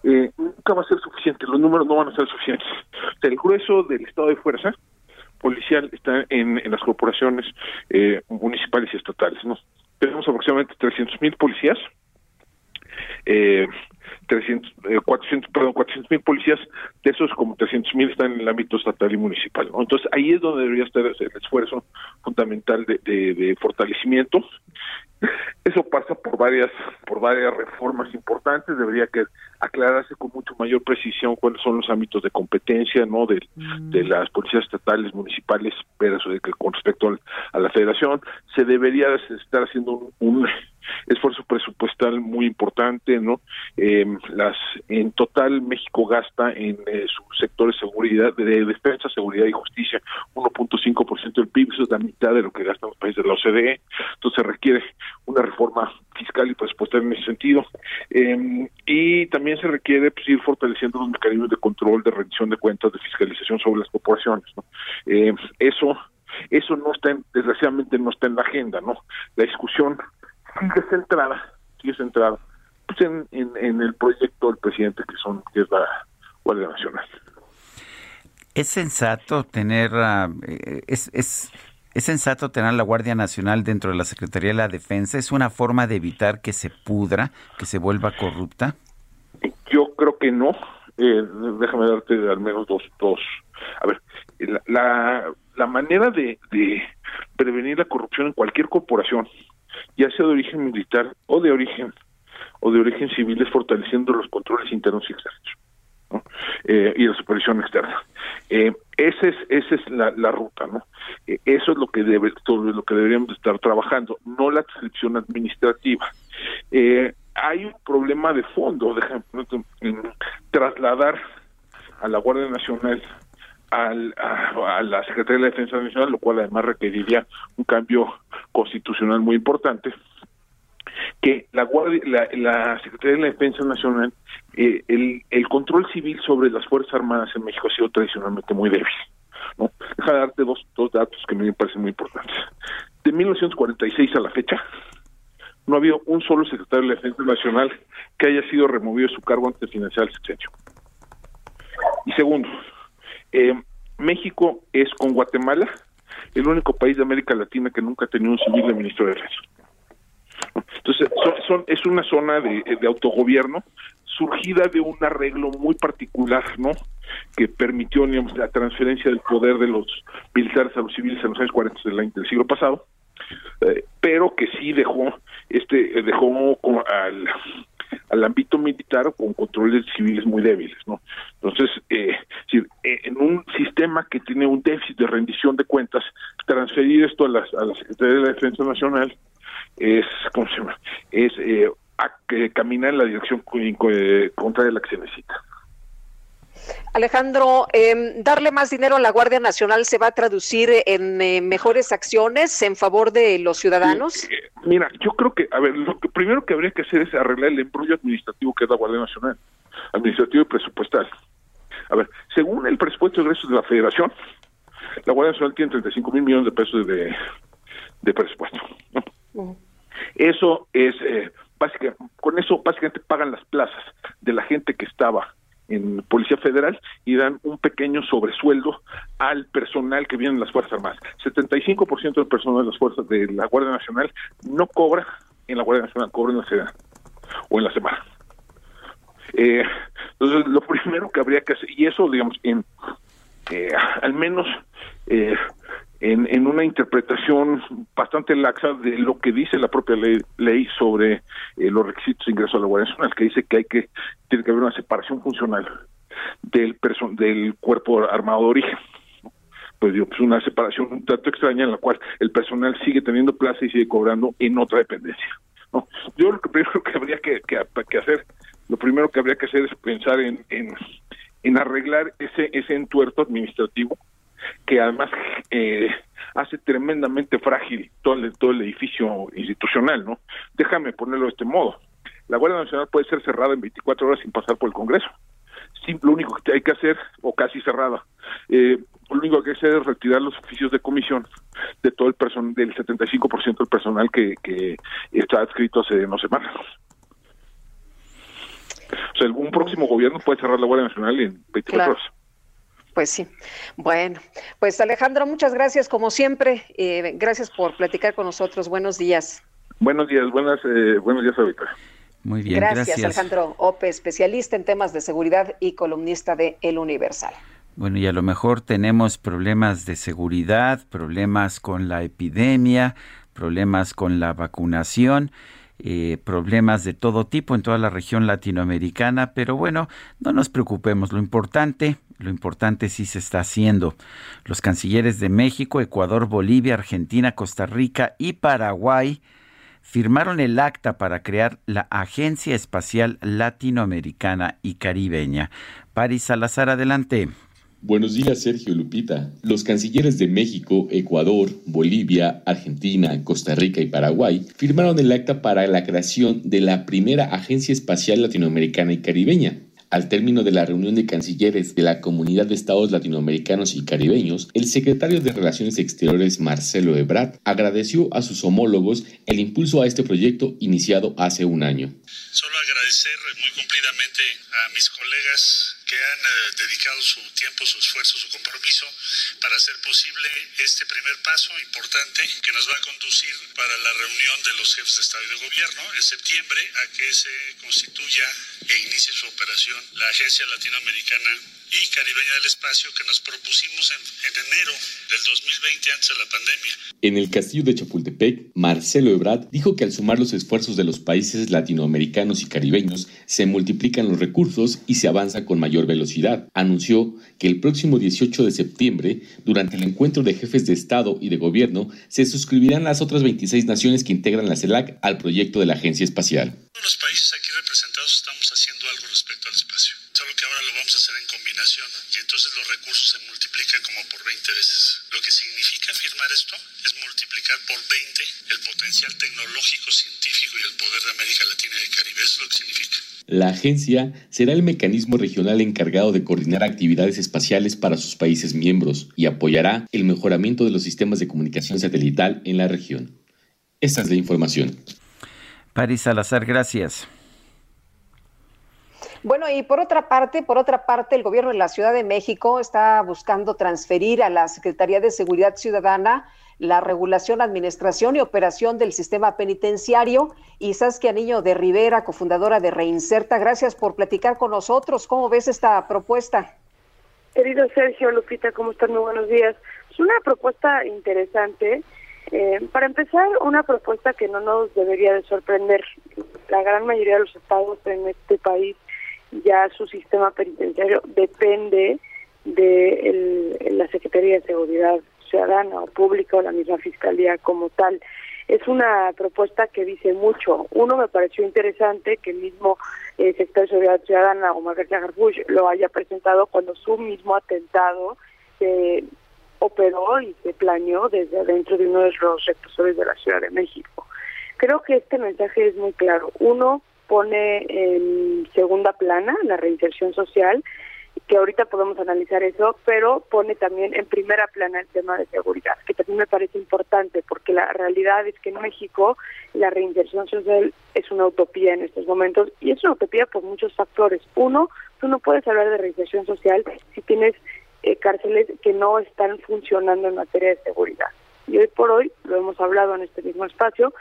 nunca va a ser suficiente, los números no van a ser suficientes. el grueso del estado de fuerza policial está en, las corporaciones eh, municipales y estatales. ¿no? Tenemos aproximadamente 300 mil policías, eh, 300, 400, eh, perdón, 400 mil policías, de esos como 300 mil están en el ámbito estatal y municipal. Entonces ahí es donde debería estar el esfuerzo fundamental de, de fortalecimiento eso pasa por varias por varias reformas importantes. Debería que aclararse con mucho mayor precisión cuáles son los ámbitos de competencia, no de, de mm. las policías estatales, municipales, pero con respecto a la Federación. Se debería estar haciendo un esfuerzo presupuestal muy importante, ¿no? Eh, las en total México gasta en eh, su sector de seguridad, de defensa, seguridad y justicia 1.5% del PIB, eso es la mitad de lo que gastan los países de la OCDE, entonces requiere una reforma fiscal y presupuestal en ese sentido. Eh, y también se requiere pues, ir fortaleciendo los mecanismos de control, de rendición de cuentas, de fiscalización sobre las corporaciones. ¿no? Eh, eso eso no está, en, desgraciadamente no está en la agenda, ¿no? La discusión sigue centrada, sigue centrada pues en, en, el proyecto del presidente que son que es la Guardia Nacional. Es sensato tener ah, eh, es, es ¿Es sensato tener la Guardia Nacional dentro de la Secretaría de la Defensa? ¿Es una forma de evitar que se pudra, que se vuelva corrupta? Yo creo que no. Eh, déjame darte al menos dos. dos. A ver, la, la, manera de, de prevenir la corrupción en cualquier corporación ya sea de origen militar o de origen o de origen civil, es fortaleciendo los controles internos y externos eh, y la supervisión externa. Eh, esa es esa es la, ruta, ¿no? Eh, eso es lo que debe todo lo que deberíamos estar trabajando, no la adscripción administrativa. hay un problema de fondo, déjame en trasladar a la Guardia Nacional al, a, la Secretaría de la Defensa Nacional, lo cual además requeriría un cambio constitucional muy importante que la, Guardia, la, Secretaría de la Defensa Nacional, eh, el, el control civil sobre las Fuerzas Armadas en México ha sido tradicionalmente muy débil. ¿no? Deja de darte dos, dos datos que me parecen muy importantes. De 1946 a la fecha, no ha habido un solo secretario de la Defensa Nacional que haya sido removido de su cargo antes de financiar el sexenio. Y segundo, eh, México es con Guatemala el único país de América Latina que nunca ha tenido un civil de ministro de defensa. Entonces, son, es una zona de, autogobierno surgida de un arreglo muy particular, ¿no? Que permitió la transferencia del poder de los militares a los civiles en los años 40 del, del siglo pasado, eh, pero que sí dejó este dejó al al ámbito militar con controles civiles muy débiles, ¿no? Entonces, eh, eh, en un sistema que tiene un déficit de rendición de cuentas, transferir esto a, las, a la Secretaría de la Defensa Nacional es, ¿cómo se llama? Es eh, caminar en la dirección contraria a la que se necesita. Alejandro, em, darle más dinero a la Guardia Nacional se va a traducir en eh, mejores acciones en favor de los ciudadanos. Eh, mira, yo creo que, a ver, lo que primero que habría que hacer es arreglar el embrollo administrativo que es la Guardia Nacional, administrativo y presupuestal. A ver, según el presupuesto de ingresos de la Federación, la Guardia Nacional tiene 35 mil millones de pesos de, de presupuesto. Eso es, eh, básicamente, con eso básicamente pagan las plazas de la gente que estaba en Policía Federal y dan un pequeño sobresueldo al personal que viene en las Fuerzas Armadas. 75% del personal de las Fuerzas de la Guardia Nacional no cobra en la Guardia Nacional, cobra en la semana o en la semana. Eh, entonces, lo primero que habría que hacer, y eso, digamos, en eh, al menos eh, en, en una interpretación bastante laxa de lo que dice la propia ley, ley sobre eh, los requisitos de ingreso a la Guardia Nacional, que dice que hay que tiene que haber una separación funcional del del cuerpo armado de origen. Pues digo, pues una separación un tanto extraña en la cual el personal sigue teniendo plaza y sigue cobrando en otra dependencia. ¿no? Yo lo que primero que habría que, que, hacer, lo primero que habría que hacer es pensar en, en, en arreglar ese, ese entuerto administrativo que además eh, hace tremendamente frágil todo el, todo el edificio institucional, ¿no? Déjame ponerlo de este modo. La Guardia Nacional puede ser cerrada en 24 horas sin pasar por el Congreso. Sí, lo único que hay que hacer, o casi cerrada, eh, lo único que hay que hacer es retirar los oficios de comisión de todo el personal, del 75% del personal que, que está adscrito hace unas semanas. O sea, un próximo gobierno puede cerrar la Guardia Nacional en 24 horas. Pues sí. Bueno, pues Alejandro, muchas gracias como siempre. Eh, gracias por platicar con nosotros. Buenos días. Buenos días, buenas, eh, buenos días, ahorita. Muy bien, gracias, gracias. Alejandro Ope, especialista en temas de seguridad y columnista de El Universal. Bueno, y a lo mejor tenemos problemas de seguridad, problemas con la epidemia, problemas con la vacunación, eh, problemas de todo tipo en toda la región latinoamericana, pero bueno, no nos preocupemos, lo importante, lo importante sí se está haciendo. Los cancilleres de México, Ecuador, Bolivia, Argentina, Costa Rica y Paraguay firmaron el acta para crear la Agencia Espacial Latinoamericana y Caribeña. Paris Salazar, adelante. Buenos días, Sergio Lupita. Los cancilleres de México, Ecuador, Bolivia, Argentina, Costa Rica y Paraguay firmaron el acta para la creación de la primera Agencia Espacial Latinoamericana y Caribeña. Al término de la reunión de cancilleres de la Comunidad de Estados Latinoamericanos y Caribeños, el secretario de Relaciones Exteriores Marcelo Ebrard agradeció a sus homólogos el impulso a este proyecto iniciado hace un año. Solo agradecer muy cumplidamente a mis colegas que han eh, dedicado su tiempo, su esfuerzo, su compromiso para hacer posible este primer paso importante que nos va a conducir para la reunión de los jefes de Estado y de Gobierno en septiembre a que se constituya e inicie su operación la Agencia Latinoamericana y Caribeña del Espacio que nos propusimos en, en enero del 2020 antes de la pandemia. En el castillo de Chapultepec, Marcelo Ebrard dijo que al sumar los esfuerzos de los países latinoamericanos y caribeños, se multiplican los recursos y se avanza con mayor velocidad. Anunció que el próximo 18 de septiembre, durante el encuentro de jefes de Estado y de Gobierno, se suscribirán las otras 26 naciones que integran la CELAC al proyecto de la Agencia Espacial. Los países aquí representados estamos haciendo algo respecto al espacio, solo que ahora lo vamos a hacer en combinación y entonces los recursos se multiplican como por 20 veces. Lo que significa firmar esto es multiplicar por 20 el potencial tecnológico, científico y el poder de América Latina y el Caribe. Eso es lo que significa. La agencia será el mecanismo regional encargado de coordinar actividades espaciales para sus países miembros y apoyará el mejoramiento de los sistemas de comunicación satelital en la región. Esta es la información. Paris Salazar, gracias. Bueno, y por otra parte, por otra parte, el gobierno de la Ciudad de México está buscando transferir a la Secretaría de Seguridad Ciudadana la regulación, administración y operación del sistema penitenciario. Y Saskia Niño de Rivera, cofundadora de Reinserta, gracias por platicar con nosotros. ¿Cómo ves esta propuesta? Querido Sergio, Lupita, ¿cómo están? Muy buenos días. Es una propuesta interesante. Eh, para empezar, una propuesta que no nos debería de sorprender. La gran mayoría de los estados en este país ya su sistema penitenciario depende de el, la Secretaría de Seguridad Ciudadana o Pública o la misma Fiscalía como tal. Es una propuesta que dice mucho. Uno, me pareció interesante que el mismo eh, sector de Seguridad Ciudadana, Omar García Harfuch, lo haya presentado cuando su mismo atentado se operó y se planeó desde adentro de uno de los rectores de la Ciudad de México. Creo que este mensaje es muy claro. Uno, pone en segunda plana la reinserción social, que ahorita podemos analizar eso, pero pone también en primera plana el tema de seguridad, que también me parece importante, porque la realidad es que en México la reinserción social es una utopía en estos momentos, y es una utopía por muchos factores. Uno, tú no puedes hablar de reinserción social si tienes eh, cárceles que no están funcionando en materia de seguridad. Y hoy por hoy, lo hemos hablado en este mismo espacio,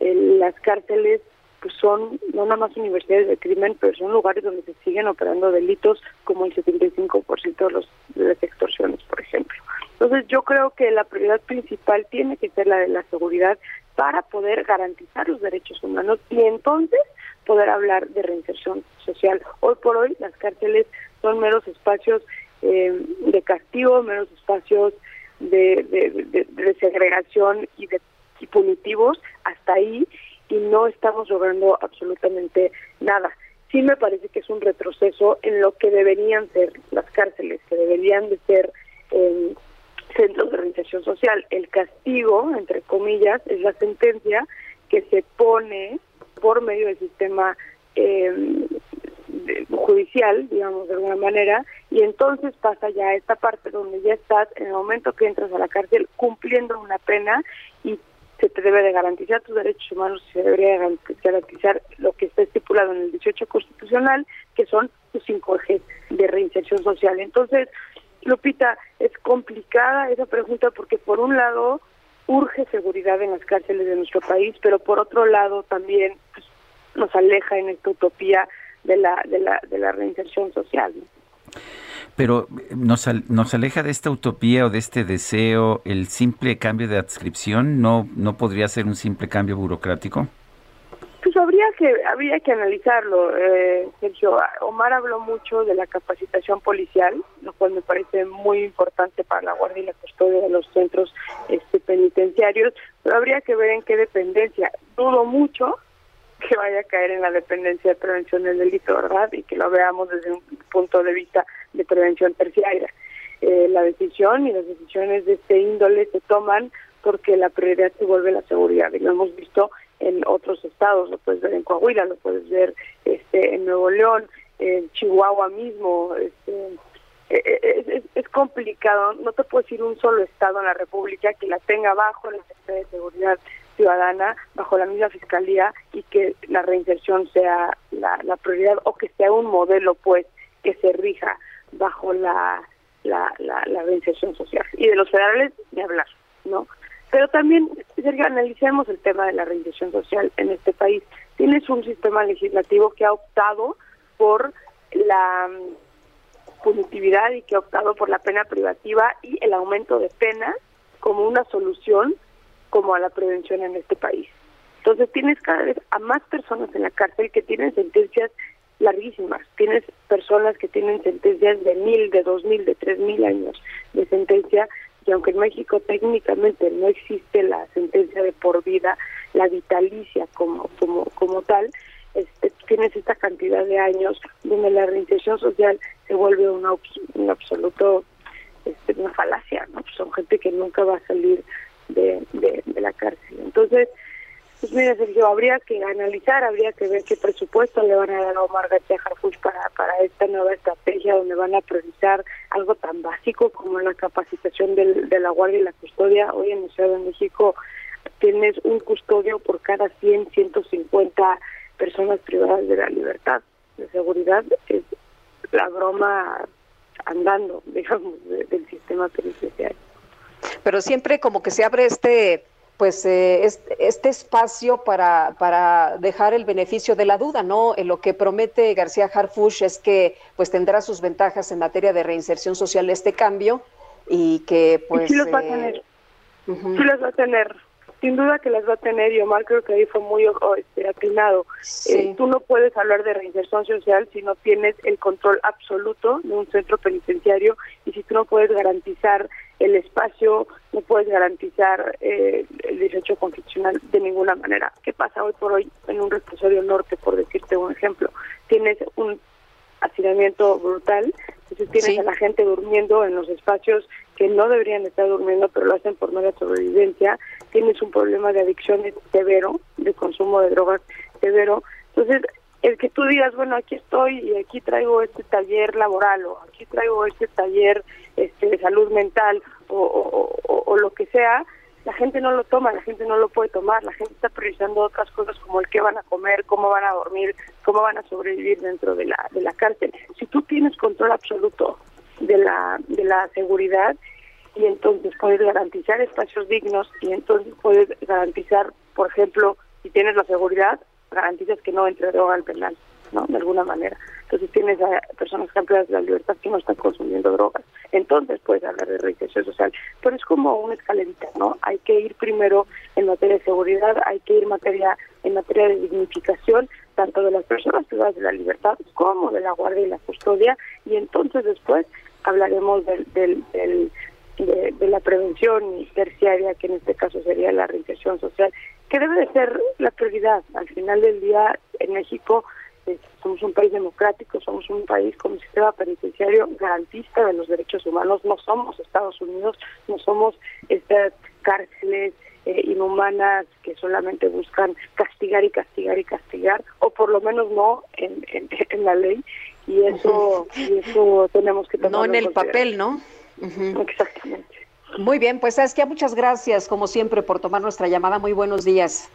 eh, las cárceles pues son no nada más universidades de crimen, pero son lugares donde se siguen operando delitos como el 75% de, los, de las extorsiones, por ejemplo. Entonces yo creo que la prioridad principal tiene que ser la de la seguridad para poder garantizar los derechos humanos y entonces poder hablar de reinserción social. Hoy por hoy las cárceles son meros espacios eh, de castigo, meros espacios de, de, de, segregación y de y punitivos hasta ahí y no estamos logrando absolutamente nada. Sí me parece que es un retroceso en lo que deberían ser las cárceles, que deberían de ser eh, centros de reinserción social. El castigo, entre comillas, es la sentencia que se pone por medio del sistema eh, judicial, digamos de alguna manera, y entonces pasa ya a esta parte donde ya estás en el momento que entras a la cárcel cumpliendo una pena y se te debe de garantizar tus derechos humanos se debería garantizar lo que está estipulado en el 18 constitucional, que son sus cinco ejes de reinserción social. Entonces, Lupita, es complicada esa pregunta porque por un lado urge seguridad en las cárceles de nuestro país, pero por otro lado también pues, nos aleja en esta utopía de la, de la, de la reinserción social. Pero nos, nos aleja de esta utopía o de este deseo el simple cambio de adscripción, ¿no, no podría ser un simple cambio burocrático? Pues habría que habría que analizarlo, eh, Sergio. Omar habló mucho de la capacitación policial, lo cual me parece muy importante para la guardia y la custodia de los centros este, penitenciarios, pero habría que ver en qué dependencia. Dudo mucho que vaya a caer en la dependencia de prevención del delito, ¿verdad? Y que lo veamos desde un punto de vista de prevención terciaria. Eh, la decisión y las decisiones de este índole se toman porque la prioridad se vuelve la seguridad y lo hemos visto en otros estados, lo puedes ver en Coahuila, lo puedes ver este en Nuevo León, en Chihuahua mismo, este, e, e, es, es, complicado, no te puedo decir un solo estado en la República que la tenga bajo la Secretaría de Seguridad ciudadana bajo la misma fiscalía y que la reinserción sea la, prioridad o que sea un modelo pues que se rija bajo la, la, la, reinserción social. Y de los federales ni hablar no pero también Sergio analicemos el tema de la reinserción social en este país. Tienes un sistema legislativo que ha optado por la mm, punitividad y que ha optado por la pena privativa y el aumento de penas como una solución como a la prevención en este país. Entonces tienes cada vez a más personas en la cárcel que tienen sentencias larguísimas. Tienes personas que tienen sentencias de mil, de dos mil, de tres mil años de sentencia y aunque en México técnicamente no existe la sentencia de por vida, la vitalicia como como como tal, este, tienes esta cantidad de años donde la reinserción social se vuelve una, un absoluto este, una falacia, ¿no? son gente que nunca va a salir de, de, la cárcel. Entonces, pues mira, Sergio, habría que analizar, habría que ver qué presupuesto le van a dar a Omar García Harfuch para, para esta nueva estrategia donde van a priorizar algo tan básico como la capacitación del, de la guardia y la custodia. Hoy en el Ciudad de México tienes un custodio por cada 100, 150 personas privadas de la libertad. De seguridad es la broma andando, digamos, del sistema penitenciario pero siempre como que se abre este pues eh, este, espacio para, para dejar el beneficio de la duda, ¿no? En lo que promete García Harfush es que pues tendrá sus ventajas en materia de reinserción social este cambio y que pues... sí los va a eh, tener, sí las va a tener, sin duda que las va a tener y Omar creo que ahí fue muy este, atinado. Eh, tú no puedes hablar de reinserción social si no tienes el control absoluto de un centro penitenciario y si tú no puedes garantizar el espacio, no puedes garantizar eh, el derecho constitucional de ninguna manera. ¿Qué pasa hoy por hoy en un reclusorio norte, por decirte un ejemplo? Tienes un hacinamiento brutal, entonces tienes a la gente durmiendo en los espacios que no deberían estar durmiendo, pero lo hacen por mera sobrevivencia, tienes un problema de adicciones severo, de consumo de drogas severo, entonces el que tú digas, bueno, aquí estoy y aquí traigo este taller laboral o aquí traigo este taller este, de salud mental o, o, lo que sea, la gente no lo toma, la gente no lo puede tomar, la gente está priorizando otras cosas como el qué van a comer, cómo van a dormir, cómo van a sobrevivir dentro de la, de la cárcel. Si tú tienes control absoluto de la, de la seguridad y entonces puedes garantizar espacios dignos y entonces puedes garantizar, por ejemplo, si tienes la seguridad, garantizas que no entre droga al penal, ¿no? De alguna manera. Entonces tienes a personas campeonas de la libertad que no están consumiendo drogas. Entonces puedes hablar de reinserción social. Pero es como una escalerita, ¿no? Hay que ir primero en materia de seguridad, hay que ir materia, en materia de dignificación, tanto de las personas privadas de la libertad como de la guardia y la custodia, y entonces después hablaremos del, del, del de, la prevención terciaria, que en este caso sería la reinserción social, que debe de ser la prioridad. Al final del día, en México somos un país democrático, somos un país con un sistema penitenciario garantista de los derechos humanos, no somos Estados Unidos, no somos estas cárceles eh, inhumanas que solamente buscan castigar y castigar y castigar, o por lo menos no en, en, la ley, y eso, y eso tenemos que tomar No en el papel, ¿no? Exactamente. Muy bien, pues que muchas gracias como siempre por tomar nuestra llamada. Muy buenos días.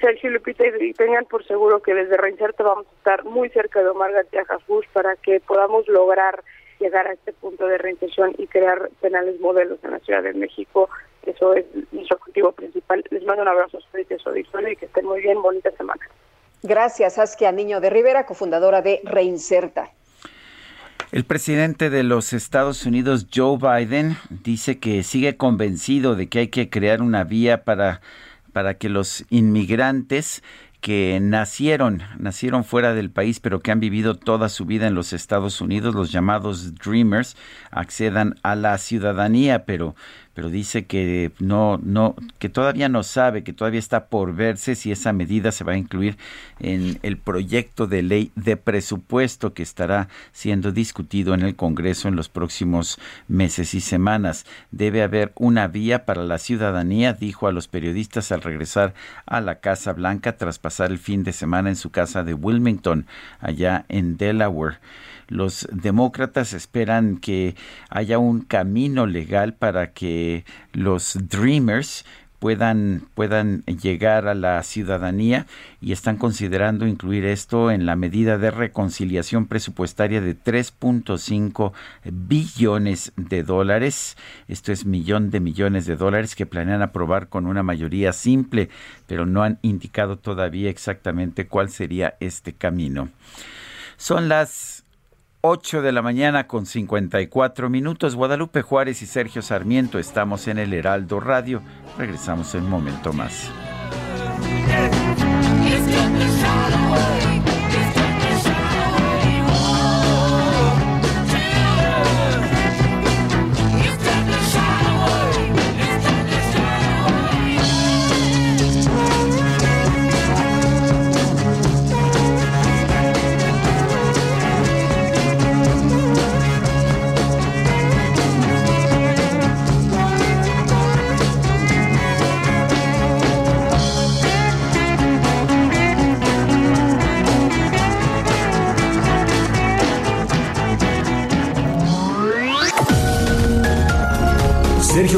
Sergio Lupita, y tengan por seguro que desde Reinserto vamos a estar muy cerca de Omar García Jasús para que podamos lograr llegar a este punto de reinserción y crear penales modelos en la Ciudad de México. Eso es nuestro objetivo principal. Les mando un abrazo a ustedes y que estén muy bien. Bonita semana. Gracias, Saskia Niño de Rivera, cofundadora de Reinserta. El presidente de los Estados Unidos, Joe Biden, dice que sigue convencido de que hay que crear una vía para, para que los inmigrantes que nacieron, nacieron fuera del país, pero que han vivido toda su vida en los Estados Unidos, los llamados Dreamers, accedan a la ciudadanía, pero pero dice que no, no, que todavía no sabe, que todavía está por verse si esa medida se va a incluir en el proyecto de ley de presupuesto que estará siendo discutido en el Congreso en los próximos meses y semanas. Debe haber una vía para la ciudadanía, dijo a los periodistas al regresar a la Casa Blanca tras pasar el fin de semana en su casa de Wilmington, allá en Delaware. Los demócratas esperan que haya un camino legal para que los Dreamers puedan, puedan llegar a la ciudadanía y están considerando incluir esto en la medida de reconciliación presupuestaria de 3.5 billones de dólares. Esto es millón de millones de dólares que planean aprobar con una mayoría simple, pero no han indicado todavía exactamente cuál sería este camino. Son las 8 de la mañana con 54 minutos. Guadalupe Juárez y Sergio Sarmiento estamos en el Heraldo Radio. Regresamos en un momento más.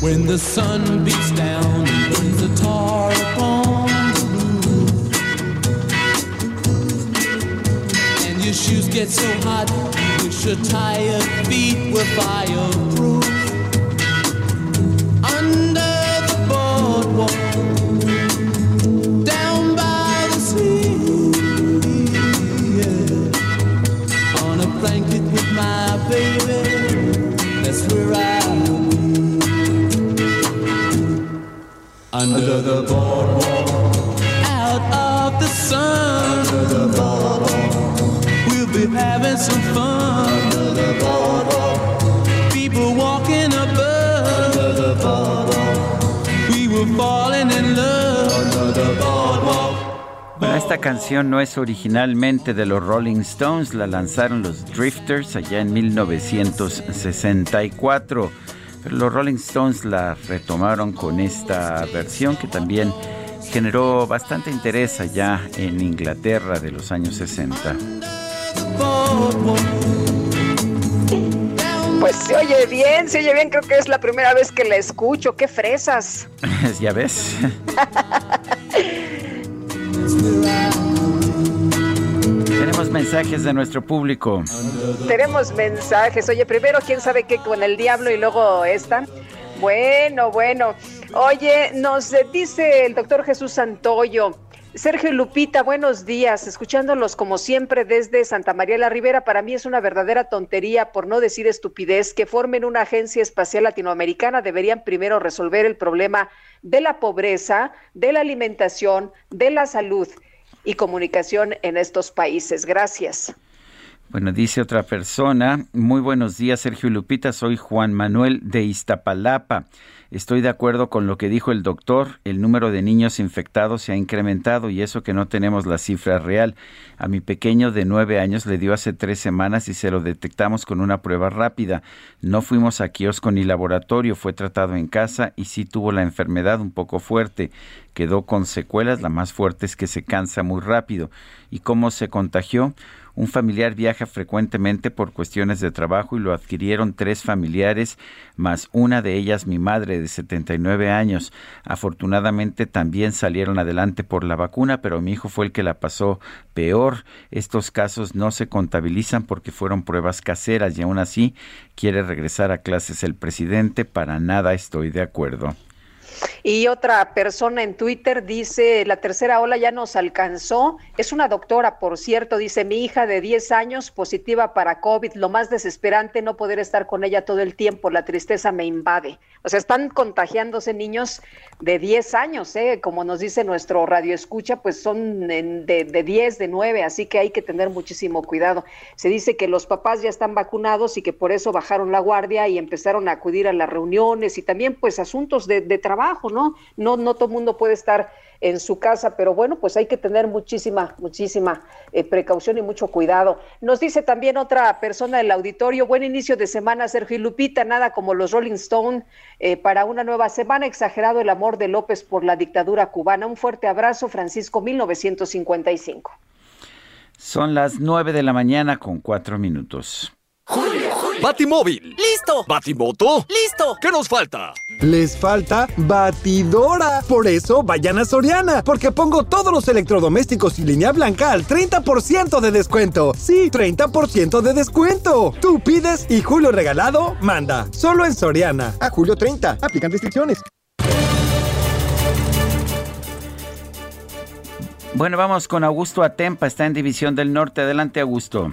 When the sun beats down and burns the tar upon the roof, and your shoes get so hot, you wish your tired feet were fireproof. Under the boardwalk, out of the sun. Under the boardwalk, we'll be having some fun. Under the people walking above. Under the we were falling in love. Under the boardwalk. Bueno, esta canción no es originalmente de los Rolling Stones, la lanzaron los Drifters allá en 1964. Los Rolling Stones la retomaron con esta versión que también generó bastante interés allá en Inglaterra de los años 60. Pues se oye bien, se oye bien, creo que es la primera vez que la escucho, qué fresas. ya ves. Tenemos mensajes de nuestro público. Tenemos mensajes. Oye, primero, quién sabe qué con el diablo y luego esta. Bueno, bueno. Oye, nos dice el doctor Jesús Santoyo. Sergio Lupita, buenos días. Escuchándolos como siempre desde Santa María la Ribera, para mí es una verdadera tontería, por no decir estupidez, que formen una agencia espacial latinoamericana. Deberían primero resolver el problema de la pobreza, de la alimentación, de la salud y comunicación en estos países. Gracias. Bueno, dice otra persona, muy buenos días Sergio Lupita, soy Juan Manuel de Iztapalapa. Estoy de acuerdo con lo que dijo el doctor, el número de niños infectados se ha incrementado y eso que no tenemos la cifra real. A mi pequeño de nueve años le dio hace tres semanas y se lo detectamos con una prueba rápida. No fuimos a kiosco ni laboratorio, fue tratado en casa y sí tuvo la enfermedad un poco fuerte. Quedó con secuelas, la más fuerte es que se cansa muy rápido. ¿Y cómo se contagió? Un familiar viaja frecuentemente por cuestiones de trabajo y lo adquirieron tres familiares, más una de ellas mi madre de 79 años. Afortunadamente también salieron adelante por la vacuna, pero mi hijo fue el que la pasó peor. Estos casos no se contabilizan porque fueron pruebas caseras y aún así quiere regresar a clases el presidente. Para nada estoy de acuerdo. Y otra persona en Twitter dice, la tercera ola ya nos alcanzó. Es una doctora, por cierto, dice, mi hija de 10 años positiva para COVID. Lo más desesperante no poder estar con ella todo el tiempo. La tristeza me invade. O sea, están contagiándose niños de 10 años, ¿eh? como nos dice nuestro radio escucha, pues son de, de 10, de 9, así que hay que tener muchísimo cuidado. Se dice que los papás ya están vacunados y que por eso bajaron la guardia y empezaron a acudir a las reuniones y también pues asuntos de, de trabajo, ¿no? No, no todo el mundo puede estar en su casa, pero bueno, pues hay que tener muchísima, muchísima eh, precaución y mucho cuidado. Nos dice también otra persona del auditorio, buen inicio de semana, Sergio y Lupita, nada como los Rolling Stone eh, para una nueva semana, exagerado el amor de López por la dictadura cubana. Un fuerte abrazo, Francisco 1955. Son las nueve de la mañana con cuatro minutos. Julio. Batimóvil. Listo. Batimoto. Listo. ¿Qué nos falta? Les falta batidora. Por eso vayan a Soriana, porque pongo todos los electrodomésticos y línea blanca al 30% de descuento. Sí, 30% de descuento. Tú pides y Julio Regalado manda. Solo en Soriana. A julio 30. Aplican restricciones. Bueno, vamos con Augusto Atempa, está en División del Norte. Adelante, Augusto.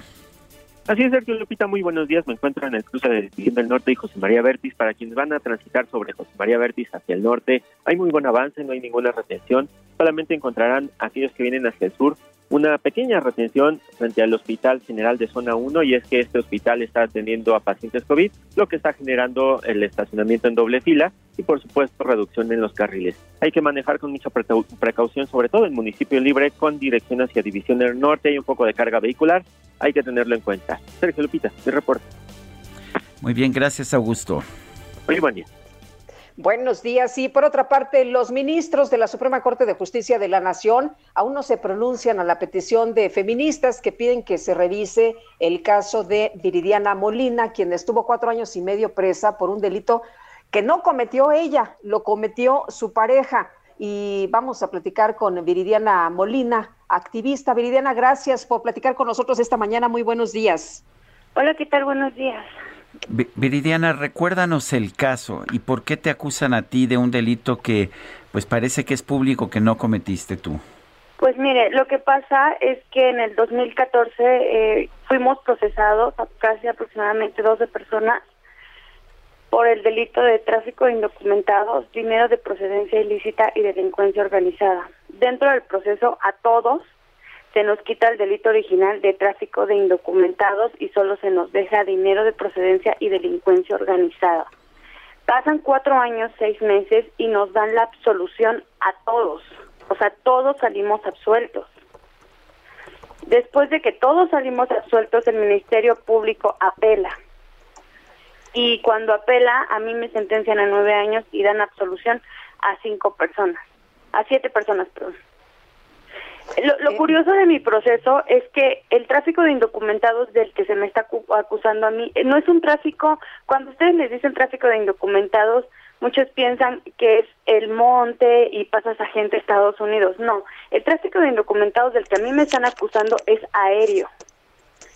Así es, Sergio Lupita, muy buenos días. Me encuentro en el cruce de División del Norte y José María Vértiz. Para quienes van a transitar sobre José María Vértiz hacia el norte, hay muy buen avance, no hay ninguna retención. Solamente encontrarán aquellos que vienen hacia el sur una pequeña retención frente al Hospital General de Zona 1 y es que este hospital está atendiendo a pacientes COVID, lo que está generando el estacionamiento en doble fila y por supuesto reducción en los carriles. Hay que manejar con mucha precaución, sobre todo en municipio libre con dirección hacia División del Norte, hay un poco de carga vehicular, hay que tenerlo en cuenta. Sergio Lupita, mi reporte. Muy bien, gracias Augusto. Muy buen día. Buenos días. Y por otra parte, los ministros de la Suprema Corte de Justicia de la Nación aún no se pronuncian a la petición de feministas que piden que se revise el caso de Viridiana Molina, quien estuvo cuatro años y medio presa por un delito que no cometió ella, lo cometió su pareja. Y vamos a platicar con Viridiana Molina, activista. Viridiana, gracias por platicar con nosotros esta mañana. Muy buenos días. Hola, ¿qué tal? Buenos días. Viridiana, recuérdanos el caso y por qué te acusan a ti de un delito que pues parece que es público que no cometiste tú. Pues mire, lo que pasa es que en el 2014 eh, fuimos procesados a casi aproximadamente 12 personas por el delito de tráfico de indocumentados, dinero de procedencia ilícita y delincuencia organizada. Dentro del proceso a todos se nos quita el delito original de tráfico de indocumentados y solo se nos deja dinero de procedencia y delincuencia organizada. Pasan cuatro años, seis meses y nos dan la absolución a todos. O sea, todos salimos absueltos. Después de que todos salimos absueltos, el Ministerio Público apela. Y cuando apela, a mí me sentencian a nueve años y dan absolución a cinco personas, a siete personas, perdón. Lo, lo, curioso de mi proceso es que el tráfico de indocumentados del que se me está acusando a mí eh, no es un tráfico, cuando ustedes les dicen tráfico de indocumentados, muchos piensan que es el monte y pasas a gente a Estados Unidos. No, el tráfico de indocumentados del que a mí me están acusando es aéreo.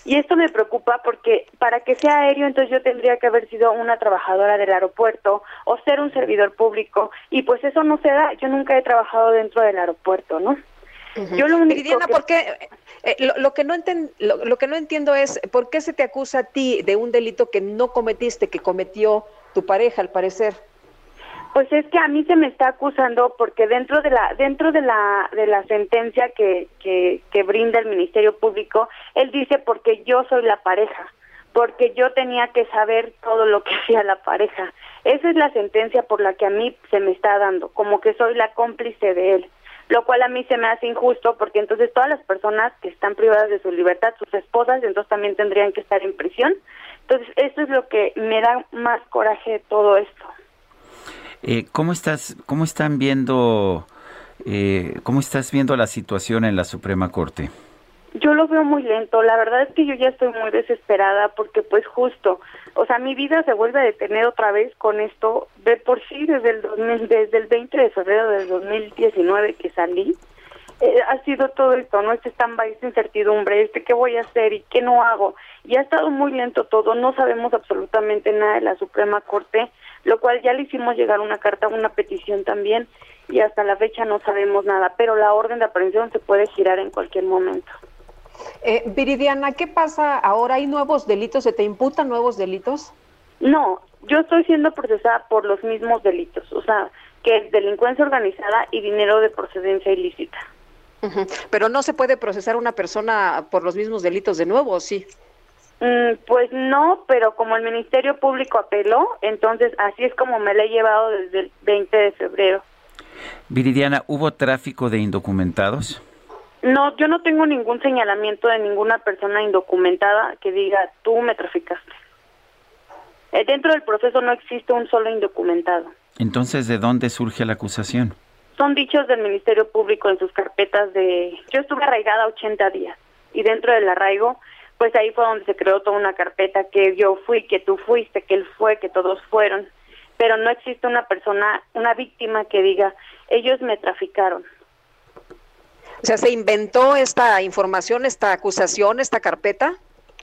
Y esto me preocupa porque para que sea aéreo, entonces yo tendría que haber sido una trabajadora del aeropuerto o ser un servidor público. Y pues eso no se da. Yo nunca he trabajado dentro del aeropuerto, ¿no? Yo lo único Viridiana, que- ¿por qué? eh, lo, lo que no enten- lo, lo que no entiendo es por qué se te acusa a ti de un delito que no cometiste, que cometió tu pareja, al parecer. Pues es que a mí se me está acusando porque dentro de la dentro de la de la sentencia que, que que brinda el Ministerio Público, él dice porque yo soy la pareja, porque yo tenía que saber todo lo que hacía la pareja. Esa es la sentencia por la que a mí se me está dando, como que soy la cómplice de él, lo cual a mí se me hace injusto porque entonces todas las personas que están privadas de su libertad, sus esposas, entonces también tendrían que estar en prisión. Entonces, eso es lo que me da más coraje todo esto. Eh, ¿Cómo estás, cómo están viendo, eh, cómo estás viendo la situación en la Suprema Corte? Yo lo veo muy lento, la verdad es que yo ya estoy muy desesperada porque pues justo, o sea, mi vida se vuelve a detener otra vez con esto, de por sí desde el 2000, desde el 20 de febrero del 2019 que salí, eh, ha sido todo esto, ¿no? Este stand-by, esta incertidumbre, este qué voy a hacer y qué no hago. Y ha estado muy lento todo, no sabemos absolutamente nada de la Suprema Corte, lo cual ya le hicimos llegar una carta, una petición también, y hasta la fecha no sabemos nada, pero la orden de aprehensión se puede girar en cualquier momento. Eh, Viridiana, ¿qué pasa ahora? ¿Hay nuevos delitos? ¿Se te imputan nuevos delitos? No, yo estoy siendo procesada por los mismos delitos, o sea, que es delincuencia organizada y dinero de procedencia ilícita. Pero no se puede procesar una persona por los mismos delitos de nuevo, ¿o sí? Mm, pues no, pero como el Ministerio Público apeló, entonces así es como me la he llevado desde el 20 de febrero. Viridiana, ¿hubo tráfico de indocumentados? No, yo no tengo ningún señalamiento de ninguna persona indocumentada que diga tú me traficaste. Eh, dentro del proceso no existe un solo indocumentado. Entonces, ¿de dónde surge la acusación? Son dichos del Ministerio Público en sus carpetas de... Yo estuve arraigada 80 días y dentro del arraigo, pues ahí fue donde se creó toda una carpeta que yo fui, que tú fuiste, que él fue, que todos fueron. Pero no existe una persona, una víctima que diga, ellos me traficaron. O sea, ¿se inventó esta información, esta acusación, esta carpeta?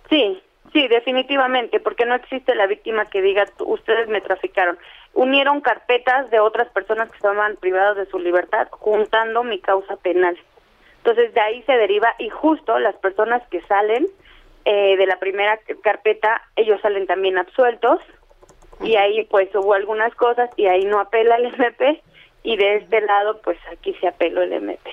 Sí, sí, definitivamente, porque no existe la víctima que diga, "Tú- ustedes me traficaron. Unieron carpetas de otras personas que estaban privadas de su libertad, juntando mi causa penal. Entonces, de ahí se deriva, y justo las personas que salen eh, de la primera carpeta, ellos salen también absueltos, y ahí pues hubo algunas cosas, y ahí no apela el MP, y de este lado, pues aquí se apeló el MP.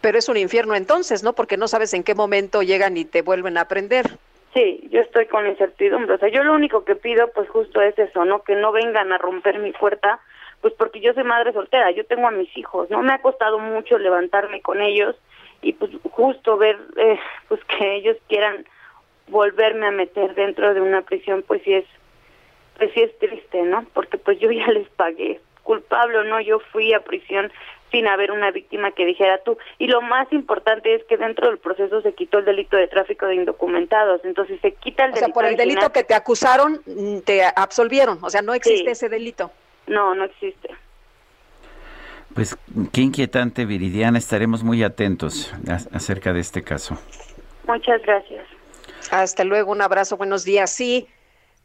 Pero es un infierno entonces, ¿no? Porque no sabes en qué momento llegan y te vuelven a aprender. Sí, yo estoy con incertidumbre. O sea, yo lo único que pido, pues justo es eso, ¿no? Que no vengan a romper mi puerta, pues porque yo soy madre soltera, yo tengo a mis hijos, ¿no? Me ha costado mucho levantarme con ellos y pues justo ver, eh, pues que ellos quieran volverme a meter dentro de una prisión, pues sí es, pues sí es triste, ¿no? Porque pues yo ya les pagué, culpable o no, yo fui a prisión sin haber una víctima que dijera tú. Y lo más importante es que dentro del proceso se quitó el delito de tráfico de indocumentados. Entonces se quita el O sea, delito por el delito que te acusaron, mm, te absolvieron. O sea, no existe Sí. ese delito. No, no existe. Pues qué inquietante, Viridiana. Estaremos muy atentos a- acerca de este caso. Muchas gracias. Hasta luego, un abrazo, buenos días. Sí,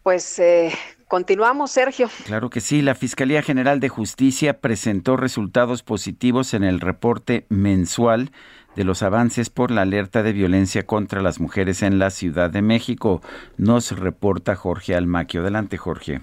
pues eh, continuamos, Sergio. Claro que sí, la Fiscalía General de Justicia presentó resultados positivos en el reporte mensual de los avances por la alerta de violencia contra las mujeres en la Ciudad de México. Nos reporta Jorge Almaquio. Adelante, Jorge.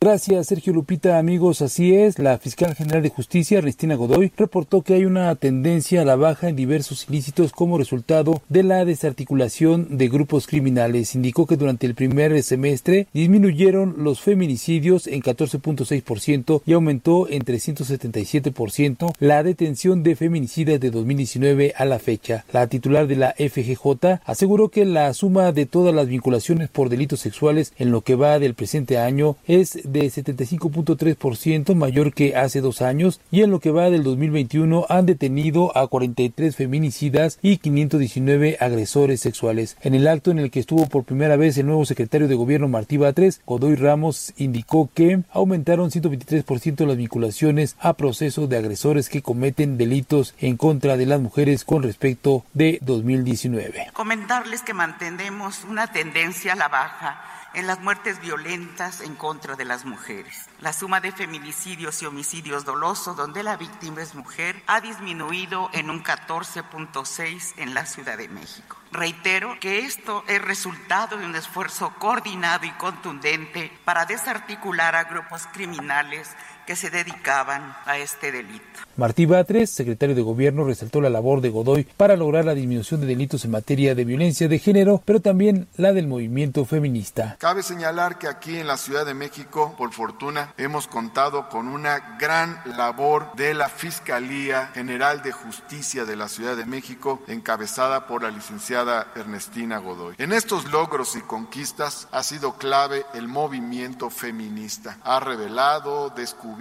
Gracias, Sergio Lupita. Amigos, así es. La fiscal general de justicia, Ernestina Godoy, reportó que hay una tendencia a la baja en diversos ilícitos como resultado de la desarticulación de grupos criminales. Indicó que durante el primer semestre disminuyeron los feminicidios en 14.6% y aumentó en 377% la detención de feminicidas de 2019 a la fecha. La titular de la FGJ aseguró que la suma de todas las vinculaciones por delitos sexuales en lo que va del presente año es de 75.3% mayor que hace dos años y en lo que va del 2021 han detenido a 43 feminicidas y 519 agresores sexuales. En el acto en el que estuvo por primera vez el nuevo secretario de gobierno Martí Batres, Godoy Ramos indicó que aumentaron 123% las vinculaciones a procesos de agresores que cometen delitos en contra de las mujeres con respecto de 2019. Comentarles que mantenemos una tendencia a la baja en las muertes violentas en contra de las mujeres. La suma de feminicidios y homicidios dolosos donde la víctima es mujer ha disminuido en un 14.6 en la Ciudad de México. Reitero que esto es resultado de un esfuerzo coordinado y contundente para desarticular a grupos criminales que se dedicaban a este delito. Martí Batres, secretario de Gobierno, resaltó la labor de Godoy para lograr la disminución de delitos en materia de violencia de género, pero también la del movimiento feminista. Cabe señalar que aquí en la Ciudad de México, por fortuna, hemos contado con una gran labor de la Fiscalía General de Justicia de la Ciudad de México, encabezada por la licenciada Ernestina Godoy. En estos logros y conquistas ha sido clave el movimiento feminista. Ha revelado, descubierto,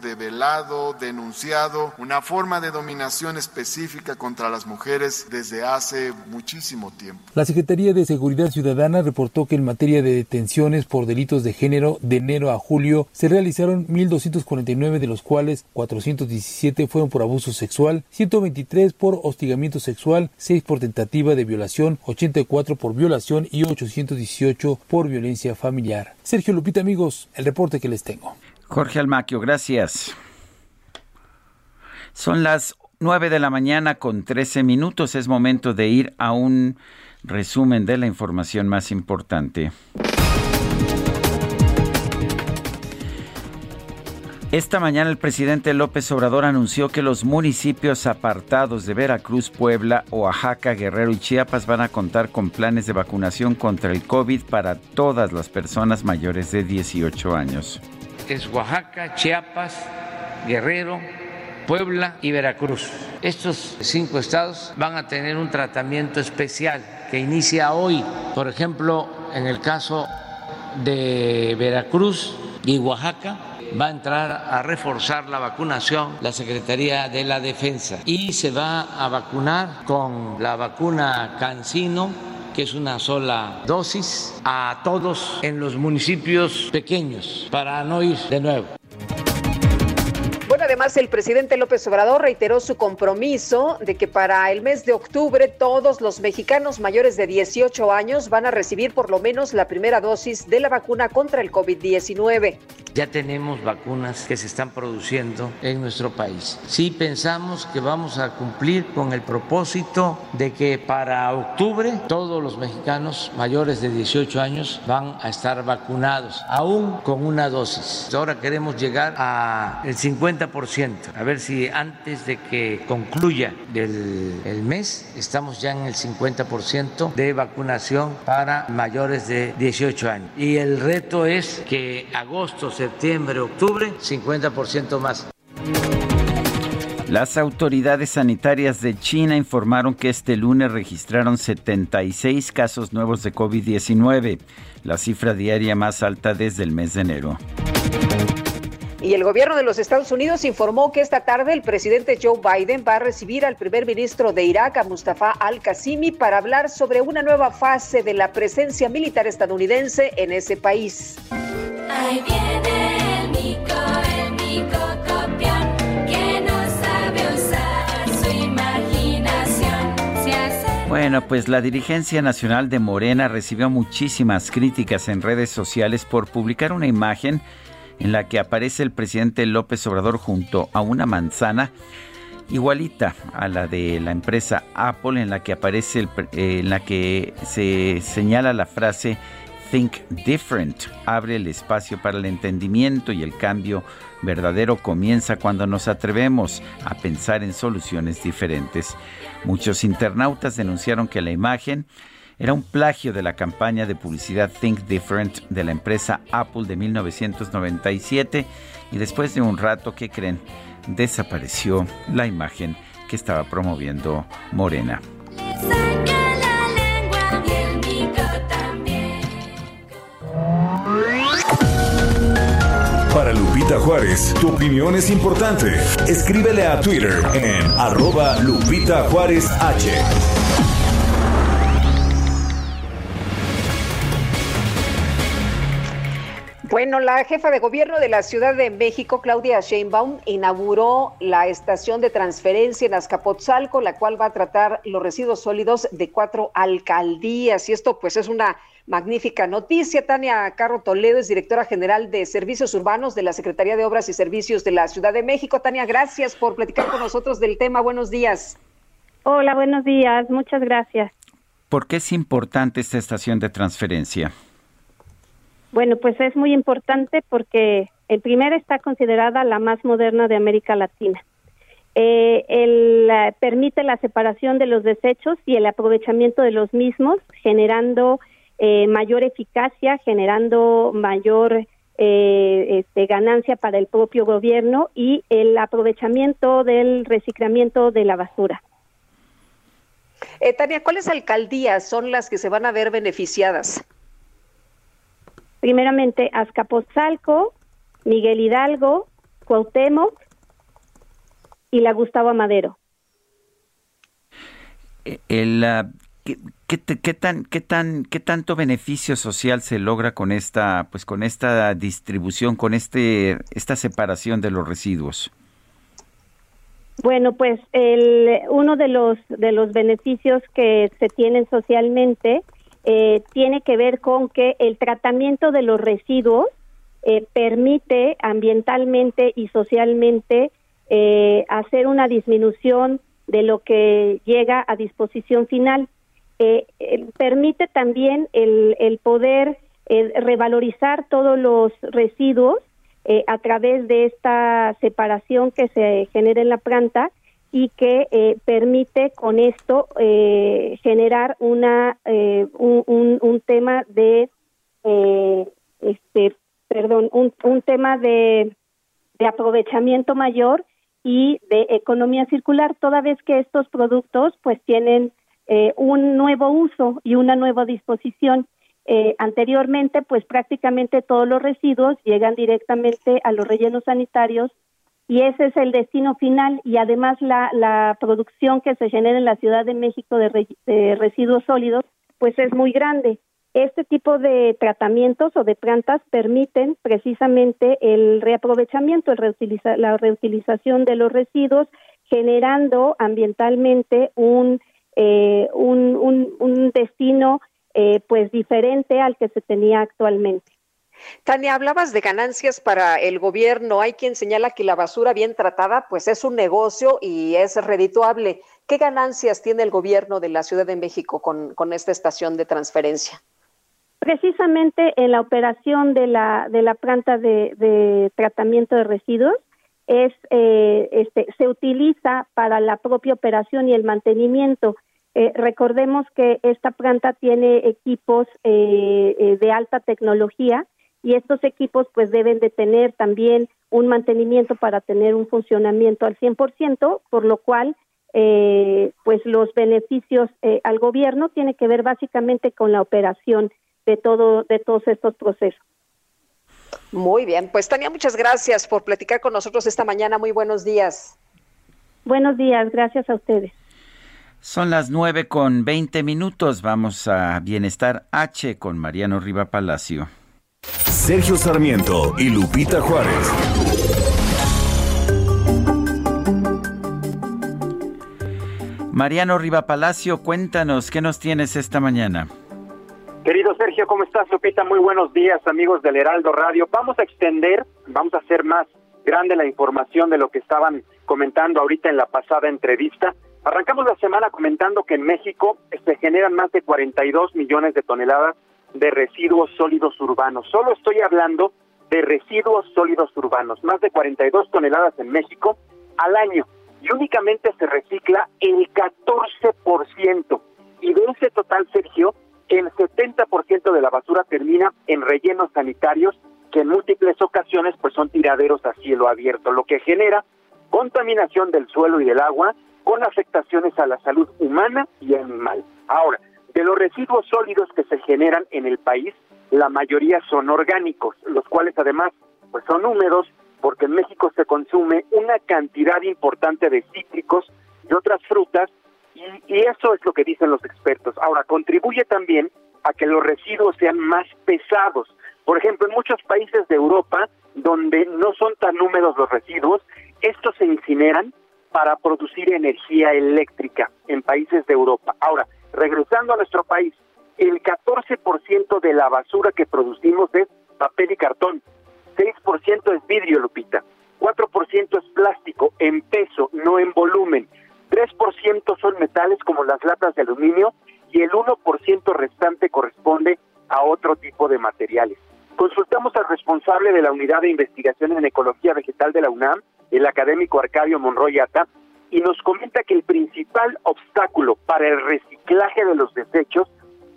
develado, denunciado una forma de dominación específica contra las mujeres desde hace muchísimo tiempo. La Secretaría de Seguridad Ciudadana reportó que en materia de detenciones por delitos de género de enero a julio se realizaron 1.249 de los cuales 417 fueron por abuso sexual, 123 por hostigamiento sexual, 6 por tentativa de violación, 84 por violación y 818 por violencia familiar. Sergio Lupita amigos, el reporte que les tengo. Jorge Almaquio, gracias. Son las 9 de la mañana con 13 minutos. Es momento de ir a un resumen de la información más importante. Esta mañana el presidente López Obrador anunció que los municipios apartados de Veracruz, Puebla, Oaxaca, Guerrero y Chiapas van a contar con planes de vacunación contra el COVID para todas las personas mayores de 18 años. Es Oaxaca, Chiapas, Guerrero, Puebla y Veracruz. Estos cinco estados van a tener un tratamiento especial que inicia hoy. Por ejemplo, en el caso de Veracruz y Oaxaca, va a entrar a reforzar la vacunación la Secretaría de la Defensa y se va a vacunar con la vacuna Cancino que es una sola dosis, a todos en los municipios pequeños para no ir de nuevo. Además el presidente López Obrador reiteró su compromiso de que para el mes de octubre todos los mexicanos mayores de 18 años van a recibir por lo menos la primera dosis de la vacuna contra el COVID-19. Ya tenemos vacunas que se están produciendo en nuestro país. Sí pensamos que vamos a cumplir con el propósito de que para octubre todos los mexicanos mayores de 18 años van a estar vacunados, aún con una dosis. Ahora queremos llegar al 50%, a ver si antes de que concluya el, el mes estamos ya en el 50% de vacunación para mayores de 18 años. Y el reto es que agosto, septiembre, octubre, 50% más. Las autoridades sanitarias de China informaron que este lunes registraron 76 casos nuevos de COVID-19, la cifra diaria más alta desde el mes de enero. Y el gobierno de los Estados Unidos informó que esta tarde el presidente Joe Biden va a recibir al primer ministro de Irak, a Mustafa al-Qasimi, para hablar sobre una nueva fase de la presencia militar estadounidense en ese país. Ahí viene el mico, el mico copión, que no sabe usar su imaginación. Se hace Bueno, pues la dirigencia nacional de Morena recibió muchísimas críticas en redes sociales por publicar una imagen en la que aparece el presidente López Obrador junto a una manzana igualita a la de la empresa Apple en la que aparece el eh, en la que se señala la frase Think Different, abre el espacio para el entendimiento y el cambio verdadero comienza cuando nos atrevemos a pensar en soluciones diferentes. Muchos internautas denunciaron que la imagen era un plagio de la campaña de publicidad Think Different de la empresa Apple de 1997 y después de un rato, ¿qué creen? Desapareció la imagen que estaba promoviendo Morena. Para Lupita Juárez, tu opinión es importante. Escríbele a Twitter en arroba Lupita Juárez H. Bueno, la jefa de gobierno de la Ciudad de México, Claudia Sheinbaum, inauguró la estación de transferencia en Azcapotzalco, la cual va a tratar los residuos sólidos de cuatro alcaldías. Y esto, pues, es una magnífica noticia. Tania Carro Toledo es directora general de Servicios Urbanos de la Secretaría de Obras y Servicios de la Ciudad de México. Tania, gracias por platicar con nosotros del tema. Buenos días. Hola, buenos días. Muchas gracias. ¿Por qué es importante esta estación de transferencia? Bueno, pues es muy importante porque el primer está considerada la más moderna de América Latina. Eh, el, eh, permite la separación de los desechos y el aprovechamiento de los mismos, generando eh, mayor eficacia, generando mayor este, ganancia para el propio gobierno y el aprovechamiento del reciclamiento de la basura. Tania, ¿cuáles alcaldías son las que se van a ver beneficiadas? Primeramente Azcapotzalco, Miguel Hidalgo, Cuauhtémoc y la Gustavo Amadero. Eh, el, ah, ¿qué, tan, qué, tan, ¿Qué tanto beneficio social se logra con esta, pues, con esta distribución, con este, esta separación de los residuos? Bueno, pues el, uno de los, de los beneficios que se tienen socialmente eh, tiene que ver con que el tratamiento de los residuos eh, permite ambientalmente y socialmente eh, hacer una disminución de lo que llega a disposición final. permite también el, el poder revalorizar todos los residuos a través de esta separación que se genera en la planta y que eh, permite con esto eh, generar una eh, un, un, tema de este perdón un, un tema de, de aprovechamiento mayor y de economía circular toda vez que estos productos pues tienen un nuevo uso y una nueva disposición. Anteriormente pues prácticamente todos los residuos llegan directamente a los rellenos sanitarios y ese es el destino final y además la, la producción que se genera en la Ciudad de México de, residuos sólidos pues es muy grande. Este tipo de tratamientos o de plantas permiten precisamente el reaprovechamiento, el la reutilización de los residuos, generando ambientalmente un, eh, un, un, destino eh, pues diferente al que se tenía actualmente. Tania, hablabas de ganancias para el gobierno. Hay quien señala que la basura bien tratada, pues es un negocio y es redituable. ¿Qué ganancias tiene el gobierno de la Ciudad de México con, esta estación de transferencia? Precisamente en la operación de la, de la planta de, tratamiento de residuos, es, eh, este, se utiliza para la propia operación y el mantenimiento. Eh, recordemos que esta planta tiene equipos eh, de alta tecnología y estos equipos pues deben de tener también un mantenimiento para tener un funcionamiento al 100%, por lo cual eh, pues los beneficios eh, al gobierno tiene que ver básicamente con la operación de todo de todos estos procesos. Muy bien, pues Tania, muchas gracias por platicar con nosotros esta mañana. Muy buenos días. Buenos días, gracias a ustedes. Son las nueve con veinte minutos. Vamos a Bienestar H con Mariano Riva Palacio. Sergio Sarmiento y Lupita Juárez. Mariano Riva Palacio, cuéntanos, ¿qué nos tienes esta mañana? Querido Sergio, ¿cómo estás, Lupita? Muy buenos días, amigos del Heraldo Radio. Vamos a extender, vamos a hacer más grande la información de lo que estaban comentando ahorita en la pasada entrevista. Arrancamos la semana comentando que en México se generan más de 42 millones de toneladas de residuos sólidos urbanos. Solo estoy hablando de residuos sólidos urbanos, más de 42 toneladas en México al año y únicamente se recicla el 14%. Y de ese total, Sergio, el 70% de la basura termina en rellenos sanitarios que en múltiples ocasiones pues son tiraderos a cielo abierto, lo que genera contaminación del suelo y del agua con afectaciones a la salud humana y animal. Ahora, de los residuos sólidos que se generan en el país, la mayoría son orgánicos, los cuales además pues son húmedos porque en México se consume una cantidad importante de cítricos y otras frutas y, y eso es lo que dicen los expertos. Ahora, contribuye también a que los residuos sean más pesados Por ejemplo, en muchos países de Europa, donde no son tan húmedos los residuos, estos se incineran para producir energía eléctrica en países de Europa. Ahora, regresando a nuestro país, el 14% de la basura que producimos es papel y cartón, 6% es vidrio, Lupita, 4% es plástico en peso, no en volumen, 3% son metales como las latas de aluminio y el 1% restante corresponde a otro tipo de materiales. Consultamos al responsable de la Unidad de Investigación en Ecología Vegetal de la UNAM, el académico Arcadio Monroy Ata, y nos comenta que el principal obstáculo para el reciclaje de los desechos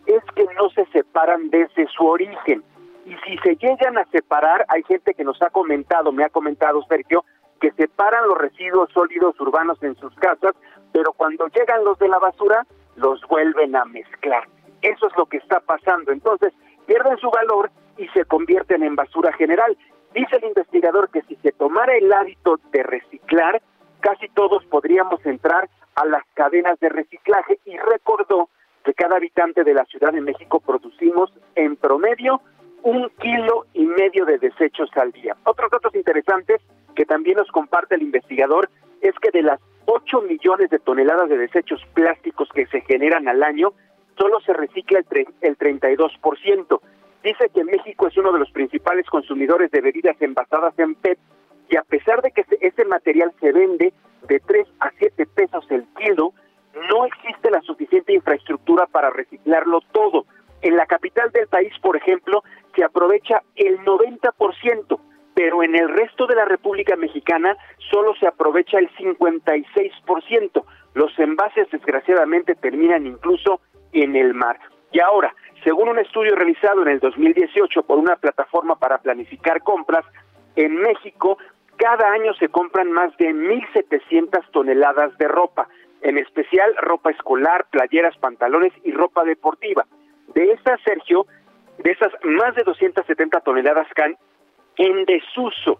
es que no se separan desde su origen. Y si se llegan a separar, hay gente que nos ha comentado, me ha comentado Sergio, que separan los residuos sólidos urbanos en sus casas, pero cuando llegan los de la basura, los vuelven a mezclar. Eso es lo que está pasando. Entonces, pierden su valor y se convierten en basura general. Dice el investigador que si se tomara el hábito de reciclar, casi todos podríamos entrar a las cadenas de reciclaje y recordó que cada habitante de la Ciudad de México producimos en promedio un kilo y medio de desechos al día. Otros datos interesantes que también nos comparte el investigador es que de las 8 millones de toneladas de desechos plásticos que se generan al año, solo se recicla el, tre- el 32%. Dice que México es uno de los principales consumidores de bebidas envasadas en PET y a pesar de que se- ese material se vende de 3 a 7 pesos el kilo, no existe la suficiente infraestructura para reciclarlo todo. En la capital del país, por ejemplo, se aprovecha el 90%, pero en el resto de la República Mexicana solo se aprovecha el 56%. Los envases, desgraciadamente, terminan incluso en el mar. Y ahora, según un estudio realizado en el 2018 por una plataforma para planificar compras, en México cada año se compran más de 1.700 toneladas de ropa, en especial ropa escolar, playeras, pantalones y ropa deportiva. De estas, Sergio, de esas más de 270 toneladas caen en desuso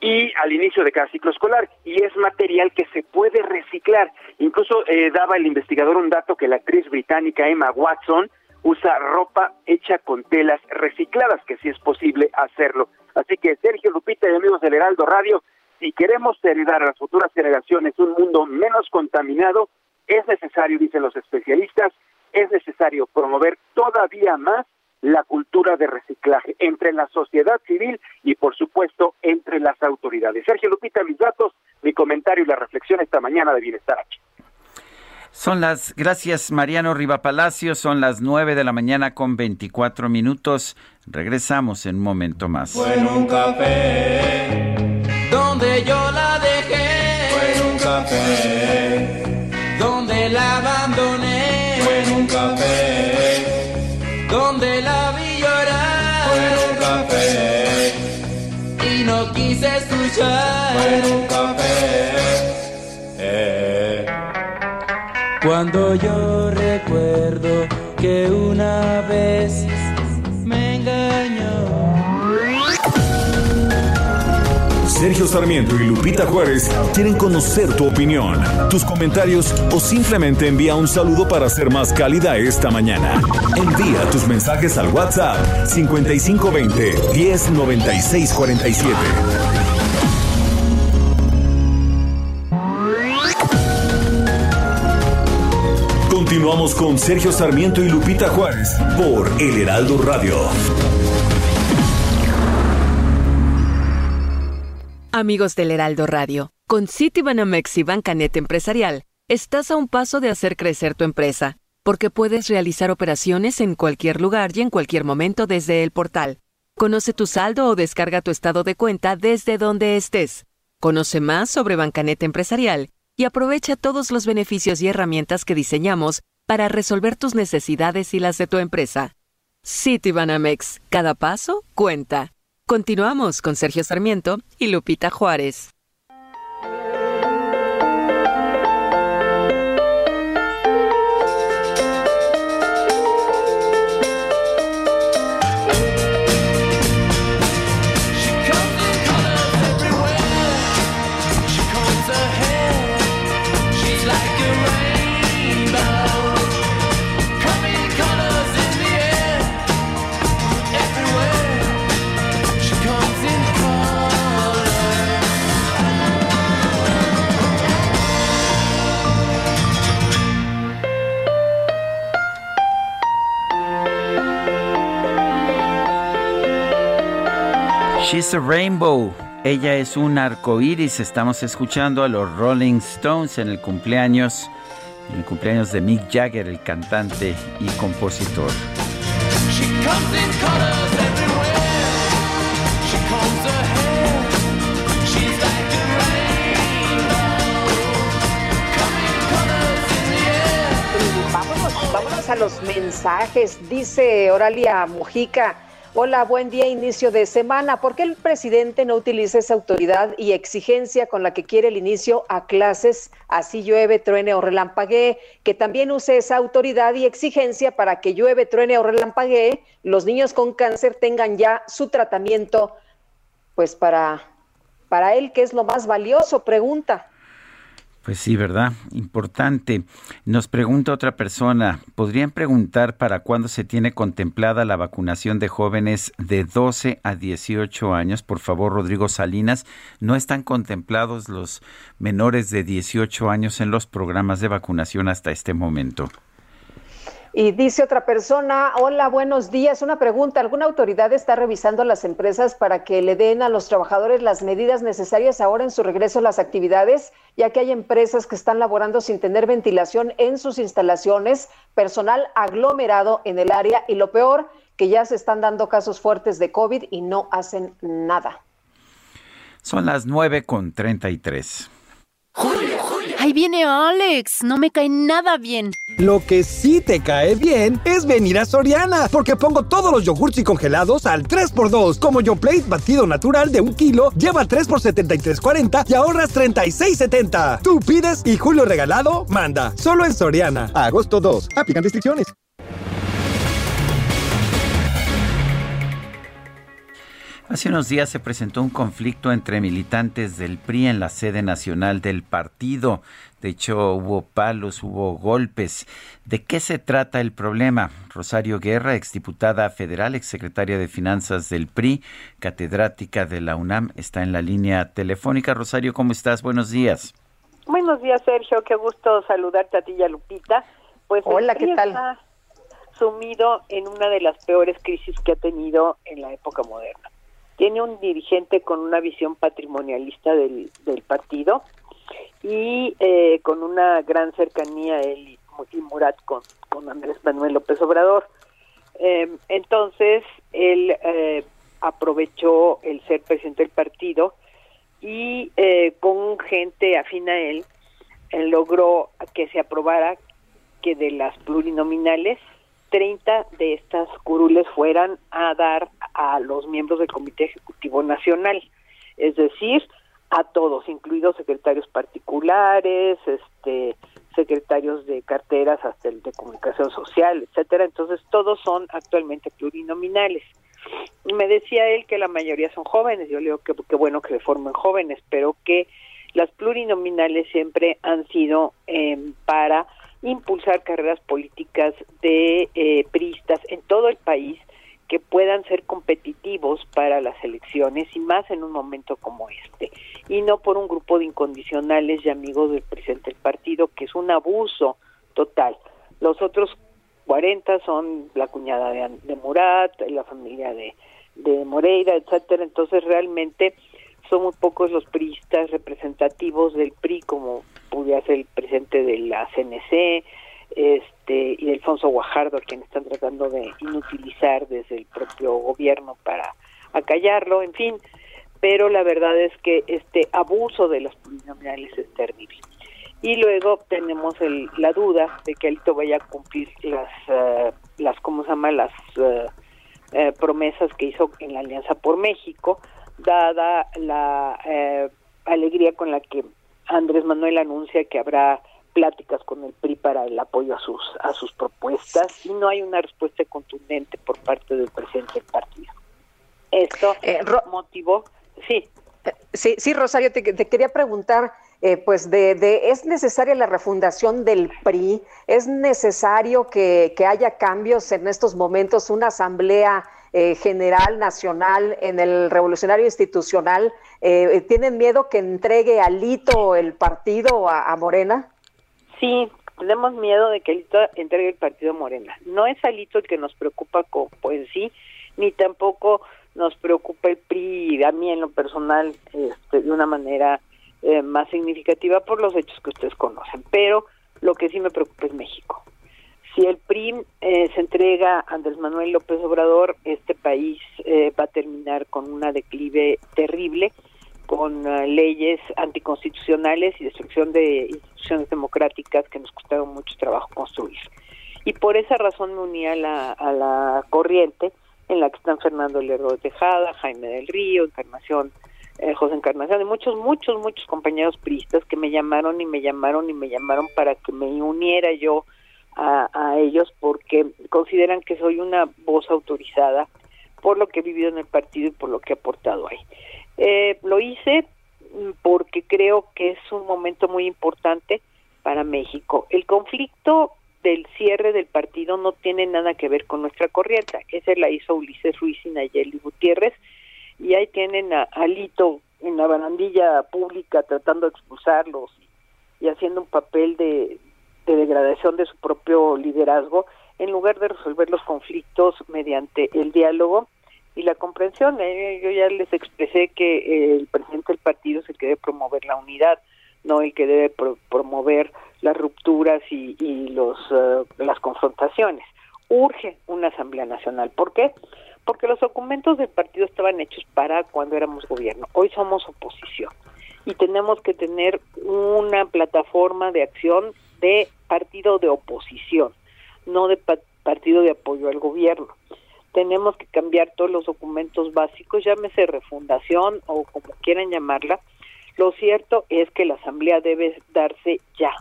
y al inicio de cada ciclo escolar y es material que se puede reciclar. Incluso eh, daba el investigador un dato que la actriz británica Emma Watson usa ropa hecha con telas recicladas, que sí es posible hacerlo. Así que Sergio Lupita y amigos del Heraldo Radio, si queremos heredar a las futuras generaciones un mundo menos contaminado, es necesario, dicen los especialistas, es necesario promover todavía más la cultura de reciclaje entre la sociedad civil y, por supuesto, entre las autoridades. Sergio Lupita, mis datos, mi comentario y la reflexión esta mañana de Bienestar H. Son las, gracias Mariano Riva Palacio, son las 9 de la mañana con 24 minutos. Regresamos en un momento más. Fue en un café donde yo la dejé. Fue en un café Cuando yo recuerdo que una vez me engañó. Sergio Sarmiento y Lupita Juárez quieren conocer tu opinión, tus comentarios o simplemente envía un saludo para ser más cálida esta mañana. Envía tus mensajes al WhatsApp 5520 109647. Continuamos con Sergio Sarmiento y Lupita Juárez por El Heraldo Radio. Amigos del Heraldo Radio, con Citibanamex y Bancanet Empresarial, estás a un paso de hacer crecer tu empresa, porque puedes realizar operaciones en cualquier lugar y en cualquier momento desde el portal. Conoce tu saldo o descarga tu estado de cuenta desde donde estés. Conoce más sobre Bancanet Empresarial y aprovecha todos los beneficios y herramientas que diseñamos para resolver tus necesidades y las de tu empresa. Citibanamex, cada paso cuenta. Continuamos con Sergio Sarmiento y Lupita Juárez. She's a Rainbow. Ella es un arco iris. Estamos escuchando a los Rolling Stones en el cumpleaños, en el cumpleaños de Mick Jagger, el cantante y compositor. She comes in colors everywhere. She combs her hair. She's like a rainbow. Coming colors in the air. Vámonos, vámonos a los mensajes. Dice Oralia Mujica. Hola, buen día, inicio de semana. ¿Por qué el presidente no utiliza esa autoridad y exigencia con la que quiere el inicio a clases, así llueve, truene o relampaguee? Que también use esa autoridad y exigencia para que llueve, truene o relampaguee, los niños con cáncer tengan ya su tratamiento, pues para, para él, que es lo más valioso, pregunta. Pues sí, ¿verdad? Importante. Nos pregunta otra persona, ¿podrían preguntar para cuándo se tiene contemplada la vacunación de jóvenes de 12 a 18 años? Por favor, Rodrigo Salinas, no están contemplados los menores de 18 años en los programas de vacunación hasta este momento. Y dice otra persona, hola, buenos días. Una pregunta, ¿alguna autoridad está revisando a las empresas para que le den a los trabajadores las medidas necesarias ahora en su regreso a las actividades? Ya que hay empresas que están laborando sin tener ventilación en sus instalaciones, personal aglomerado en el área y lo peor, que ya se están dando casos fuertes de COVID y no hacen nada. Son las 9 con 33. Ahí viene Alex, no me cae nada bien. Lo que sí te cae bien es venir a Soriana, porque pongo todos los yogurts y congelados al 3x2. Como Yoplait batido natural de un kilo, lleva 3 por 73.40 y ahorras 36.70. Tú pides y Julio Regalado manda. Solo en Soriana. Agosto 2. Aplican restricciones. Hace unos días se presentó un conflicto entre militantes del PRI en la sede nacional del partido. De hecho, hubo palos, hubo golpes. ¿De qué se trata el problema? Rosario Guerra, exdiputada federal, exsecretaria de Finanzas del PRI, catedrática de la UNAM, está en la línea telefónica. Rosario, ¿cómo estás? Buenos días. Buenos días, Sergio. Qué gusto saludarte a ti y a Lupita. Pues Hola, ¿qué tal? Está sumido en una de las peores crisis que ha tenido en la época moderna. Tiene un dirigente con una visión patrimonialista del, del partido y eh, con una gran cercanía él y, Murat con, con Andrés Manuel López Obrador. Eh, entonces, él eh, aprovechó el ser presidente del partido y eh, con gente afín a él, él logró que se aprobara que de las plurinominales 30 de estas curules fueran a dar a los miembros del Comité Ejecutivo Nacional, es decir, a todos, incluidos secretarios particulares, este secretarios de carteras hasta el de comunicación social, etcétera. Entonces, todos son actualmente plurinominales. Me decía él que la mayoría son jóvenes, yo le digo que, que bueno que se formen jóvenes, pero que las plurinominales siempre han sido eh, para impulsar carreras políticas de eh, en todo el país que puedan ser competitivos para las elecciones y más en un momento como este y no por un grupo de incondicionales y amigos del presidente del partido que es un abuso total. Los otros 40 son la cuñada de, Murat la familia de, de Moreira etcétera. Entonces realmente son muy pocos los priistas representativos del PRI como pudiera ser el presidente de la CNC este y Alfonso Guajardo, quien están tratando de inutilizar desde el propio gobierno para acallarlo, en fin, pero la verdad es que este abuso de los plurinominales es terrible. Y luego tenemos el, la duda de que Alito vaya a cumplir las, uh, las ¿cómo se llama? Las uh, uh, promesas que hizo en la Alianza por México, dada la eh, alegría con la que Andrés Manuel anuncia que habrá pláticas con el PRI para el apoyo a sus a sus propuestas y no hay una respuesta contundente por parte del presidente del partido. Esto Eh, motivó, sí. Sí, sí, Rosario, te, te quería preguntar, eh, pues, de, de, ¿es necesaria la refundación del PRI? ¿Es necesario que, que haya cambios en estos momentos, una asamblea eh, general, nacional, en el revolucionario institucional? Eh, ¿Tienen miedo que entregue Alito el partido a, a Morena? Sí, tenemos miedo de que Alito entregue el partido Morena. No es Alito el que nos preocuca, como, pues sí, ni tampoco nos preocupa el PRI a mí en lo personal este, de una manera eh, más significativa por los hechos que ustedes conocen. Pero lo que sí me preocupa es México. Si el PRI eh, se entrega a Andrés Manuel López Obrador, este país eh, va a terminar con una declive terrible, con uh, leyes anticonstitucionales y destrucción de instituciones democráticas que nos costaron mucho trabajo construir. Y por esa razón me uní a la, a la corriente en la que están Fernando Lerdo de Tejada, Jaime del Río, Encarnación, eh, José Encarnación y muchos, muchos, muchos compañeros priistas que me llamaron y me llamaron y me llamaron para que me uniera yo a ellos porque consideran que soy una voz autorizada por lo que he vivido en el partido y por lo que he aportado ahí. Eh, lo hice porque creo que es un momento muy importante para México. El conflicto del cierre del partido no tiene nada que ver con nuestra corriente. Esa la hizo Ulises Ruiz y Nayeli Gutiérrez y ahí tienen a Alito en la barandilla pública tratando de expulsarlos y haciendo un papel de degradación de su propio liderazgo en lugar de resolver los conflictos mediante el diálogo y la comprensión. Eh, yo ya les expresé que eh, el presidente del partido que debe promover la unidad, no el que debe pro promover las rupturas y, y los uh, las confrontaciones. Urge una Asamblea Nacional. ¿Por qué? Porque los documentos del partido estaban hechos para cuando éramos gobierno. Hoy somos oposición y tenemos que tener una plataforma de acción de partido de oposición, no de pa partido de apoyo al gobierno. Tenemos que cambiar todos los documentos básicos, llámese refundación o como quieran llamarla. Lo cierto es que la asamblea debe darse ya.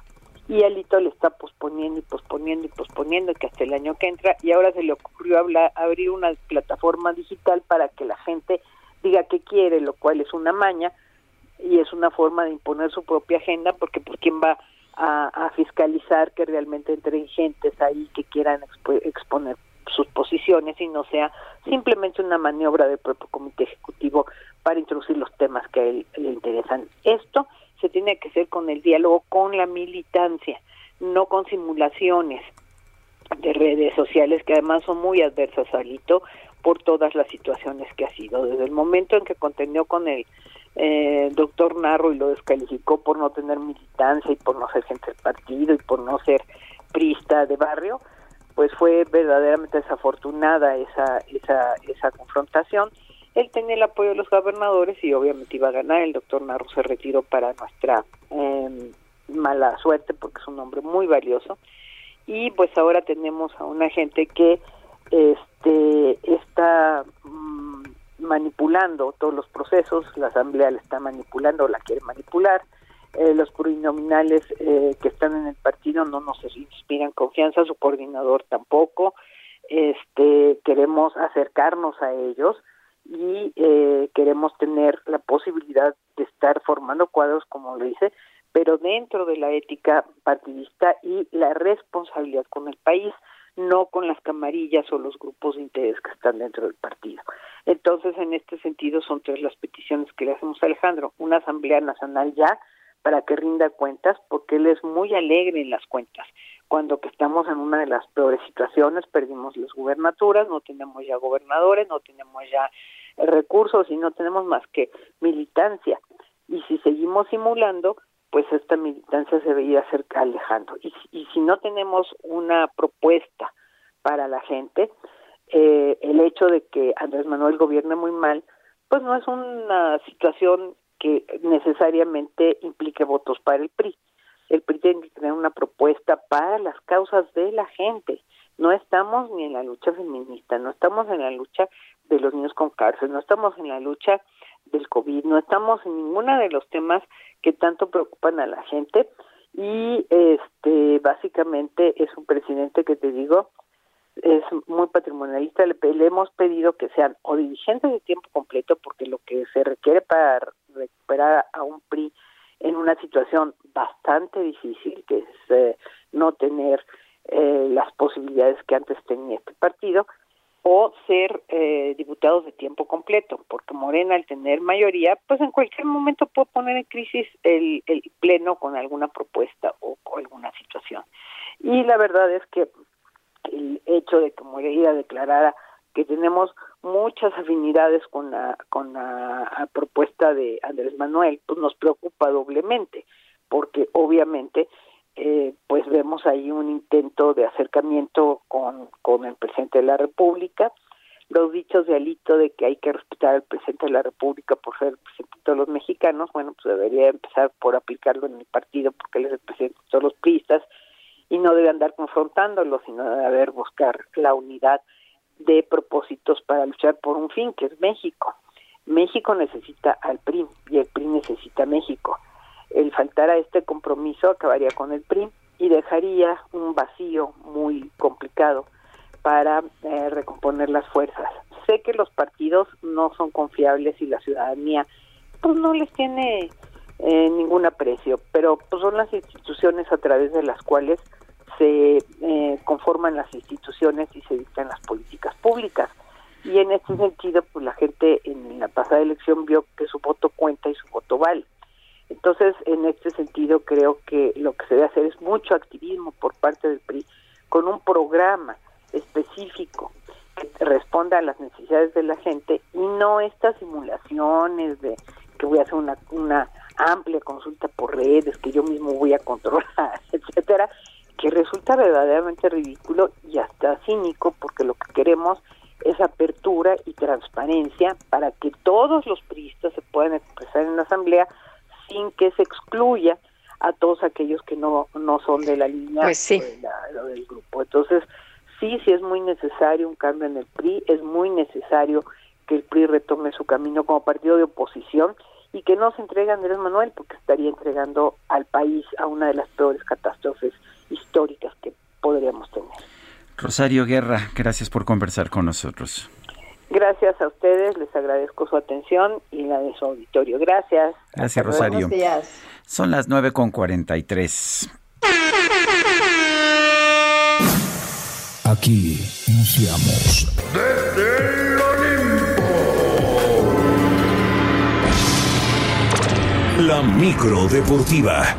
Y Alito le está posponiendo y posponiendo y posponiendo que hasta el año que entra y ahora se le ocurrió hablar, abrir una plataforma digital para que la gente diga que quiere, lo cual es una maña y es una forma de imponer su propia agenda porque por quién va a, a, fiscalizar que realmente entren gentes ahí que quieran expo exponer sus posiciones y no sea simplemente una maniobra del propio comité ejecutivo para introducir los temas que a él le interesan. Esto se tiene que hacer con el diálogo con la militancia, no con simulaciones de redes sociales que además son muy adversas a Alito por todas las situaciones que ha sido. Desde el momento en que contendió con el eh, doctor Narro y lo descalificó por no tener militancia y por no ser gente del partido y por no ser prista de barrio, pues fue verdaderamente desafortunada esa, esa, esa confrontación. Él tenía el apoyo de los gobernadores y obviamente iba a ganar. El doctor Narro se retiró para nuestra eh, mala suerte porque es un hombre muy valioso. Y pues ahora tenemos a una gente que este está mmm, manipulando todos los procesos, la Asamblea la está manipulando, la quiere manipular, eh, los plurinominales eh, que están en el partido no nos inspiran confianza, su coordinador tampoco, este queremos acercarnos a ellos y eh, queremos tener la posibilidad de estar formando cuadros, como lo dice, pero dentro de la ética partidista y la responsabilidad con el país no con las camarillas o los grupos de interés que están dentro del partido. Entonces, en este sentido, son tres las peticiones que le hacemos a Alejandro. Una Asamblea Nacional ya para que rinda cuentas, porque él es muy alegre en las cuentas. Cuando que estamos en una de las peores situaciones, perdimos las gubernaturas, no tenemos ya gobernadores, no tenemos ya recursos y no tenemos más que militancia. Y si seguimos simulando, pues esta militancia se veía cerca alejando. Y, y si no tenemos una propuesta para la gente, eh, el hecho de que Andrés Manuel gobierne muy mal, pues no es una situación que necesariamente implique votos para el PRI. El PRI tiene que tener una propuesta para las causas de la gente. No estamos ni en la lucha feminista, no estamos en la lucha de los niños con cárcel, no estamos en la lucha del COVID, no estamos en ninguno de los temas que tanto preocupan a la gente y este básicamente es un presidente que te digo es muy patrimonialista le, le hemos pedido que sean o dirigentes de tiempo completo porque lo que se requiere para recuperar a un PRI en una situación bastante difícil que es eh, no tener eh, las posibilidades que antes tenía este partido o ser eh, diputados de tiempo completo, porque Morena al tener mayoría, pues en cualquier momento puede poner en crisis el, el pleno con alguna propuesta o con alguna situación. Y la verdad es que el hecho de que Moreira declarara que tenemos muchas afinidades con la con la propuesta de Andrés Manuel, pues nos preocupa doblemente, porque obviamente eh, pues vemos ahí un intento de acercamiento con, con el presidente de la República, los dichos de Alito de que hay que respetar al presidente de la República por ser el presidente de todos los mexicanos, bueno, pues debería empezar por aplicarlo en el partido porque él es el presidente de todos los priistas y no debe andar confrontándolo, sino debe buscar la unidad de propósitos para luchar por un fin, que es México. México necesita al PRI y el PRI necesita a México. El faltar a este compromiso acabaría con el PRI y dejaría un vacío muy complicado para eh, recomponer las fuerzas. Sé que los partidos no son confiables y la ciudadanía pues no les tiene eh, ningún aprecio, pero pues son las instituciones a través de las cuales se eh, conforman las instituciones y se dictan las políticas públicas. Y en este sentido, pues la gente en la pasada elección vio que su voto cuenta y su voto vale. Entonces, en este sentido, creo que lo que se debe hacer es mucho activismo por parte del PRI con un programa específico que responda a las necesidades de la gente y no estas simulaciones de que voy a hacer una, una amplia consulta por redes, que yo mismo voy a controlar, etcétera, que resulta verdaderamente ridículo y hasta cínico porque lo que queremos es apertura y transparencia para que todos los priistas se puedan expresar en la asamblea sin que se excluya a todos aquellos que no no son de la línea pues del grupo. Entonces, sí, sí es muy necesario un cambio en el PRI, es muy necesario que el PRI retome su camino como partido de oposición y que no se entregue a Andrés Manuel porque estaría entregando al país a una de las peores catástrofes históricas que podríamos tener. Rosario Guerra, gracias por conversar con nosotros. Gracias a ustedes, les agradezco su atención y la de su auditorio. Gracias. Gracias, Rosario. Son las 9.43. Aquí iniciamos. Desde el Olimpo. La micro deportiva.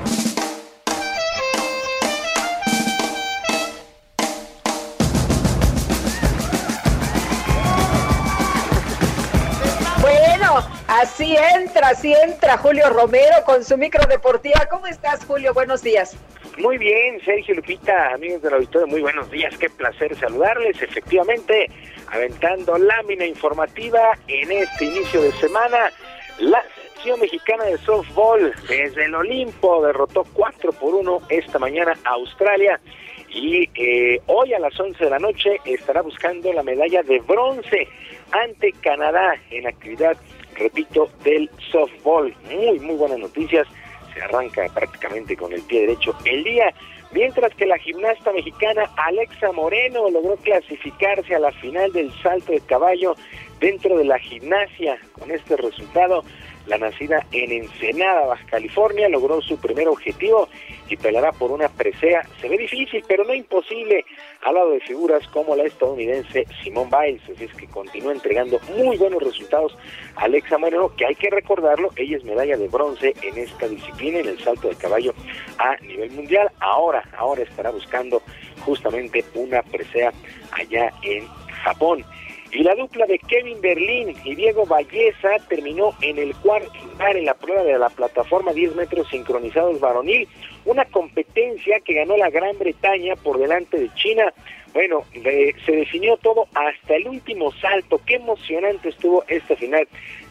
Así entra, así entra Julio Romero con su micro deportiva. ¿Cómo estás, Julio? Buenos días. Muy bien, Sergio Lupita, amigos del auditorio, muy buenos días, qué placer saludarles. Efectivamente, aventando lámina informativa en este inicio de semana, la selección mexicana de softball desde el Olimpo derrotó 4 por 1 esta mañana a Australia y eh, hoy a las 11 de la noche estará buscando la medalla de bronce ante Canadá en actividad, repito, del softball. Muy, muy buenas noticias se arranca prácticamente con el pie derecho el día, mientras que la gimnasta mexicana Alexa Moreno logró clasificarse a la final del salto de caballo dentro de la gimnasia. Con este resultado, la nacida en Ensenada, Baja California, logró su primer objetivo y peleará por una presea. Se ve difícil, pero no imposible, al lado de figuras como la estadounidense Simone Biles. Así es que continúa entregando muy buenos resultados Alexa Moreno, que hay que recordarlo, ella es medalla de bronce en esta disciplina, en el salto de caballo a nivel mundial. Ahora, ahora estará buscando justamente una presea allá en Japón. Y la dupla de Kevin Berlín y Diego Valleza terminó en el cuarto lugar en la prueba de la plataforma 10 metros sincronizados varonil, una competencia que ganó la Gran Bretaña por delante de China. Bueno, se definió todo hasta el último salto. Qué emocionante estuvo esta final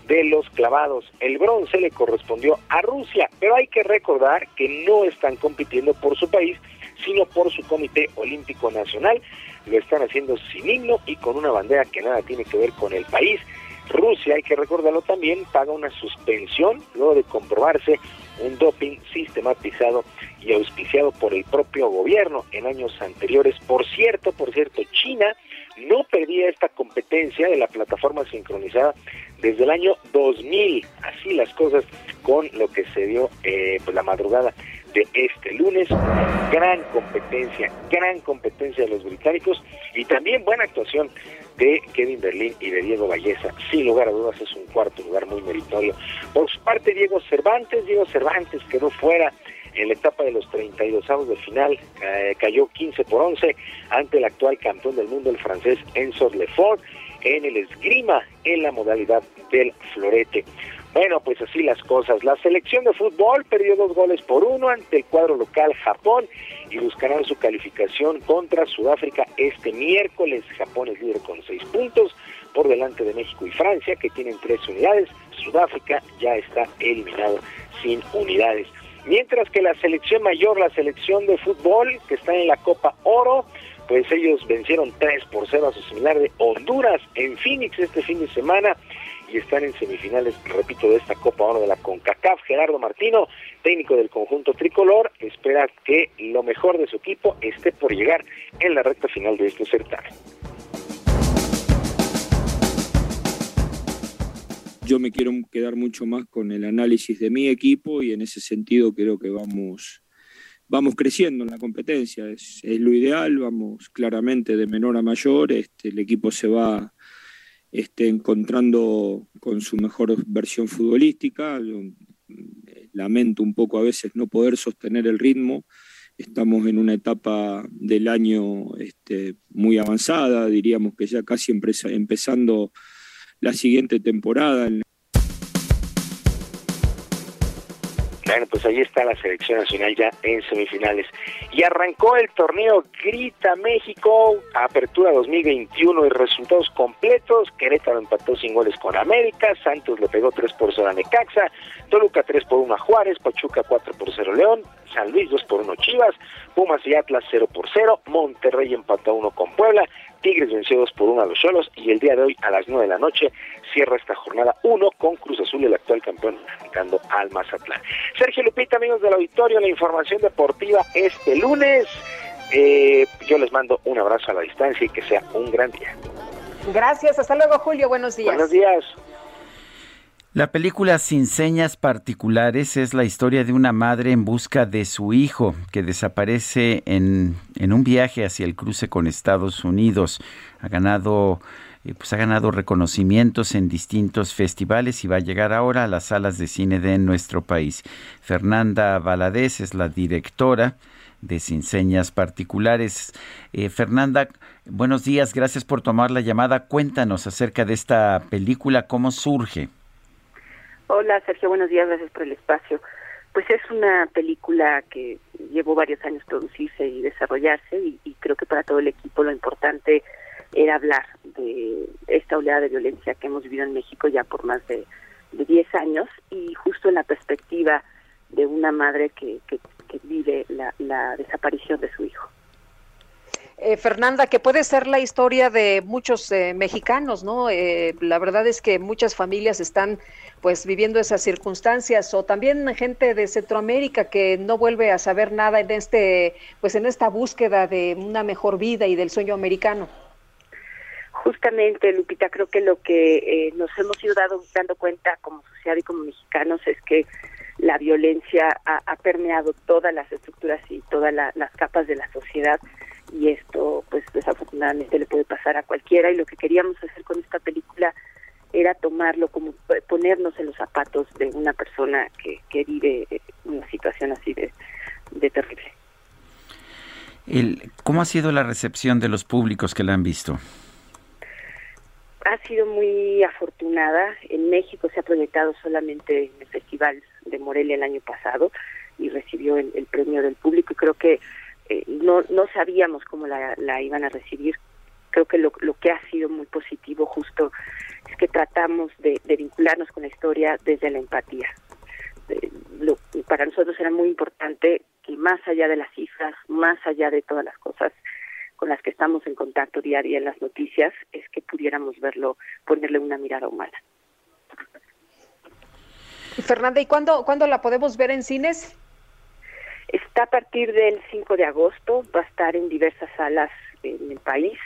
de los clavados. El bronce le correspondió a Rusia, pero hay que recordar que no están compitiendo por su país, sino por su Comité Olímpico Nacional. Lo están haciendo sin himno y con una bandera que nada tiene que ver con el país. Rusia, hay que recordarlo también, paga una suspensión luego de comprobarse un doping sistematizado y auspiciado por el propio gobierno en años anteriores. Por cierto, por cierto, China no perdía esta competencia de la plataforma sincronizada desde el año 2000. Así las cosas con lo que se dio eh, pues, la madrugada de este lunes. Gran competencia, gran competencia de los británicos y también buena actuación de Kevin Berlín y de Diego Valleza. Sin lugar a dudas es un cuarto lugar muy meritorio. Por su parte, Diego Cervantes, Diego Cervantes quedó fuera en la etapa de los 32 avos de final, eh, cayó 15 por 11 ante el actual campeón del mundo, el francés Enzo Lefort. en el esgrima en la modalidad del florete. Bueno, pues así las cosas. La selección de fútbol perdió dos goles por uno ante el cuadro local Japón y buscarán su calificación contra Sudáfrica este miércoles. Japón es líder con seis puntos por delante de México y Francia, que tienen tres unidades. Sudáfrica ya está eliminado sin unidades. Mientras que la selección mayor, la selección de fútbol, que está en la Copa Oro, pues ellos vencieron 3 por 0 a su similar de Honduras en Phoenix este fin de semana y están en semifinales, repito, de esta Copa Oro de la CONCACAF. Gerardo Martino, técnico del conjunto tricolor, espera que lo mejor de su equipo esté por llegar en la recta final de este certamen. Yo me quiero quedar mucho más con el análisis de mi equipo y en ese sentido creo que vamos, vamos creciendo en la competencia. Es, es lo ideal, vamos claramente de menor a mayor. Este, el equipo se va este, encontrando con su mejor versión futbolística. Eh, lamento un poco a veces no poder sostener el ritmo. Estamos en una etapa del año este, muy avanzada, diríamos que ya casi empezando la siguiente temporada. Bueno, pues ahí está la selección nacional ya en semifinales. Y arrancó el torneo Grita México, Apertura 2021 y resultados completos. Querétaro empató sin goles con América, Santos le pegó 3 por 0 a Necaxa, Toluca 3 por 1 a Juárez, Pachuca 4 por 0 León, San Luis 2 por 1 Chivas, Pumas y Atlas 0 por 0, Monterrey empató 1 con Puebla, Tigres venció 2 por 1 a los Cholos y el día de hoy a las 9 de la noche cierra esta jornada 1 con Cruz Azul, el actual campeón, enfrentando al Mazatlán. Sergio Lupita, amigos del auditorio, la información deportiva este lunes. Eh, yo les mando un abrazo a la distancia y que sea un gran día. Gracias, hasta luego Julio, buenos días. Buenos días. La película Sin Señas Particulares es la historia de una madre en busca de su hijo que desaparece en, en un viaje hacia el cruce con Estados Unidos. Ha ganado, eh, pues ha ganado reconocimientos en distintos festivales y va a llegar ahora a las salas de cine de nuestro país. Fernanda Valadez es la directora de Sin Señas Particulares. Eh, Fernanda, buenos días, gracias por tomar la llamada. Cuéntanos acerca de esta película, cómo surge. Hola Sergio, buenos días, gracias por el espacio. Pues es una película que llevó varios años producirse y desarrollarse y, creo que para todo el equipo lo importante era hablar de esta oleada de violencia que hemos vivido en México ya por más de, de 10 años y justo en la perspectiva de una madre que, que, que vive la, la desaparición de su hijo. Eh, Fernanda, que puede ser la historia de muchos eh, mexicanos, ¿no? Eh, la verdad es que muchas familias están pues viviendo esas circunstancias o también gente de Centroamérica que no vuelve a saber nada en este pues en esta búsqueda de una mejor vida y del sueño americano. Justamente, Lupita, creo que lo que eh, nos hemos ido dado, dando cuenta como sociedad y como mexicanos es que la violencia ha, permeado todas las estructuras y todas la, las capas de la sociedad y esto pues desafortunadamente le puede pasar a cualquiera y lo que queríamos hacer con esta película era tomarlo como ponernos en los zapatos de una persona que, que vive una situación así de, de terrible. El, ¿Cómo ha sido la recepción de los públicos que la han visto? Ha sido muy afortunada. En México se ha proyectado solamente en el Festival de Morelia el año pasado y recibió el, el premio del público y creo que eh, no, no sabíamos cómo la, iban a recibir. Creo que lo, que ha sido muy positivo justo es que tratamos de, vincularnos con la historia desde la empatía. Eh, lo, para nosotros era muy importante que más allá de las cifras, más allá de todas las cosas con las que estamos en contacto día en las noticias, es que pudiéramos verlo, ponerle una mirada humana. Fernanda, ¿y cuándo, cuándo la podemos ver en cines? A partir del 5 de agosto, va a estar en diversas salas en el país,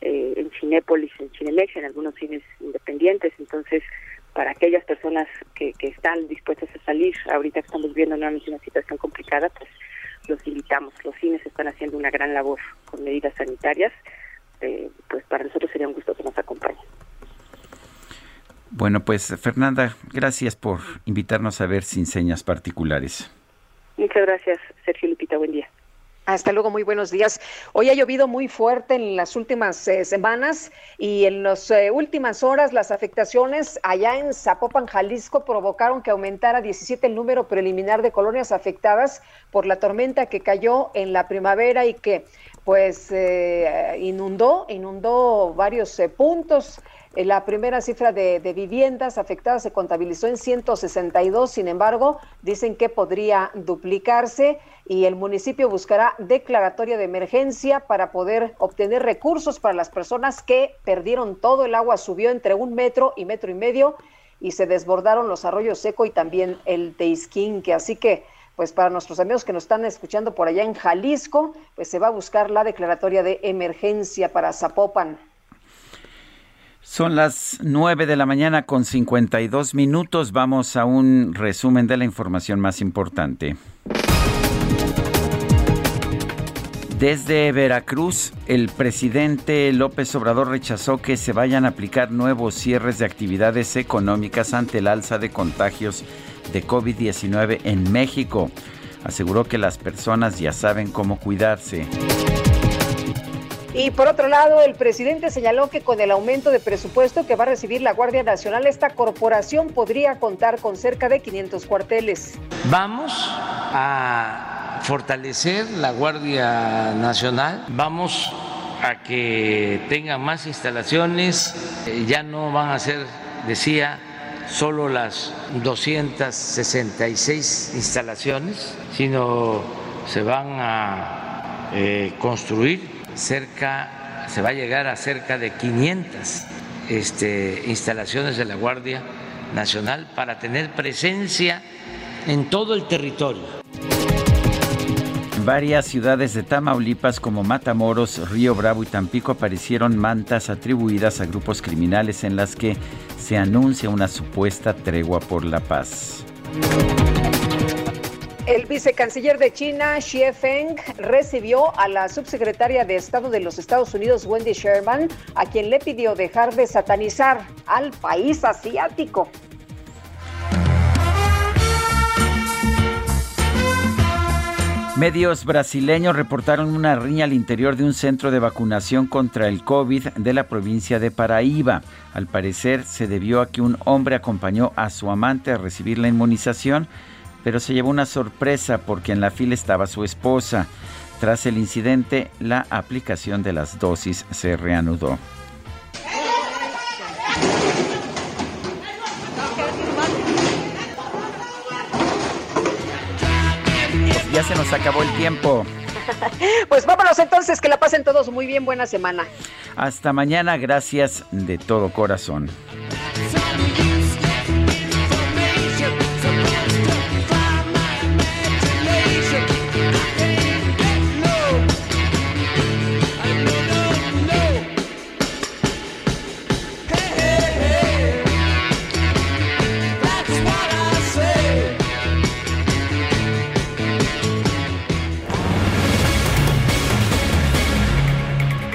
eh, en Cinépolis, en Cinemex, en algunos cines independientes. Entonces, para aquellas personas que, que están dispuestas a salir, ahorita estamos viendo nuevamente una situación complicada, pues los invitamos. Los cines están haciendo una gran labor con medidas sanitarias. Eh, pues para nosotros sería un gusto que nos acompañen. Bueno, pues Fernanda, gracias por invitarnos a ver sin señas particulares. Muchas gracias, Sergio Lupita. Buen día. Hasta luego, muy buenos días. Hoy ha llovido muy fuerte en las últimas eh, semanas y en las eh, últimas horas las afectaciones allá en Zapopan, Jalisco, provocaron que aumentara 17 el número preliminar de colonias afectadas por la tormenta que cayó en la primavera y que pues eh, inundó, inundó varios puntos. Eh, La primera cifra de, de viviendas afectadas se contabilizó en 162, sin embargo, dicen que podría duplicarse y el municipio buscará declaratoria de emergencia para poder obtener recursos para las personas que perdieron todo. El agua subió entre un metro y metro y medio y se desbordaron los arroyos seco y también el Teisquinque. Así que, pues para nuestros amigos que nos están escuchando por allá en Jalisco, pues se va a buscar la declaratoria de emergencia para Zapopan. Son las 9 de la mañana con 52 minutos. Vamos a un resumen de la información más importante. Desde Veracruz, el presidente López Obrador rechazó que se vayan a aplicar nuevos cierres de actividades económicas ante el alza de contagios de COVID-19 en México. Aseguró que las personas ya saben cómo cuidarse. Y por otro lado, el presidente señaló que con el aumento de presupuesto que va a recibir la Guardia Nacional, esta corporación podría contar con cerca de 500 cuarteles. Vamos a fortalecer la Guardia Nacional, vamos a que tengan más instalaciones, eh, ya no van a ser, decía, solo las 266 instalaciones, sino se van a eh, construir cerca, se va a llegar a cerca de 500 este, instalaciones de la Guardia Nacional para tener presencia en todo el territorio. Varias ciudades de Tamaulipas como Matamoros, Río Bravo y Tampico aparecieron mantas atribuidas a grupos criminales en las que se anuncia una supuesta tregua por la paz. El vicecanciller de China, Xie Feng, recibió a la subsecretaria de Estado de los Estados Unidos, Wendy Sherman, a quien le pidió dejar de satanizar al país asiático. Medios brasileños reportaron una riña al interior de un centro de vacunación contra el COVID de la provincia de Paraíba. Al parecer se debió a que un hombre acompañó a su amante a recibir la inmunización, pero se llevó una sorpresa porque en la fila estaba su esposa. Tras el incidente, la aplicación de las dosis se reanudó. Ya se nos acabó el tiempo. Pues vámonos entonces, que la pasen todos muy bien, buena semana. Hasta mañana, gracias de todo corazón.